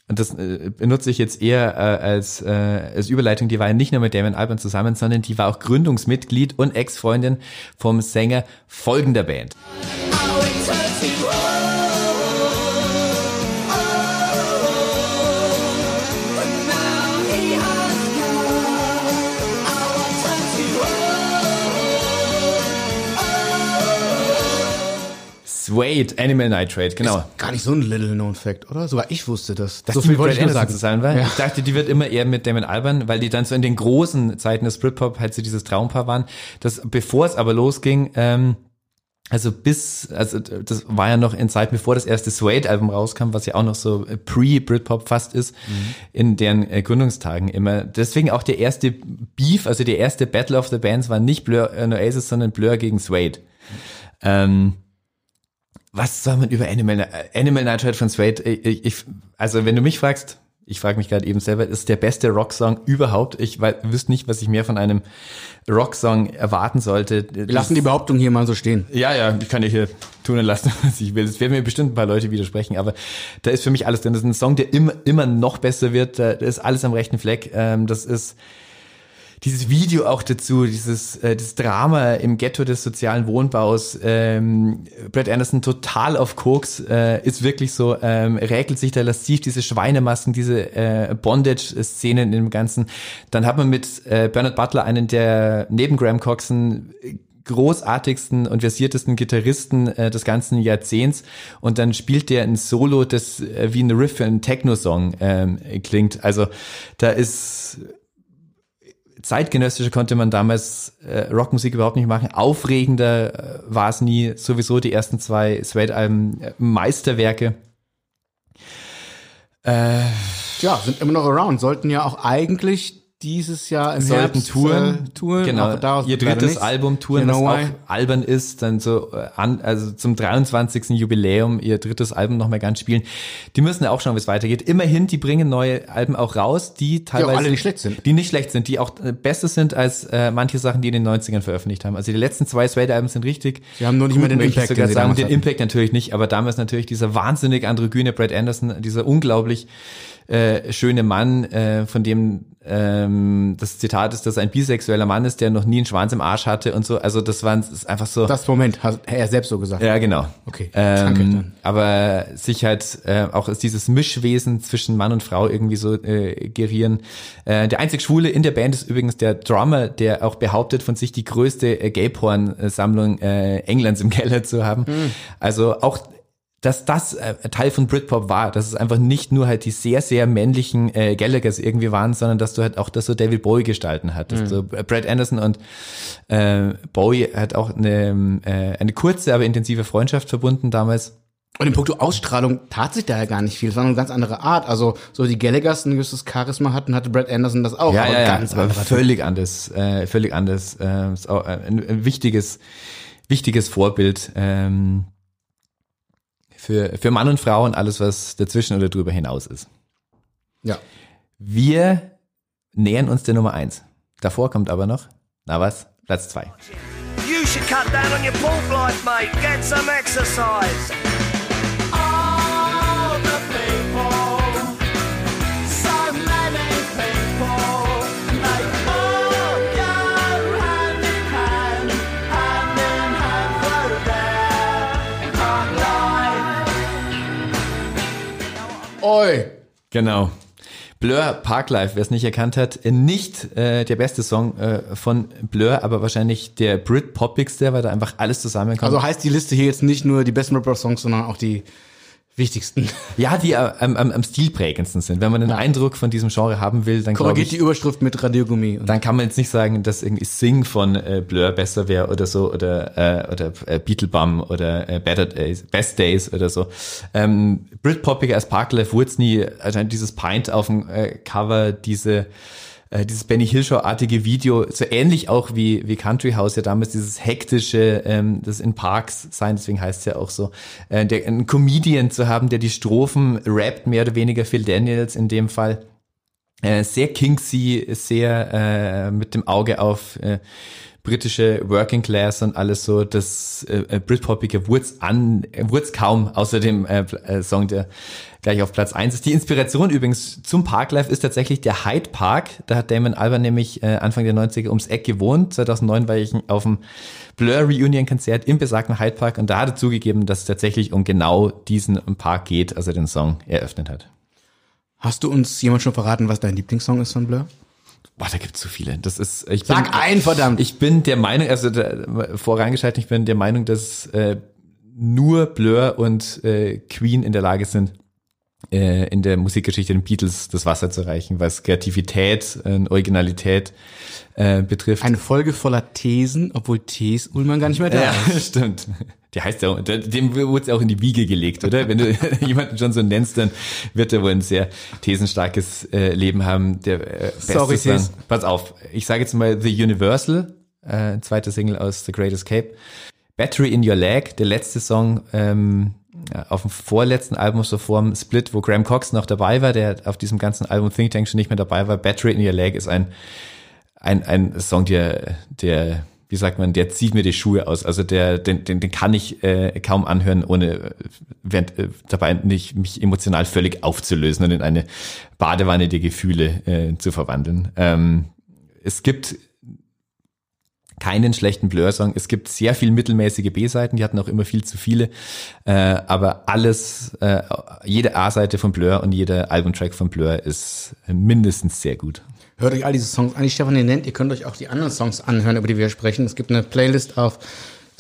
und das äh, benutze ich jetzt eher äh, als, äh, als Überleitung, die war ja nicht nur mit Damon Albarn zusammen, sondern die war auch Gründungsmitglied und Ex-Freundin vom Sänger folgender Band. Suede, Animal Nitrate, genau. Gar nicht so ein little known fact, oder? Sogar ich wusste das. Dass so viel wollte ich nur Anderson sagen. zusammen war. Ja. Ich dachte, die wird immer eher mit Damon Albarn, weil die dann so in den großen Zeiten des Britpop halt so dieses Traumpaar waren. Das, bevor es aber losging, ähm, also bis, also das war ja noch in Zeit, bevor das erste Suede-Album rauskam, was ja auch noch so pre-Britpop fast ist, in deren äh, Gründungstagen immer. Deswegen auch der erste Beef, also der erste Battle of the Bands war nicht Blur äh, Oasis, sondern Blur gegen Suede. Ähm, was soll man über Animal, äh, Animal Nitrate von Suede? Ich, ich, ich, also wenn du mich fragst, ich frage mich gerade eben selber, ist der beste Rocksong überhaupt? Ich wüsste nicht, was ich mehr von einem Rocksong erwarten sollte. Wir lassen die Behauptung hier mal so stehen. Ja, ja, ich kann dir hier tun und lassen, was ich will. Es werden mir bestimmt ein paar Leute widersprechen, aber da ist für mich alles drin. Das ist ein Song, der immer, immer noch besser wird. Da da ist alles am rechten Fleck. Ähm, Das ist dieses Video auch dazu, dieses, äh, dieses Drama im Ghetto des sozialen Wohnbaus. Ähm, Brad Anderson total auf Koks, äh, ist wirklich so, ähm, räkelt sich da lasziv diese Schweinemasken, diese äh, Bondage-Szenen im Ganzen. Dann hat man mit äh, Bernard Butler einen der neben Graham Coxon großartigsten und versiertesten Gitarristen äh, des ganzen Jahrzehnts und dann spielt der ein Solo, das äh, wie ein Riff für einen Techno-Song ähm, klingt. Also da ist zeitgenössischer konnte man damals äh, Rockmusik überhaupt nicht machen. Aufregender äh, war es nie. Sowieso die ersten zwei Suede-Alben äh, Meisterwerke. Äh, Ja, sind immer noch around. Sollten ja auch eigentlich dieses Jahr im sollten Herbst touren. Äh, touren. Genau. Daraus Ihr drittes. Album touren, You was know auch why? albern ist, dann so äh, an, also zum 23. Jubiläum ihr drittes Album nochmal ganz spielen. Die müssen ja auch schauen, wie es weitergeht. Immerhin, die bringen neue Alben auch raus, die teilweise alle nicht schlecht sind. Die nicht schlecht sind, die auch äh, besser sind als äh, manche Sachen, die in den 90ern veröffentlicht haben. Also die letzten zwei Suede-Alben sind richtig. Sie haben nur nicht mehr den Impact, sogar den sagen. Den. Impact natürlich nicht, aber damals natürlich dieser wahnsinnig androgyne Brad Anderson, dieser unglaublich äh, schöne Mann, äh, von dem ähm, das Zitat ist, dass er ein bisexueller Mann ist, der noch nie einen Schwanz im Arsch hatte und so. Also das war ist einfach so. Das Moment, hat er selbst so gesagt. ja, genau. Okay, danke Ähm, dann. aber sich halt äh, auch als dieses Mischwesen zwischen Mann und Frau irgendwie so äh, gerieren. Äh, der einzig Schwule in der Band ist übrigens der Drummer, der auch behauptet, von sich die größte äh, Gay-Porn-Sammlung äh, Englands im Keller zu haben. Hm. Also auch dass das äh, Teil von Britpop war, dass es einfach nicht nur halt die sehr, sehr männlichen äh, Gallaghers irgendwie waren, sondern dass du halt auch das so David Bowie gestalten hattest. So äh, Brad Anderson und äh, Bowie hat auch eine, äh, eine kurze, aber intensive Freundschaft verbunden damals. Und in puncto Ausstrahlung tat sich da ja gar nicht viel. Es war eine ganz andere Art. Also, so die Gallaghers ein gewisses Charisma hatten, hatte Brad Anderson das auch. ja, aber ja, ja, ganz aber anderer Typ. völlig anders, äh, völlig anders. Äh, ist auch ein, ein wichtiges, wichtiges Vorbild ähm, für, für Mann und Frau und alles, was dazwischen oder drüber hinaus ist. Ja. Wir nähern uns der Nummer eins. Davor kommt aber noch, na was, Platz zwei. You should cut down on your pork life, mate. Get some exercise. Oi. Genau. Blur Parklife, wer es nicht erkannt hat, äh, nicht äh, der beste Song äh, von Blur, aber wahrscheinlich der Brit-Poppigste, weil da einfach alles zusammenkommt. Also heißt die Liste hier jetzt nicht nur die besten Rapper-Songs, sondern auch die wichtigsten. Ja, die am, am, am stilprägendsten sind. Wenn man den Eindruck von diesem Genre haben will, dann Korrigiert ich, die Überschrift mit Radiogummi. Dann kann man jetzt nicht sagen, dass irgendwie Sing von äh, Blur besser wäre oder so oder äh, oder äh, Beetlebum oder äh, Better Days, Best Days oder so. Ähm, Britpopiger als Parklife wurde nie, also dieses Pint auf dem äh, Cover, diese äh, dieses Benny Hill-Show-artige Video, so ähnlich auch wie, wie Country House ja damals, dieses hektische, ähm, das in Parks sein, deswegen heißt es ja auch so, äh, der, einen Comedian zu haben, der die Strophen rappt, mehr oder weniger Phil Daniels in dem Fall. Äh, sehr kingsy, sehr äh, mit dem Auge auf äh, britische Working Class und alles so, das äh, äh, Britpopiger wurd's an, wurd's kaum, außer dem äh, äh, Song, der gleich auf Platz eins ist. Die Inspiration übrigens zum Parklife ist tatsächlich der Hyde Park. Da hat Damon Albarn nämlich äh, Anfang der 90er ums Eck gewohnt. 2009 war ich auf dem Blur Reunion Konzert im besagten Hyde Park und da hat er zugegeben, dass es tatsächlich um genau diesen Park geht, als er den Song eröffnet hat. Hast du uns jemand schon verraten, was dein Lieblingssong ist von Blur? Boah, da gibt's zu viele. Das ist, ich Sag einen, verdammt. Ich bin der Meinung, also da, vorreingeschaltet, ich bin der Meinung, dass äh, nur Blur und äh, Queen in der Lage sind, äh, in der Musikgeschichte den Beatles das Wasser zu reichen, was Kreativität, äh, Originalität äh, betrifft. Eine Folge voller Thesen, obwohl Tees Ullmann gar nicht mehr da ja, ist. stimmt. Der heißt ja, dem wurde es auch in die Wiege gelegt, oder? Wenn du jemanden schon so nennst, dann wird er wohl ein sehr thesenstarkes äh, Leben haben. Der äh, Sorry, Thes. Pass auf, ich sage jetzt mal The Universal, äh, zweite Single aus The Great Escape. Battery in Your Leg, der letzte Song ähm, ja, auf dem vorletzten Album so vorm Split, wo Graham Cox noch dabei war, der auf diesem ganzen Album Think Tank schon nicht mehr dabei war. Battery in Your Leg ist ein ein, ein Song, der, der, wie sagt man, der zieht mir die Schuhe aus. Also der, den, den, den kann ich äh, kaum anhören, ohne äh, während, äh, dabei nicht mich emotional völlig aufzulösen und in eine Badewanne der Gefühle äh, zu verwandeln. Ähm, es gibt keinen schlechten Blur-Song. Es gibt sehr viel mittelmäßige B-Seiten, die hatten auch immer viel zu viele. Äh, aber alles, äh, jede A-Seite von Blur und jeder Albumtrack von Blur ist mindestens sehr gut. Hört euch all diese Songs an, die Stefan hier nennt. Ihr könnt euch auch die anderen Songs anhören, über die wir sprechen. Es gibt eine Playlist auf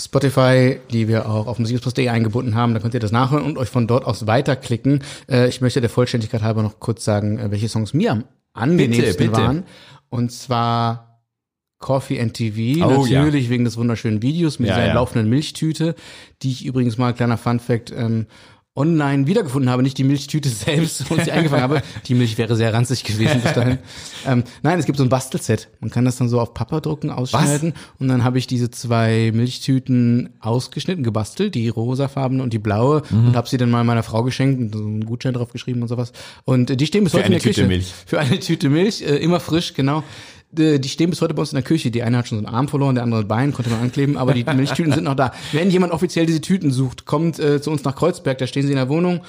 Spotify, die wir auch auf musikexpress.de eingebunden haben. Da könnt ihr das nachhören und euch von dort aus weiterklicken. Äh, ich möchte der Vollständigkeit halber noch kurz sagen, äh, welche Songs mir am angenehmsten Bitte, bitte. waren. Und zwar Coffee and TV, Oh, ja. natürlich wegen des wunderschönen Videos mit Ja, dieser ja. laufenden Milchtüte, die ich übrigens mal, kleiner Fun Fact, ähm, online wiedergefunden habe, nicht die Milchtüte selbst, wo ich sie eingefangen habe. Die Milch wäre sehr ranzig gewesen bis dahin. Ähm, nein, es gibt so ein Bastelset. Man kann das dann so auf Papa drucken, ausschneiden und dann habe ich diese zwei Milchtüten ausgeschnitten, gebastelt, die rosafarbene und die blaue Mhm. und habe sie dann mal meiner Frau geschenkt und so einen Gutschein drauf geschrieben und sowas. Und äh, die stehen bis Für heute in der Tüte Küche. Milch. Für eine Tüte Milch, äh, immer frisch, genau. Die stehen bis heute bei uns in der Küche. Die eine hat schon so einen Arm verloren, der andere ein Bein, konnte man ankleben, aber die Milchtüten sind noch da. Wenn jemand offiziell diese Tüten sucht, kommt äh, zu uns nach Kreuzberg, da stehen sie in der Wohnung.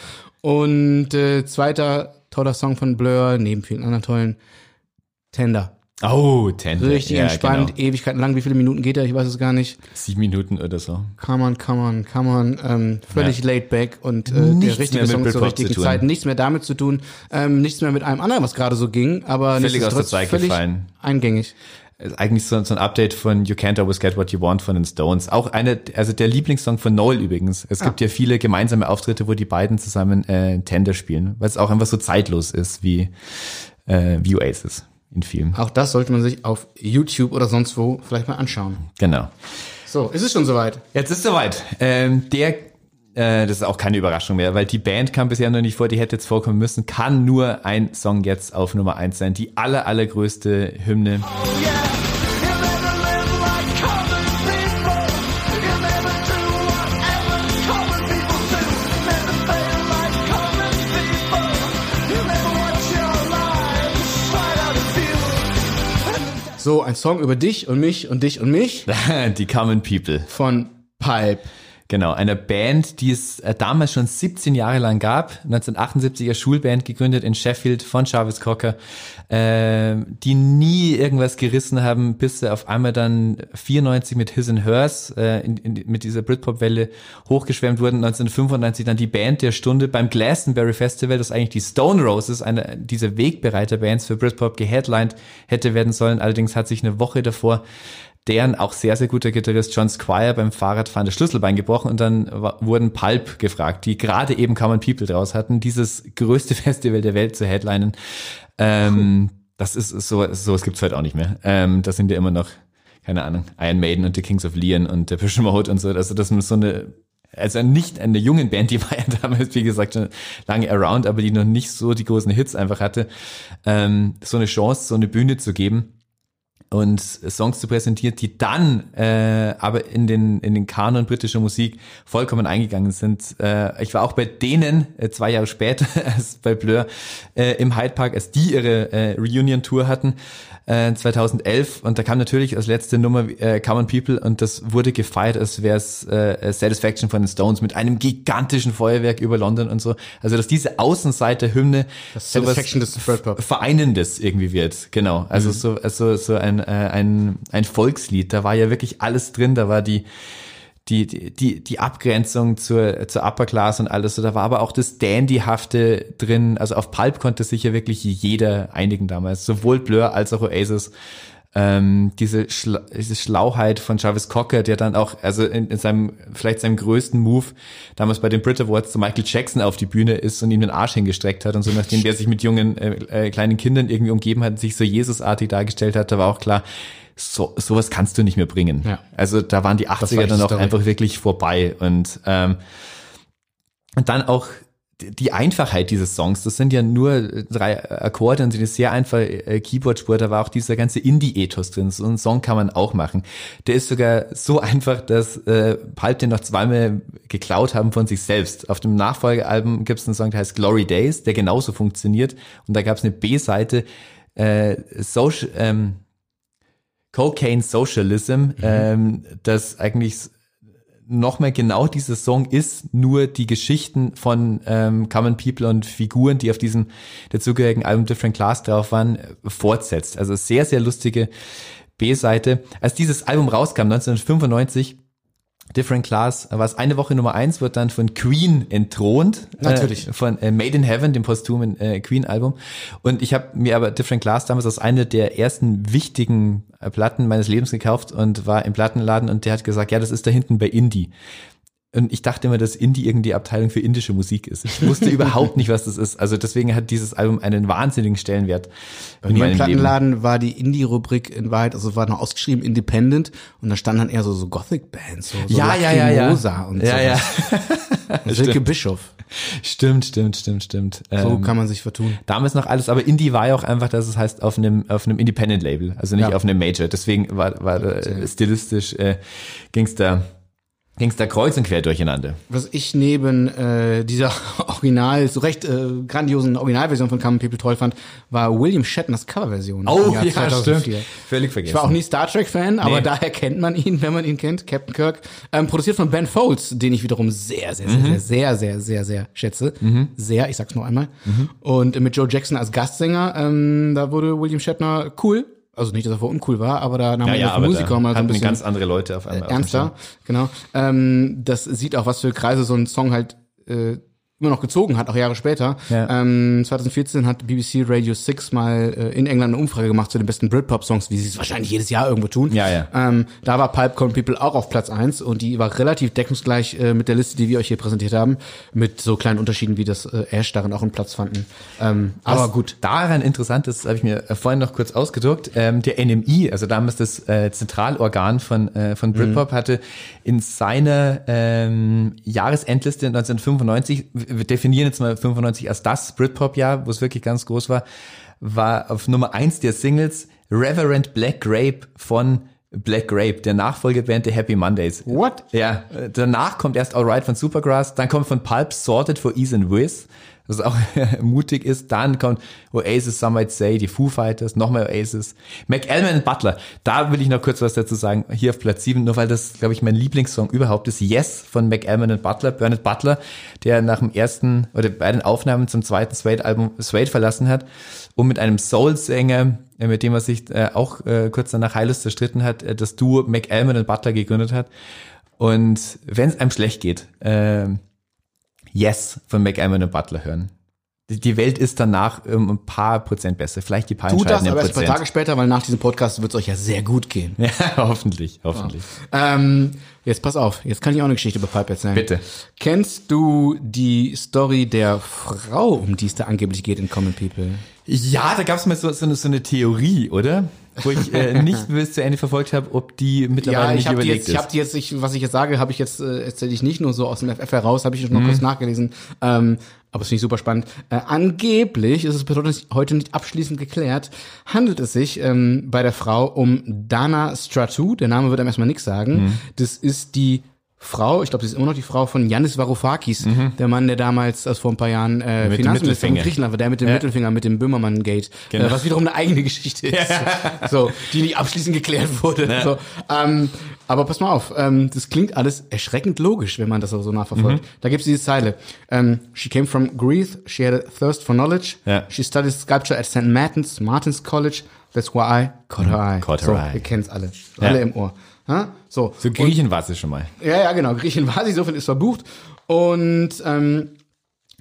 Und äh, zweiter toller Song von Blur, neben vielen anderen tollen, Tender. Oh, Tender. Richtig ja, entspannt, Genau. Ewigkeiten lang. Wie viele Minuten geht er? Ich weiß es gar nicht. Sieben Minuten oder so. Come on, come on, come on. Ähm, völlig Ja. laid back und äh, Nichts der richtige Song zur Britpop richtigen zu. Zeit. Nichts mehr damit zu tun. Ähm, nichts mehr mit einem anderen, was gerade so ging. Aber Völlig aus der Zeit völlig gefallen. Eingängig. Ist eigentlich so, so ein Update von You Can't Always Get What You Want von den Stones. Auch eine, also der Lieblingssong von Noel übrigens. Es gibt ja viele gemeinsame Auftritte, wo die beiden zusammen äh, Tender spielen, weil es auch einfach so zeitlos ist wie, äh, wie Oasis in Filmen. Auch das sollte man sich auf YouTube oder sonst wo vielleicht mal anschauen. Genau. So, ist es schon soweit? Jetzt ist soweit. Ähm, der, äh, das ist auch keine Überraschung mehr, weil die Band kam bisher noch nicht vor, die hätte jetzt vorkommen müssen, kann nur ein Song jetzt auf Nummer eins sein. Die aller, allergrößte Hymne. So, ein Song über dich und mich und dich und mich die Common People. von Pulp. Genau, einer Band, die es äh, damals schon 17 Jahre lang gab, 1978er Schulband gegründet in Sheffield von Jarvis Cocker, äh, die nie irgendwas gerissen haben, bis sie auf einmal dann 94 mit His and Hers äh, in, in, mit dieser Britpop-Welle hochgeschwemmt wurden, 1995 dann die Band der Stunde beim Glastonbury Festival, das eigentlich die Stone Roses, eine dieser Wegbereiter-Bands für Britpop geheadlined hätte werden sollen, allerdings hat sich eine Woche davor deren auch sehr, sehr guter Gitarrist John Squire beim Fahrradfahren das Schlüsselbein gebrochen und dann wurden Pulp gefragt, die gerade eben Common People draus hatten, dieses größte Festival der Welt zu headlinen. Ähm, das ist so, so es gibt's heute auch nicht mehr. Ähm, das sind ja immer noch, keine Ahnung, Iron Maiden und The Kings of Leon und Depeche Mode und so. Also das ist so eine, also nicht eine jungen Band, die war ja damals, wie gesagt, schon lange around, aber die noch nicht so die großen Hits einfach hatte, ähm, so eine Chance, so eine Bühne zu geben und Songs zu präsentieren, die dann äh, aber in den in den Kanon britischer Musik vollkommen eingegangen sind. Äh, ich war auch bei denen äh, zwei Jahre später als bei Blur äh, im Hyde Park, als die ihre äh, Reunion Tour hatten äh, 2011 und da kam natürlich als letzte Nummer äh, Common People und das wurde gefeiert, als wäre es äh, Satisfaction von den Stones mit einem gigantischen Feuerwerk über London und so. Also dass diese Außenseiter-Hymne Das sowas. Vereinendes irgendwie wird, genau. Also Mhm. so, also so ein, äh, ein, ein Volkslied, da war ja wirklich alles drin, da war die, die, die, die Abgrenzung zur, zur Upper Class und alles, so, da war aber auch das Dandyhafte drin, also auf Pulp konnte sich ja wirklich jeder einigen damals, sowohl Blur als auch Oasis. Ähm, diese, Schla diese Schlauheit von Jarvis Cocker, der dann auch, also in, in seinem, vielleicht seinem größten Move, damals bei den Brit Awards zu Michael Jackson auf die Bühne ist und ihm den Arsch hingestreckt hat und so, nachdem der sich mit jungen, äh, äh, kleinen Kindern irgendwie umgeben hat und sich so Jesusartig dargestellt hat, da war auch klar, so, sowas kannst du nicht mehr bringen. Ja. Also da waren die war 80er echt dann auch einfach wirklich vorbei und, ähm, und dann auch die- Einfachheit dieses Songs, das sind ja nur drei Akkorde und eine sehr einfache äh, Keyboard-Spur, da war auch dieser ganze Indie-Ethos drin. So einen Song kann man auch machen. Der ist sogar so einfach, dass äh, Pulp den noch zweimal geklaut haben von sich selbst. Auf dem Nachfolgealbum gibt es einen Song, der heißt Glory Days, der genauso funktioniert. Und da gab es eine B-Seite, äh, Social, ähm, Cocaine Socialism, ähm, das eigentlich nochmal genau dieser Song ist, nur die Geschichten von ähm, Common People und Figuren, die auf diesem dazugehörigen Album Different Class drauf waren, fortsetzt. Also sehr, sehr lustige B-Seite. Als dieses Album rauskam, 1995, Different Class, war es eine Woche Nummer eins, wird dann von Queen entthront. Natürlich. Äh, von äh, Made in Heaven, dem posthumen äh, Queen-Album. Und ich habe mir aber Different Class damals als eine der ersten wichtigen äh, Platten meines Lebens gekauft und war im Plattenladen und der hat gesagt, ja, das ist da hinten bei Indie. Und ich dachte immer, dass Indie irgendwie Abteilung für indische Musik ist. Ich wusste überhaupt nicht, was das ist. Also deswegen hat dieses Album einen wahnsinnigen Stellenwert Bei mir im Plattenladen war die Indie-Rubrik in Wahrheit, also war noch ausgeschrieben Independent und da standen dann eher so, so Gothic-Bands, so, so Ja, ja, ja, ja. Und Ja, ja. so. Silke Bischof. Stimmt, stimmt, stimmt, stimmt. So Ähm, kann man sich vertun. damals noch alles, aber Indie war ja auch einfach, dass es heißt auf einem auf einem Independent Label, also nicht Ja. auf einem Major. Deswegen war war äh, stilistisch äh, ging's da ging's da kreuz und quer durcheinander. Was ich neben äh, dieser Original, so recht äh, grandiosen Originalversion von Common People toll fand, war William Shatners Coverversion. im Jahr 2004. Völlig vergessen. Ich war auch nie Star Trek-Fan, aber Nee. daher kennt man ihn, wenn man ihn kennt, Captain Kirk. Ähm, produziert von Ben Folds, den ich wiederum sehr, sehr, sehr, sehr, sehr, sehr, sehr, sehr schätze. Sehr, ich sag's nur einmal. Und mit Joe Jackson als Gastsänger, ähm, da wurde William Shatner cool. Also nicht, dass er vorher uncool war, aber da nahm ja, ja, Musiker mal so ein bisschen ganz andere Leute auf einmal. dem ernster, genau. Ähm, das sieht auch, was für Kreise so ein Song halt äh, immer noch gezogen hat, auch Jahre später. Ja. Ähm, 2014 hat BBC Radio 6 mal äh, in England eine Umfrage gemacht zu den besten Britpop-Songs, wie sie es wahrscheinlich jedes Jahr irgendwo tun. Ja, ja. Ähm, da war Common People auch auf Platz eins und die war relativ deckungsgleich äh, mit der Liste, die wir euch hier präsentiert haben, mit so kleinen Unterschieden, wie das äh, Ash darin auch einen Platz fanden. Ähm, aber gut. Daran interessant ist, habe ich mir äh, vorhin noch kurz ausgedruckt, ähm, der NMI, also damals das äh, Zentralorgan von, äh, von Britpop, hatte in seiner ähm, Jahresendliste 1995, wir definieren jetzt mal 95 als das Britpop-Jahr, wo es wirklich ganz groß war, war auf Nummer eins der Singles Reverend Black Grape von Black Grape, der Nachfolgeband der Happy Mondays. What? Ja, danach kommt erst Alright von Supergrass, dann kommt von Pulp Sorted for Ease and Wiz, was auch mutig ist. Dann kommt Oasis, Some Might Say, die Foo Fighters, nochmal Oasis. McAlman und Butler, da will ich noch kurz was dazu sagen, hier auf Platz 7, nur weil das, glaube ich, mein Lieblingssong überhaupt ist. Yes von McAlman und Butler, Bernard Butler, der nach dem ersten oder bei den Aufnahmen zum zweiten Suede-Album Suede verlassen hat und mit einem Soul-Sänger, äh, mit dem er sich äh, auch äh, kurz danach heillos zerstritten hat, das Duo McAlman und Butler gegründet hat. Und wenn es einem schlecht geht, äh, Yes von McAlman und Butler hören. Die- Welt ist danach ähm, ein paar Prozent besser. Vielleicht die paar Tut das aber erst zwei Prozent. Tage später, weil nach diesem Podcast wird es euch ja sehr gut gehen. Ja, hoffentlich, hoffentlich. Ähm, jetzt pass auf, jetzt kann ich auch eine Geschichte über Pipe erzählen. Bitte. Kennst du die Story der Frau, um die es da angeblich geht in Common People? Ja, da gab es mal so, so, eine, so eine Theorie, oder? Wo ich äh, nicht bis zu Ende verfolgt habe, ob die mittlerweile Ja, ich nicht überlegt jetzt, ich ist. habe die jetzt, ich, was ich jetzt sage, habe ich jetzt äh, erzähle ich nicht nur so aus dem FF heraus, habe ich Mhm. noch kurz nachgelesen. Ähm, aber es finde ich super spannend. Äh, angeblich ist es nicht- heute nicht abschließend geklärt, handelt es sich ähm, bei der Frau um Dana Stratu. Der Name wird einem erstmal nichts sagen. Mhm. Das ist die Frau, ich glaube, sie ist immer noch die Frau von Yannis Varoufakis, der Mann, der damals, also vor ein paar Jahren, äh, Mhm. Finanzminister Mittelfinger. Griechenland war, der mit dem Ja. Mittelfinger, mit dem Böhmermann-Gate, Genau. äh, was wiederum eine eigene Geschichte ist, so, die nicht abschließend geklärt wurde. So, ähm, aber pass mal auf, ähm, das klingt alles erschreckend logisch, wenn man das so so nachverfolgt. Mhm. Da gibt's diese Zeile. Ähm, she came from Greece, she had a thirst for knowledge, Ja. she studied sculpture at St. Martin's, Martin's College, that's why I caught her eye. Caught her so, eye. wir kennen's alle, Ja. alle im Ohr. Ha? So, so Griechen war sie schon mal. ja, ja, genau. Griechen war sie, so viel ist verbucht. Und ähm,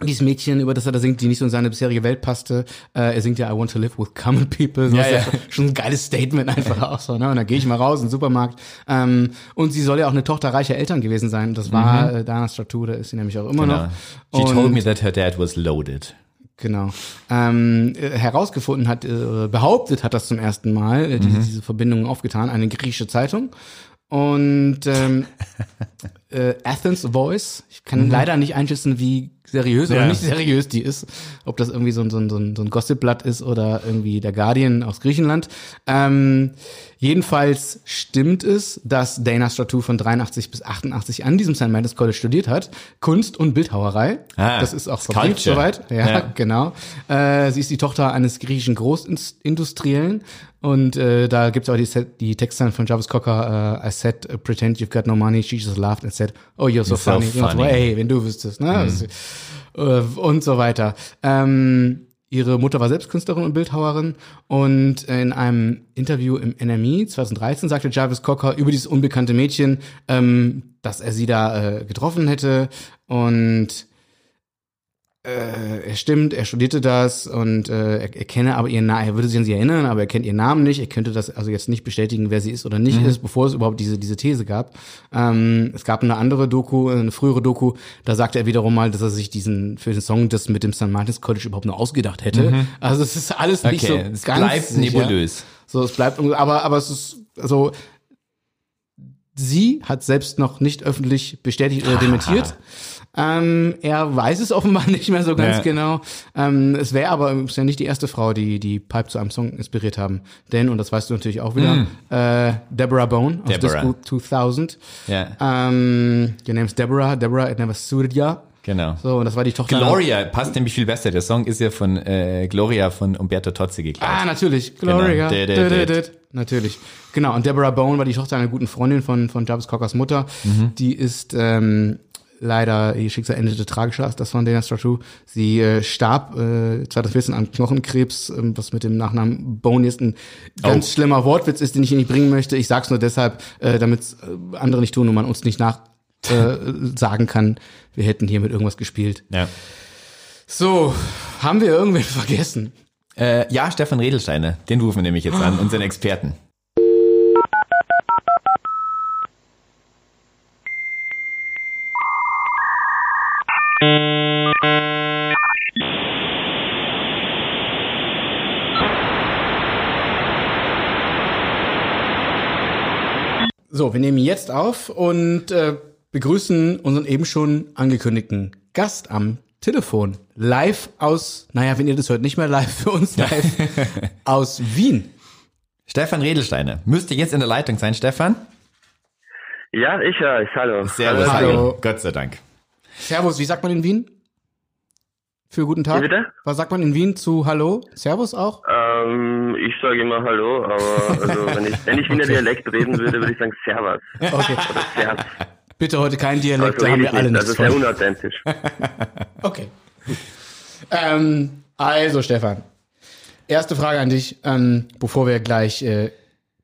dieses Mädchen, über das er da singt, die nicht so in seine bisherige Welt passte, äh, er singt ja I want to live with common people. So Ja, ist ja. Schon ein geiles Statement einfach auch so. Ne? Und dann gehe ich mal raus in den Supermarkt. Ähm, und sie soll ja auch eine Tochter reicher Eltern gewesen sein. Das war äh, Dana Stratu, da ist sie nämlich auch immer Mhm. Genau. noch. She Und- told me that her dad was loaded. Genau. Ähm, äh, herausgefunden hat, äh, behauptet hat das zum ersten Mal, äh, diese, diese Verbindung aufgetan, eine griechische Zeitung. Und ähm, äh, Athens Voice, ich kann leider nicht einschätzen, wie seriös oder Ja. nicht seriös die ist, ob das irgendwie so ein, so ein, so ein, so ein Gossipblatt ist oder irgendwie der Guardian aus Griechenland. Ähm, jedenfalls stimmt es, dass Dana Stratu von 83 bis 88 an diesem St. Martin's College studiert hat, Kunst und Bildhauerei. Ah, das ist auch verbrieft soweit. Ja, Ja. genau. Äh, sie ist die Tochter eines griechischen Großindustriellen und äh, da gibt's auch die, Set, die Textzeilen von Jarvis Cocker. Äh, I said, uh, pretend you've got no money. She just laughed and said, oh, you're so You're so funny. funny. Mhm. Hey, wenn du wüsstest. Ne? Äh, und so weiter. Ähm, ihre Mutter war selbst Künstlerin und Bildhauerin und in einem Interview im NME 2013 sagte Jarvis Cocker über dieses unbekannte Mädchen, ähm, dass er sie da äh, getroffen hätte und äh, er stimmt, er studierte das und äh, er, er kenne aber ihren Namen, er würde sich an sie erinnern, aber er kennt ihren Namen nicht. Er könnte das also jetzt nicht bestätigen, wer sie ist oder nicht ist, bevor es überhaupt diese diese These gab. Ähm, es gab eine andere Doku, eine frühere Doku, da sagte er wiederum mal, dass er sich diesen für den Song das mit dem St. Martin's College überhaupt nur ausgedacht hätte. Also es ist alles nicht so es ganz bleibt sicher. nebulös. So, es bleibt, aber, aber es ist, also, sie hat selbst noch nicht öffentlich bestätigt oder dementiert. Ähm, er weiß es offenbar nicht mehr so ganz Ja. genau. Ähm, es wäre aber ja nicht die erste Frau, die die Pipe zu einem Song inspiriert haben. Denn, und das weißt du natürlich auch wieder, äh, Deborah Bone aus. Deborah. Disco 2000. Ja, Ähm, your name's Deborah. Deborah, it never suited ya. genau. So, und das war die Tochter. Gloria passt nämlich viel besser. Der Song ist ja von äh, Gloria von Umberto Tozzi geklaut. Ah, natürlich. Gloria. Genau. Did, did, did. Natürlich. Genau. Und Deborah Bone war die Tochter einer guten Freundin von, von Jarvis Cockers Mutter. Mhm. Die ist ähm, leider, ihr Schicksal endete tragischer als das von Dana Stratu. Sie äh, starb äh, 2014 an Knochenkrebs, ähm, was mit dem Nachnamen Bone jetzt ein ganz Oh. schlimmer Wortwitz ist, den ich hier nicht bringen möchte. Ich sag's nur deshalb, äh, damit äh, andere nicht tun und man uns nicht nach äh, sagen kann, wir hätten hier mit irgendwas gespielt. Ja. So, haben wir irgendwen vergessen? Äh, ja, Stefan Redelsteiner. Den rufen wir nämlich jetzt an, unseren Experten. So, wir nehmen jetzt auf und äh, begrüßen unseren eben schon angekündigten Gast am Telefon. Live aus, naja, wenn ihr das hört, nicht mehr live für uns live, aus Wien. Stefan Redelsteiner. Müsste jetzt in der Leitung sein, Stefan? Ja, ich höre euch. Hallo. Servus. Hallo. Gott sei Dank. Servus, wie sagt man in Wien? Für guten Tag. Wie bitte? Was sagt man in Wien zu Hallo? Servus auch? Ähm, ich sage immer Hallo, aber also, wenn ich, wenn ich Wiener Okay. Dialekt reden würde, würde ich sagen Servus Okay. oder Servus. Bitte heute kein Dialekt, Also da haben wir alle nicht. nichts Also sehr unauthentisch. Okay. Ähm, also, Stefan. Erste Frage an dich, ähm, bevor wir gleich äh,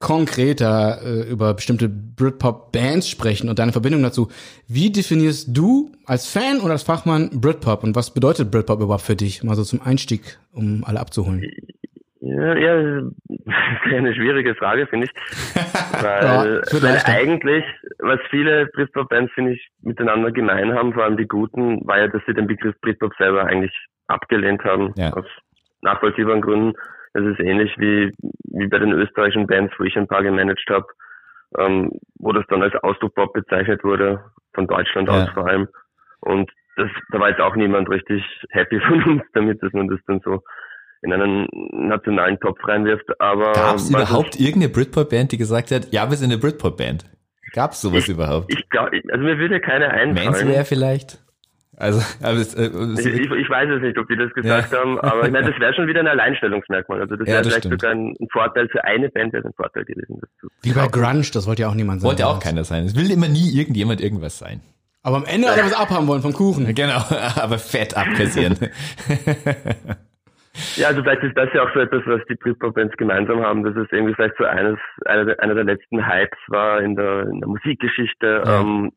konkreter äh, über bestimmte Britpop-Bands sprechen und deine Verbindung dazu. Wie definierst du als Fan oder als Fachmann Britpop und was bedeutet Britpop überhaupt für dich? Mal so zum Einstieg, um alle abzuholen. Ja, ja, das ist eine schwierige Frage, finde ich. Ja, Weil, wird weil eigentlich, was viele Britpop-Bands, finde ich, miteinander gemein haben, vor allem die guten, war ja, dass sie den Begriff Britpop selber eigentlich abgelehnt haben. Ja. Aus nachvollziehbaren Gründen. Das ist ähnlich wie, wie bei den österreichischen Bands, wo ich ein paar gemanagt habe, ähm, wo das dann als Austropop bezeichnet wurde, von Deutschland Ja. aus vor allem. Und das, da war jetzt auch niemand richtig happy von uns damit, dass man das dann so in einen nationalen Topf reinwirft. Aber Gab es überhaupt irgendeine Britpop-Band, die gesagt hat, ja, wir sind eine Britpop-Band? Gab es sowas überhaupt? Ich glaube, also mir würde keine einfallen. Manswear vielleicht? Also, aber es, äh, Ich, es, ich, ich weiß es nicht, ob die das gesagt Ja. haben, aber ich meine, das wäre schon wieder ein Alleinstellungsmerkmal. Also das Ja, wäre vielleicht stimmt. sogar ein, ein Vorteil für eine Band, wäre ein Vorteil gewesen. Das zu Wie bei Grunge, das wollte ja auch niemand sein. wollte auch keiner sein. Es will immer nie irgendjemand irgendwas sein. Aber am Ende alle was abhaben wollen vom Kuchen. Genau, aber fett abkassieren. Ja, also vielleicht ist das ja auch so etwas, was die Britpop-Bands gemeinsam haben, dass es irgendwie vielleicht so eines, einer, der- einer der letzten Hypes war in der, in der Musikgeschichte, Ja. ähm,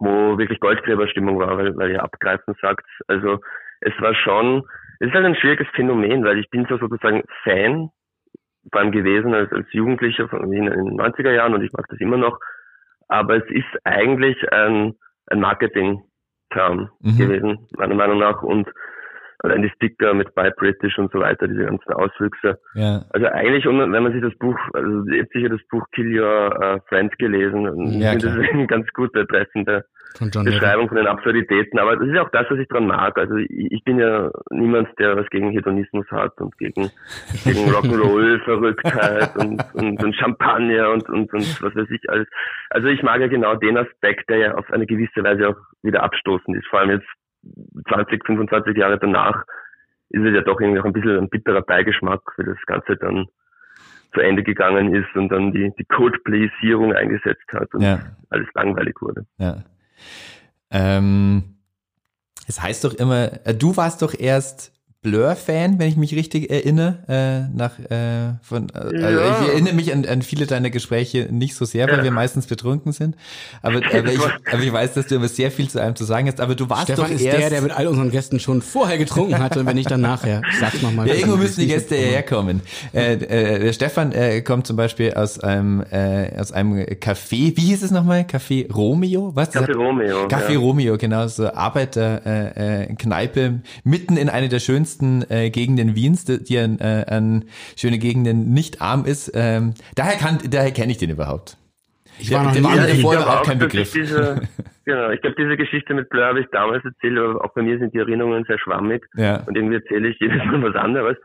wo wirklich Goldgräberstimmung war, weil, weil ihr abgreifen sagt. Also es war schon, es ist halt ein schwieriges Phänomen, weil ich bin so sozusagen Fan allem gewesen als, als Jugendlicher von in, in den 90er Jahren und ich mag das immer noch. Aber es ist eigentlich ein, ein Marketing-Term Mhm. gewesen, meiner Meinung nach. Und allein die Sticker mit Buy British und so weiter, diese ganzen Auswüchse. ja. Also eigentlich, wenn man sich das Buch, also ihr habt sicher das Buch Kill Your äh, Friends gelesen, und Ja, finde das eine ganz gute treffende Von. Beschreibung von den Absurditäten. Aber das ist ja auch das, was ich dran mag. Also ich, ich bin ja niemand, der was gegen Hedonismus hat und gegen, gegen Rock'n'Roll, Verrücktheit und, und, und Champagner und, und, und was weiß ich alles. Also ich mag ja genau den Aspekt, der ja auf eine gewisse Weise auch wieder abstoßend ist. Vor allem jetzt 20, 25 Jahre danach ist es ja doch irgendwie auch ein bisschen ein bitterer Beigeschmack, wie das Ganze dann zu Ende gegangen ist und dann die, die Coldplay-Sierung eingesetzt hat und Ja. alles langweilig wurde. Ja. Ähm, es heißt doch immer, äh, du warst doch erst Blur-Fan, wenn ich mich richtig erinnere, äh, nach äh, von äh, also Ja. ich erinnere mich an, an viele deiner Gespräche nicht so sehr, weil Ja. wir meistens betrunken sind. Aber, aber, ich, aber ich weiß, dass du immer sehr viel zu einem zu sagen hast. Aber du warst Stefan doch ist erst. der, der mit all unseren Gästen schon vorher getrunken hatte, wenn nicht dann nachher. Ich sag's nochmal. ja, irgendwo müssen die Gäste ja hierher kommen. Äh, äh, der Stefan äh, kommt zum Beispiel aus einem äh, aus einem Café. Wie hieß es nochmal? Café Romeo? Was? Café Romeo. Café ja. Romeo, genau, so Arbeiterkneipe äh, äh, Kneipe, mitten in einer der schönsten äh, Gegenden Wiens, die, an, äh, an schöne Gegenden nicht arm ist. Ähm, daher kann, daher kenne ich den überhaupt. Ich war noch nie Wien. vorher glaube überhaupt kein ich Begriff. Diese, genau, ich glaube, diese Geschichte mit Blur habe ich damals erzählt, aber auch bei mir sind die Erinnerungen sehr schwammig Ja. und irgendwie erzähle ich jedes Mal was anderes.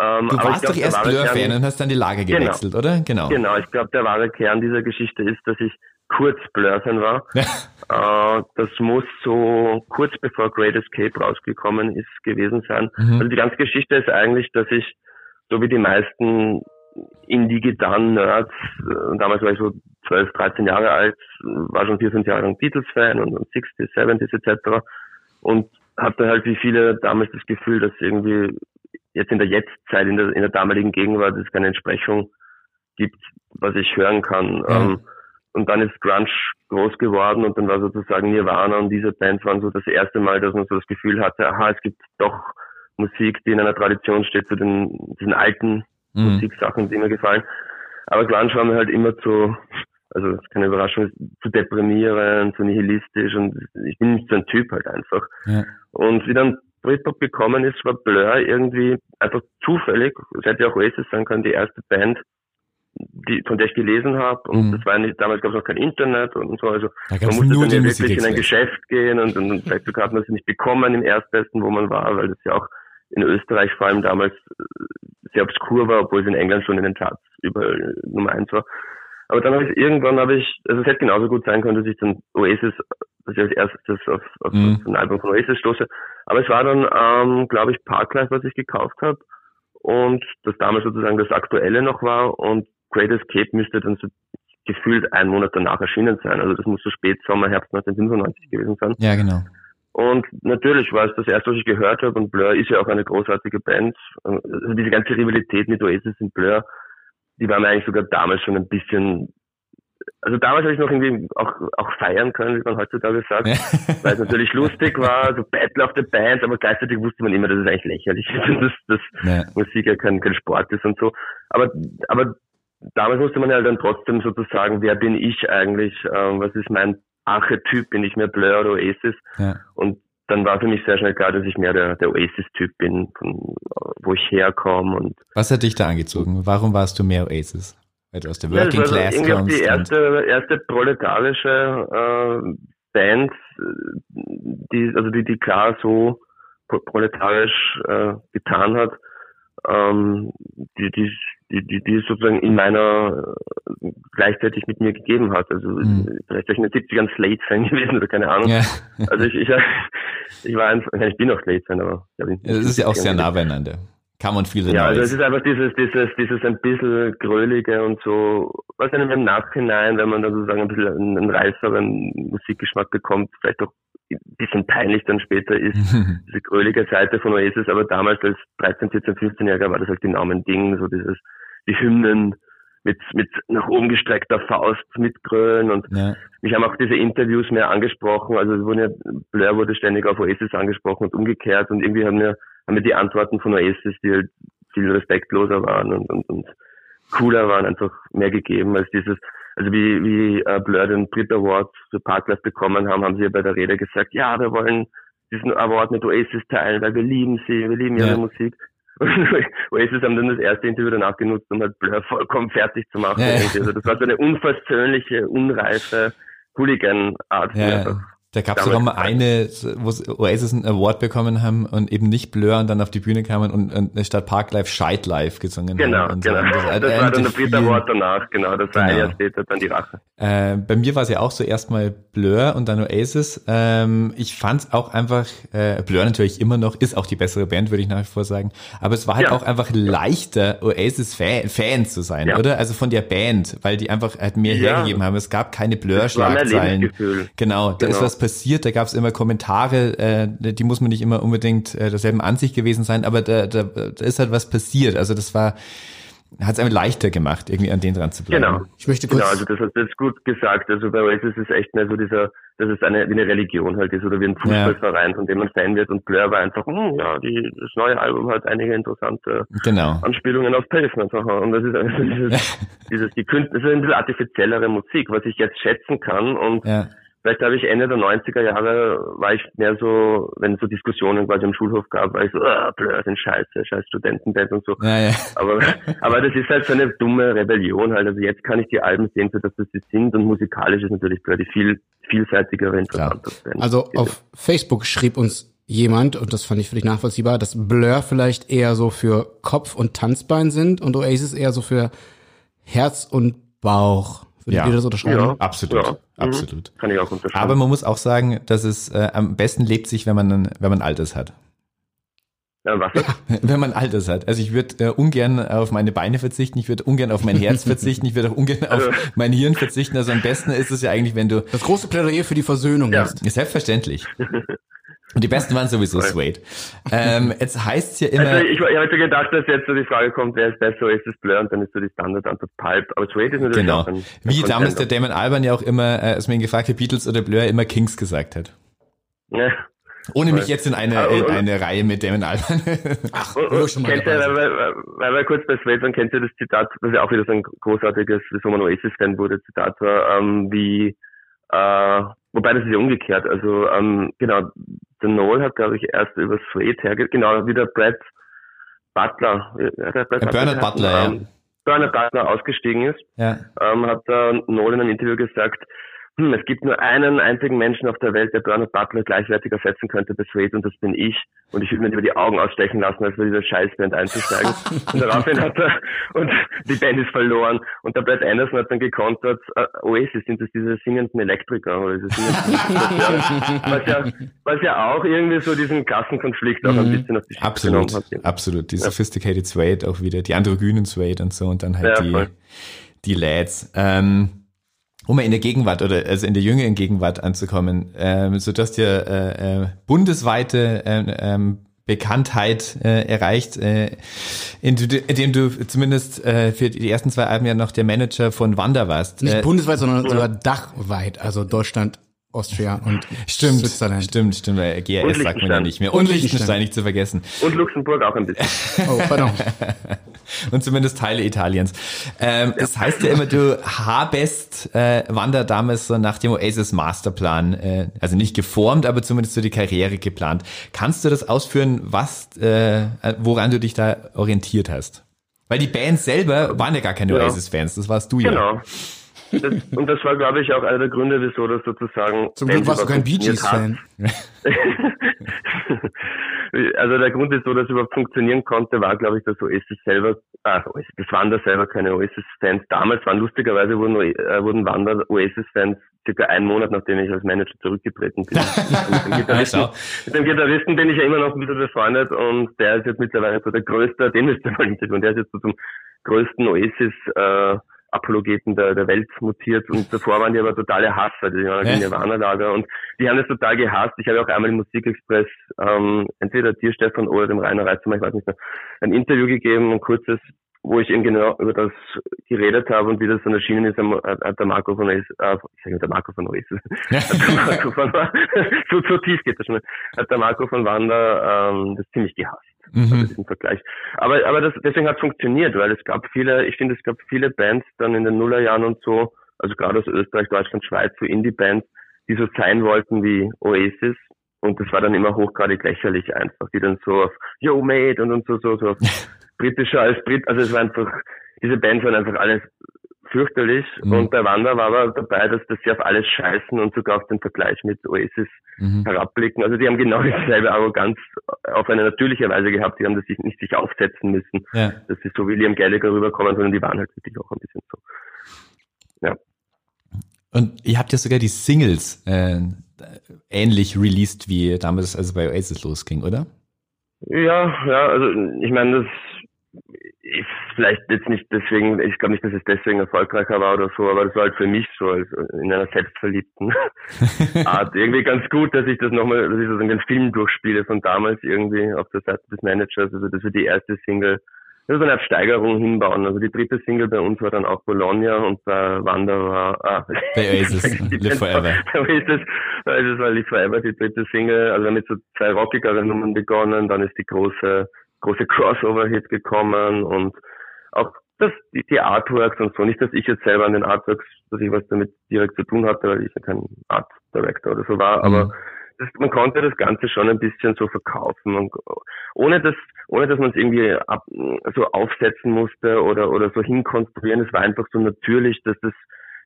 Ähm, Du aber warst ich glaub, doch erst Blur-Fan und hast dann die Lage Genau. gewechselt, oder? Genau. Genau, ich glaube, der wahre Kern dieser Geschichte ist, dass ich kurz Blur-Fan war. Äh, das muss so kurz bevor Great Escape rausgekommen ist gewesen sein. Mhm. Also die ganze Geschichte ist eigentlich, dass ich, so wie die meisten Indie-Gitarren-Nerds, äh, damals war ich so 12, 13 Jahre alt, war schon vier, fünf Jahre lang Beatles-Fan und, und 60s, 70s etc. Und hatte halt wie viele damals das Gefühl, dass irgendwie jetzt in der Jetztzeit, in der, in der damaligen Gegenwart es keine Entsprechung gibt, was ich hören kann. Ja. Ähm, und dann ist Grunge groß geworden und dann war sozusagen Nirvana und diese Bands waren so das erste Mal, dass man so das Gefühl hatte, aha, es gibt doch Musik, die in einer Tradition steht zu den diesen alten Mhm. Musiksachen, die mir gefallen. Aber Grunge war mir halt immer zu, also das ist keine Überraschung, zu deprimierend, zu nihilistisch und ich bin nicht so ein Typ halt einfach. Ja. Und wie dann Britpop gekommen ist, war Blur irgendwie einfach zufällig, es hätte ja auch Oasis sein können, die erste Band, die, von der ich gelesen habe. Und Mhm. das war nicht, damals gab es noch kein Internet und so. Also man musste dann ja wirklich in ein. Geschäft gehen und, und, und vielleicht sogar hat man sie nicht bekommen im Erstbesten, wo man war, weil das ja auch in Österreich vor allem damals äh, sehr obskur war, obwohl es in England schon in den Charts überall Nummer eins war. Aber dann habe ich irgendwann habe ich, also es hätte genauso gut sein können, dass ich dann Oasis, dass ich als erstes auf, auf, Mhm. ein Album von Oasis stoße. Aber es war dann, ähm, glaube ich, Parklife, was ich gekauft habe. Und das damals sozusagen das Aktuelle noch war. Und Great Escape müsste dann so gefühlt einen Monat danach erschienen sein. Also das muss so spät Sommer, Herbst 1995 gewesen sein. Ja, genau. Und natürlich war es das erste, was ich gehört habe. Und Blur ist ja auch eine großartige Band. Also diese ganze Rivalität mit Oasis und Blur, die waren mir eigentlich sogar damals schon ein bisschen, also damals habe ich noch irgendwie auch, auch feiern können, wie man heutzutage sagt, weil es natürlich lustig war, so Battle of the Bands, aber gleichzeitig wusste man immer, dass es eigentlich lächerlich ist und dass, dass Ja. Musik ja kein, kein Sport ist und so. Aber, aber damals musste man ja dann trotzdem sozusagen, wer bin ich eigentlich, ähm, was ist mein Archetyp, bin ich mehr Blur oder Oasis? Ja. Und dann war für mich sehr schnell klar, dass ich mehr der, der Oasis-Typ bin, von, wo ich herkomme und Was hat dich da angezogen? Warum warst du mehr Oasis? Weil du aus der Ja, Working das war Class irgendwie kommst. die erste, erste proletarische äh, Band, äh, die, also die, die klar so pro- proletarisch äh, getan hat, ähm, die, die, die, die, die es sozusagen in meiner äh, gleichzeitig mit mir gegeben hat. Also Mhm. vielleicht war ich in den 70ern Slate-Fan gewesen oder keine Ahnung. Ja. Also ich, ich, ich war einfach, ja, ich bin auch Slate-Fan, aber ich glaube, Es ist ja auch sehr nah beieinander. Kann man viele ja, also es ist einfach dieses, dieses, dieses ein bisschen grölige und so, was einem im Nachhinein, wenn man dann sozusagen ein bisschen einen, reiferen Musikgeschmack bekommt, vielleicht auch ein bisschen peinlich dann später ist, diese grölige Seite von Oasis, aber damals als 13, 14, 15-Jähriger war das halt genau mein Ding, so dieses, die Hymnen mit, mit nach oben gestreckter Faust mitgrölen und ja. mich haben auch diese Interviews mehr angesprochen, also es wurden ja, Blur wurde ständig auf Oasis angesprochen und umgekehrt und irgendwie haben mir, haben mir die Antworten von Oasis, die halt viel respektloser waren und, und, und cooler waren, einfach mehr gegeben als dieses, also wie, wie äh, Blur den Brit Award für Parklife bekommen haben, haben sie ja bei der Rede gesagt, ja, wir wollen diesen Award mit Oasis teilen, weil wir lieben sie, wir lieben ihre Ja. Musik. Und Oasis haben dann das erste Interview danach genutzt, um halt Blur vollkommen fertig zu machen. Ja, ja. Also das war so eine unversöhnliche, unreife Hooligan-Art. Ja, da gab es sogar mal eine, wo Oasis einen Award bekommen haben und eben nicht Blur und dann auf die Bühne kamen und, und statt Parklife Shite Life gesungen Genau, haben. Genau. Und Das, hat war dann der Peter viel- Award danach, genau. Das war ein Genau. Jahr später dann die Rache. Äh, bei mir war es ja auch so erstmal Blur und dann Oasis. Ähm, ich fand es auch einfach, äh, Blur natürlich immer noch, ist auch die bessere Band, würde ich nach wie vor sagen. Aber es war halt Ja. auch einfach leichter, Oasis-Fan Fan zu sein, Ja. oder? Also von der Band, weil die einfach halt mehr Ja. hergegeben haben. Es gab keine Blur-Schlagzeilen. Genau, da ist Genau. was passiert, da gab es immer Kommentare, äh, die muss man nicht immer unbedingt äh, derselben Ansicht gewesen sein, aber da, da, da ist halt was passiert. Also das war, hat es einem leichter gemacht, irgendwie an den dran zu bleiben. Genau. Ich möchte kurz, Genau, also das hast du jetzt gut gesagt. Also bei Oasis ist echt mehr so dieser, dass es eine, wie eine Religion halt ist oder wie ein Fußballverein, von dem man Fan wird. Und Blur war einfach, hm, ja, die, das neue Album hat einige interessante Genau. Anspielungen auf Pavement. Aha. Und das ist also dieses, dieses die Künstler, das ist ein bisschen artifiziellere Musik, was ich jetzt schätzen kann. Und Ja. Vielleicht habe ich Ende der 90er Jahre, war ich mehr so, wenn es so Diskussionen quasi am Schulhof gab, war ich so, ah, Blur sind scheiße, scheiß Studentenband und so. Ja, ja. Aber, aber das ist halt so eine dumme Rebellion halt. Also jetzt kann ich die Alben sehen, für das sie sind und musikalisch ist natürlich Blur die viel vielseitigere, interessantere Band. also auf Facebook schrieb uns jemand, und das fand ich völlig nachvollziehbar, dass Blur vielleicht eher so für Kopf und Tanzbein sind und Oasis eher so für Herz und Bauch. Würdet Ja. ihr das unterschreiben? Ja. Absolut, Ja. Mhm. absolut. Kann ich auch unterschreiben. Aber man muss auch sagen, dass es äh, am besten lebt sich, wenn man wenn man Alters hat. ja, was? Wenn man Alters hat. Also ich würde äh, ungern auf meine Beine verzichten, ich würde ungern auf mein Herz verzichten, ich würde auch ungern Also auf mein Hirn verzichten. Also am besten ist es ja eigentlich, wenn du Das große Plädoyer für die Versöhnung Ja. ist. selbstverständlich. Und die besten waren sowieso Suede. Ähm, jetzt heißt es ja immer, Also ich, ich habe gedacht, dass jetzt so die Frage kommt, wer ist besser, ist es Blur und dann ist so die Standardantwort Pulp. Aber Suede ist natürlich genau, auch ein, ein wie damals der. Damon Alban ja auch immer, äh, als man ihn gefragt hat, Beatles oder Blur, immer Kings gesagt hat. Ja. Ohne mich jetzt in eine, Ah, in eine Reihe mit Damon Alban. Ach, Und, schon mal kennt ihr, weil, weil, weil wir kurz bei Suede waren, kennt ihr das Zitat, was ja auch wieder so ein großartiges, wieso man Oasis-Fan wurde, Zitat war, ähm, wie, äh, wobei das ist ja umgekehrt, also, ähm, genau, der Noel hat, glaube ich, erst über Suede herge, genau, wie der Brad Butler, äh, Brad Bernard Butler, ja. ähm, Bernard Butler ausgestiegen ist, ja. ähm, hat der Noel in einem Interview gesagt, hm, es gibt nur einen einzigen Menschen auf der Welt, der Bernard Butler gleichwertig ersetzen könnte bei Suede und das bin ich. Und ich würde mir über die Augen ausstechen lassen, als bei dieser Scheißband einzusteigen. und daraufhin hat er, und die Band ist verloren. Und der Brad Anderson hat dann gekontert, äh, Oasis, sind das diese singenden Elektriker oder diese singenden was, ja, was ja auch irgendwie so diesen Klassenkonflikt auch ein bisschen auf die Schippe Absolut, hat. absolut. Die sophisticated Suede auch wieder, die androgynen Suede und so und dann halt Ja, die, voll. die Lads. Ähm, um mal in der Gegenwart oder also in der jüngeren Gegenwart anzukommen, ähm, so dass ja äh, äh, bundesweite äh, ähm, Bekanntheit äh, erreicht, äh, indem, du zumindest äh, für die ersten zwei Alben ja noch der Manager von Wanda warst. Nicht Äh, bundesweit, sondern sogar dachweit. Also Deutschland, Austria und Stimmt, Switzerland. stimmt, stimmt. weil GRS sagt man ja nicht mehr. Und Und. Liechtenstein nicht zu vergessen. Und Luxemburg auch ein bisschen. Oh, pardon. Und zumindest Teile Italiens. Ähm, Es heißt ja immer, du habest äh, Wanda damals so nach dem Oasis Masterplan, äh, also nicht geformt, aber zumindest so die Karriere geplant. Kannst du das ausführen, was, äh, woran du dich da orientiert hast? Weil die Bands selber waren ja gar keine Ja. Oasis-Fans, das warst du ja. Genau. Das, und das war, glaube ich, auch einer der Gründe, wieso das sozusagen. Zum Glück warst du kein Bee Gees-Fan. also der Grund, wieso das überhaupt funktionieren konnte, war, glaube ich, dass Oasis selber, ah, Oasis, das waren da selber keine Oasis-Fans. Damals waren lustigerweise wurden, äh, wurden Wander Oasis-Fans circa einen Monat, nachdem ich als Manager zurückgetreten bin. mit, dem Gitarristen, mit dem Gitarristen bin ich ja immer noch ein bisschen befreundet und der ist jetzt mittlerweile so der größte, den müsst ihr mal interviewen, der ist jetzt so zum größten Oasis, äh, Apologeten der, der Welt mutiert und davor waren die aber totale Hasser, die waren Ja. ja. Nirvana-Lager und die haben das total gehasst. Ich habe auch einmal im Musikexpress ähm, entweder dir, Stefan, oder dem Rainer Reitzmer, ich weiß nicht mehr, ein Interview gegeben, ein kurzes, wo ich eben genau über das geredet habe und wie das dann erschienen ist, hat hat der Marco von Oasis, äh, ich sage der Marco von Oasis, hat der Marco von, so, so tief geht das schon, hat der Marco von Wander ähm, das ziemlich gehasst also Mhm. diesen Vergleich. Aber, aber das, deswegen hat es funktioniert, weil es gab viele, ich finde, es gab viele Bands dann in den Nullerjahren und so, also gerade aus Österreich, Deutschland, Schweiz, so Indie-Bands, die so sein wollten wie Oasis. Und das war dann immer hochgradig lächerlich einfach, die dann so auf Yo Mate und, und so, so, so auf britischer als Brit, also es war einfach, diese Bands waren einfach alles fürchterlich Mhm. und bei Wanda war aber dabei, dass, dass sie auf alles scheißen und sogar auf den Vergleich mit Oasis Mhm. herabblicken. Also die haben genau dieselbe Arroganz auf eine natürliche Weise gehabt. Die haben das sich nicht sich aufsetzen müssen, Ja. dass sie so wie Liam Gallagher rüberkommen, sondern die waren halt wirklich auch ein bisschen so. Und ihr habt ja sogar die Singles äh, ähnlich released, wie damals also bei Oasis losging, oder? Ja, ja, also ich meine, das ist vielleicht jetzt nicht deswegen, ich glaube nicht, dass es deswegen erfolgreicher war oder so, aber das war halt für mich so als in einer selbstverliebten Art irgendwie ganz gut, dass ich das nochmal, dass ich sozusagen den Film durchspiele von damals irgendwie auf der Seite des Managers, also dass wir die erste Single, das ist eine Steigerung hinbauen. Also die dritte Single bei uns war dann auch Bologna und bei Wanda war, ah, Bei Oasis, Live Forever. Bei Oasis, Oasis war Live Forever die dritte Single, also wir haben mit so zwei rockigeren Nummern begonnen, dann ist die große, große Crossover-Hit gekommen und auch das, die, die Artworks und so. Nicht, dass ich jetzt selber an den Artworks, dass ich was damit direkt zu tun hatte, weil ich ja kein Art Director oder so war, aber Mhm. das, man konnte das Ganze schon ein bisschen so verkaufen, und, ohne dass, ohne dass man es irgendwie ab, so aufsetzen musste oder, oder so hinkonstruieren. Es war einfach so natürlich, dass das,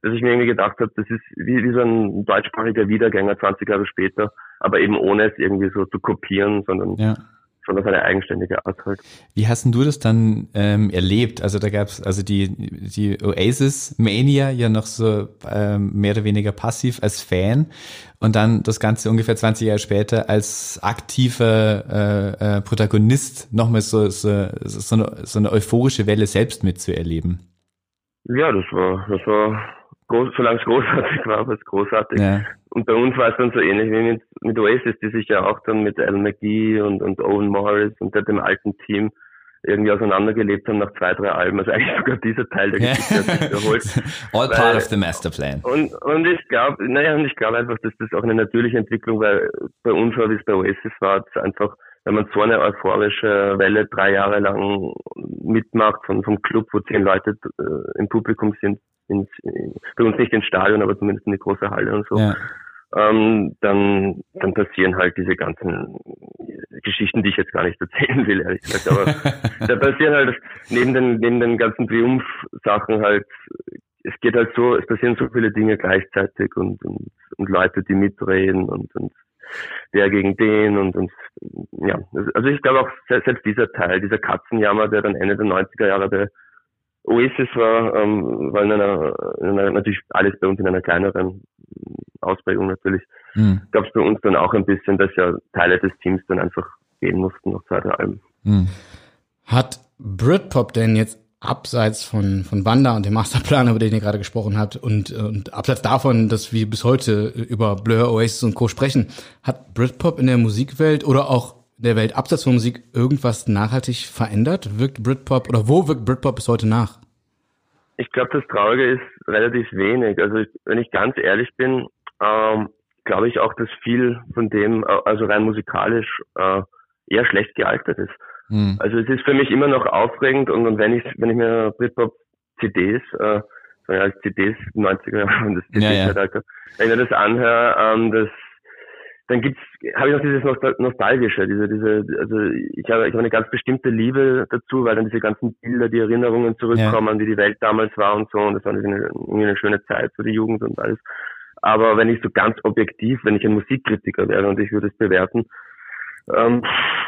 dass ich mir irgendwie gedacht habe, das ist wie, wie so ein deutschsprachiger Wiedergänger 20 Jahre später, aber eben ohne es irgendwie so zu kopieren, sondern Ja. Schon auf eine eigenständige Art halt. Wie hast denn du das dann ähm, erlebt? Also da gab's also die, die Oasis Mania ja noch so ähm, mehr oder weniger passiv als Fan und dann das Ganze ungefähr 20 Jahre später als aktiver äh, äh, Protagonist nochmal so, so, so, eine, so eine euphorische Welle selbst mitzuerleben. Ja, das war, das war groß, solange es großartig war, war es großartig. Ja. Und bei uns war es dann so ähnlich wie mit, mit Oasis, die sich ja auch dann mit Alan McGee und, und Owen Morris und dem alten Team irgendwie auseinandergelebt haben nach zwei, drei Alben. Also eigentlich sogar dieser Teil der Geschichte hat sich wiederholt. All Weil- part of the master plan. Und, und ich glaube, naja, und ich glaube einfach, dass das auch eine natürliche Entwicklung war. Bei uns war, wie es bei Oasis war, es einfach, wenn man so eine euphorische Welle drei Jahre lang mitmacht von, vom Club, wo zehn Leute äh, im Publikum sind, ins, in, bei uns nicht ins Stadion, aber zumindest in die große Halle und so, Ja. ähm, dann, dann passieren halt diese ganzen Geschichten, die ich jetzt gar nicht erzählen will, ehrlich gesagt. Aber da passieren halt neben den, neben den ganzen Triumph-Sachen halt, es geht halt so, es passieren so viele Dinge gleichzeitig und, und, und Leute, die mitreden und, und der gegen den und, und ja, also ich glaube auch se- selbst dieser Teil, dieser Katzenjammer, der dann Ende der 90er Jahre bei Oasis war, ähm, war in einer, in einer, natürlich alles bei uns in einer kleineren Ausprägung natürlich, Hm. gab es bei uns dann auch ein bisschen, dass ja Teile des Teams dann einfach gehen mussten nach zwei, drei Alben. Hm. Hat Britpop denn jetzt abseits von, von Wanda und dem Masterplan, über den ihr gerade gesprochen habt, und, und abseits davon, dass wir bis heute über Blur, Oasis und Co. sprechen, hat Britpop in der Musikwelt oder auch der Welt abseits von Musik irgendwas nachhaltig verändert? Wirkt Britpop oder wo wirkt Britpop bis heute nach? Ich glaube, das Traurige ist relativ wenig. Also ich, wenn ich ganz ehrlich bin, ähm, glaube ich auch, dass viel von dem, äh, also rein musikalisch, äh, eher schlecht gealtert ist. Hm. Also es ist für mich immer noch aufregend und, und wenn ich wenn ich mir Britpop CDs, äh, so ja, als CDs 90er Jahre und das Ja, ja. CD-Zeitalter, wenn ich mir das anhöre, ähm, das dann gibt's habe ich noch dieses Nostal nostalgische, diese diese also ich habe ich habe eine ganz bestimmte Liebe dazu, weil dann diese ganzen Bilder, die Erinnerungen zurückkommen, wie die Welt damals war und so und das war eine, irgendwie eine schöne Zeit für die Jugend und alles. Aber wenn ich so ganz objektiv, wenn ich ein Musikkritiker wäre und ich würde es bewerten, ähm,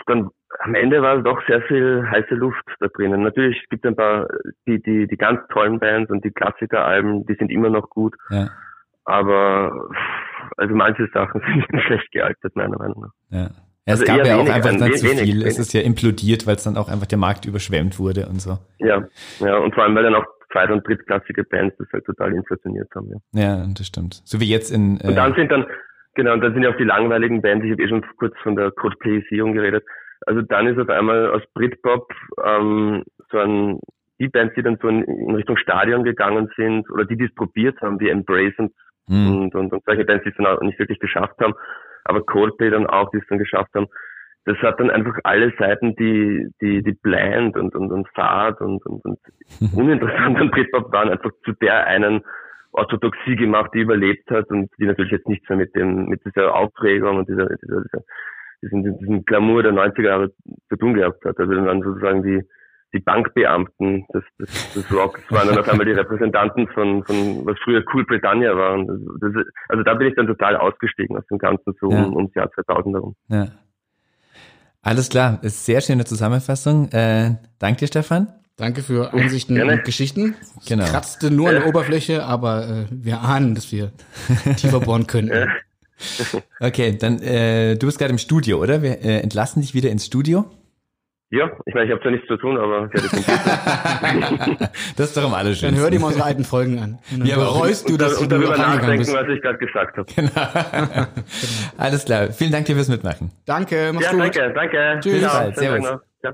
dann am Ende war doch sehr viel heiße Luft da drinnen. Natürlich gibt es ein paar, die, die, die ganz tollen Bands und die Klassikeralben, die sind immer noch gut, Ja, aber also manche Sachen sind schlecht gealtert, meiner Meinung nach. ja. ja Also es gab eher ja auch wenig, einfach dann dann zu wenig, viel. Es wenig. ist ja implodiert, weil es dann auch einfach der Markt überschwemmt wurde und so. Ja, ja, und vor allem, weil dann auch zweit- und drittklassige Bands das halt total inflationiert haben, ja. Ja, das stimmt. So wie jetzt in. Und dann Äh, sind dann, genau, und dann sind ja auch die langweiligen Bands, ich habe eh schon kurz von der Coldplayisierung geredet. Also dann ist auf einmal aus Britpop ähm, so ein, die Bands, die dann so in, in Richtung Stadion gegangen sind oder die, die es probiert haben, wie Embrace und, hm, und, und, und solche Bands, die es dann auch nicht wirklich geschafft haben, aber Coldplay dann auch, die es dann geschafft haben. Das hat dann einfach alle Seiten, die, die, die bland und, und, und fad und, und, und uninteressant an Britpop waren, einfach zu der einen Orthodoxie gemacht, die überlebt hat und die natürlich jetzt nichts mehr mit dem, mit dieser Aufregung und dieser, dieser, dieser diesen, diesen Glamour der 90er Jahre zu tun gehabt hat. Also dann sozusagen die, die Bankbeamten des, des, des Rocks waren dann auf einmal die Repräsentanten von, von was früher Cool Britannia war. Und das, das, also da bin ich dann total ausgestiegen aus dem Ganzen so Ja. um, ums Jahr 2000 herum. ja. Alles klar, ist sehr schöne Zusammenfassung. Äh, danke dir, Stefan. Danke für Einsichten Gerne. und Geschichten. Ich Genau. kratzte nur an der Oberfläche, aber äh, wir ahnen, dass wir tiefer bohren könnten. Okay, dann äh, du bist gerade im Studio, oder? Wir äh, entlassen dich wieder ins Studio. Ja, ich meine, ich habe zwar nichts zu tun, aber ich hätte Das ist doch am Dann allerschönsten. hör dir mal unsere alten Folgen an. Und dann Ja, bereust du, dass und darüber nachdenken, bist. was ich gerade gesagt habe. Alles klar. Vielen Dank dir fürs Mitmachen. Danke, mach's Ja, gut. danke, danke. Tschüss. Ciao, bald. Servus. Ja.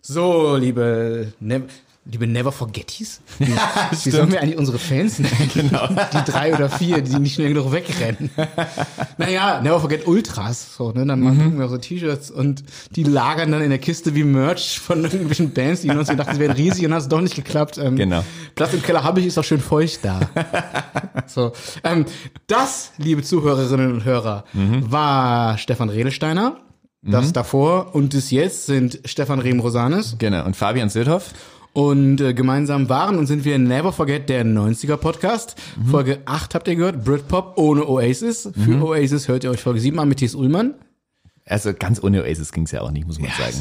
So, liebe, ne liebe Never Forgetties. Wie, wie sollen wir eigentlich unsere Fans nennen? Genau. Die drei oder vier, die nicht schnell genug wegrennen. naja, Never Forget Ultras. So, ne? Dann machen wir so T-Shirts und die lagern dann in der Kiste wie Merch von irgendwelchen Bands, die uns gedacht, sie wären riesig und hat es doch nicht geklappt. Ähm, Genau. Platz im Keller habe ich, ist auch schön feucht da. so, ähm, das, liebe Zuhörerinnen und Hörer, war Stefan Redelsteiner. Das davor und das jetzt sind Stefan Rehm-Rosanes. Genau. Und Fabian Södhoff. Und äh, gemeinsam waren und sind wir Never Forget, der 90er Podcast. Folge 8 habt ihr gehört, Britpop ohne Oasis. Für Oasis hört ihr euch Folge 7 an mit Thies Ullmann. Also ganz ohne Oasis ging's ja auch nicht, muss man sagen.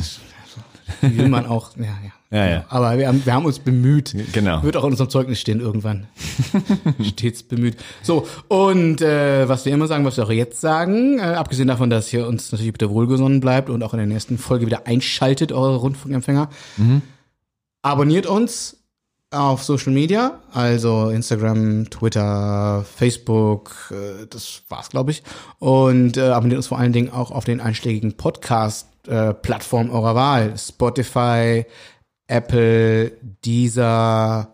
Wie will man auch, ja, ja. Ja, ja. Aber wir haben, wir haben uns bemüht. Genau. Wird auch in unserem Zeugnis stehen irgendwann. Stets bemüht. So, und äh, was wir immer sagen, was wir auch jetzt sagen, äh, abgesehen davon, dass ihr uns natürlich bitte wohlgesonnen bleibt und auch in der nächsten Folge wieder einschaltet, eure Rundfunkempfänger. Abonniert uns auf Social Media, also Instagram, Twitter, Facebook, äh, das war's, glaube ich. Und äh, abonniert uns vor allen Dingen auch auf den einschlägigen Podcast-Plattformen eurer Wahl. Spotify, Apple, Deezer,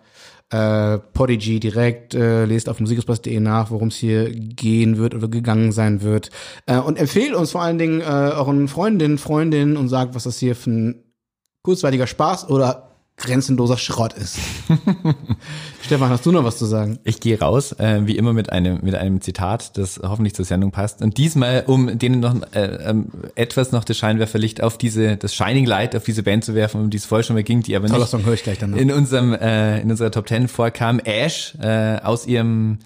äh, Podigy direkt, äh, lest auf musikexpress.de nach, worum es hier gehen wird oder gegangen sein wird. Äh, und empfehlt uns vor allen Dingen äh, euren Freundinnen, Freundinnen und sagt, was das hier für ein kurzweiliger Spaß oder grenzenloser Schrott ist. Stefan, hast du noch was zu sagen? Ich gehe raus, äh, wie immer mit einem mit einem Zitat, das hoffentlich zur Sendung passt. Und diesmal, um denen noch äh, ähm, etwas noch das Scheinwerferlicht auf diese, das Shining Light auf diese Band zu werfen, um die es vorher schon mal ging, die aber Toller nicht Song, höre ich gleich danach. in unserem äh, in unserer Top Ten vorkam. Ash äh, aus ihrem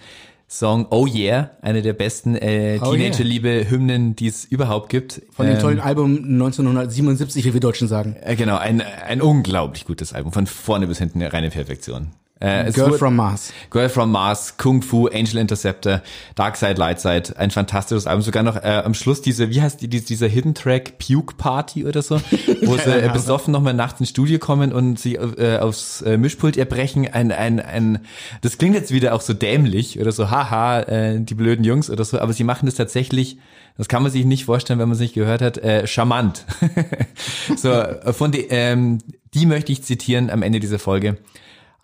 Song Oh Yeah, eine der besten äh, Oh Teenager-Liebe-Hymnen, die es überhaupt gibt. Von dem Ähm, tollen Album 1977, wie wir Deutschen sagen. Äh, Genau, ein, ein unglaublich gutes Album, von vorne bis hinten eine reine Perfektion. Äh, Girl wurde- from Mars. Girl from Mars, Kung Fu, Angel Interceptor, Dark Side, Light Side, ein fantastisches Album. Sogar noch äh, am Schluss diese, wie heißt die, die- dieser Hidden Track, Puke Party oder so, wo sie äh, besoffen nochmal nachts ins Studio kommen und sie äh, aufs äh, Mischpult erbrechen. Ein, ein, ein, das klingt jetzt wieder auch so dämlich oder so, haha, äh, die blöden Jungs oder so, aber sie machen das tatsächlich, das kann man sich nicht vorstellen, wenn man es nicht gehört hat, äh, charmant. so, von die, ähm, die möchte ich zitieren am Ende dieser Folge.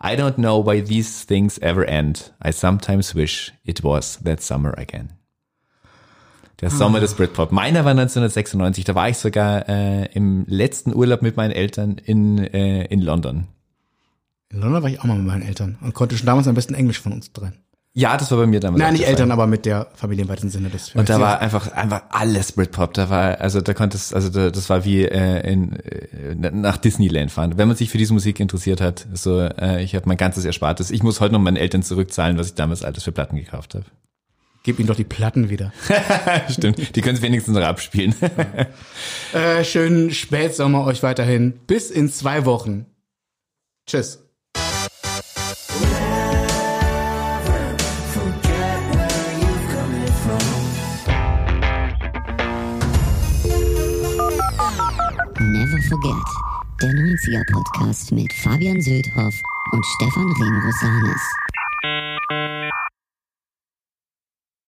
I don't know why these things ever end. I sometimes wish it was that summer again. Der Sommer des Britpop. Meiner war 1996. Da war ich sogar äh, im letzten Urlaub mit meinen Eltern in, äh, in London. In London war ich auch mal mit meinen Eltern und konnte schon damals am besten Englisch von uns dreien. Ja, das war bei mir damals. Nein, nicht. Eltern, aber mit der Familie im weitesten Sinne. Das Und da war einfach einfach alles Britpop. Da war also da konnte es also da, das war wie äh, in äh, nach Disneyland fahren. Wenn man sich für diese Musik interessiert hat, so äh, ich habe mein ganzes Erspartes. Ich muss heute noch meinen Eltern zurückzahlen, was ich damals alles für Platten gekauft habe. Gib ihnen doch die Platten wieder. Stimmt, die können es wenigstens noch abspielen. äh, schönen Spätsommer euch weiterhin. Bis in zwei Wochen. Tschüss. Der 90er Podcast mit Fabian Söldhoff und Stefan Remrosanis.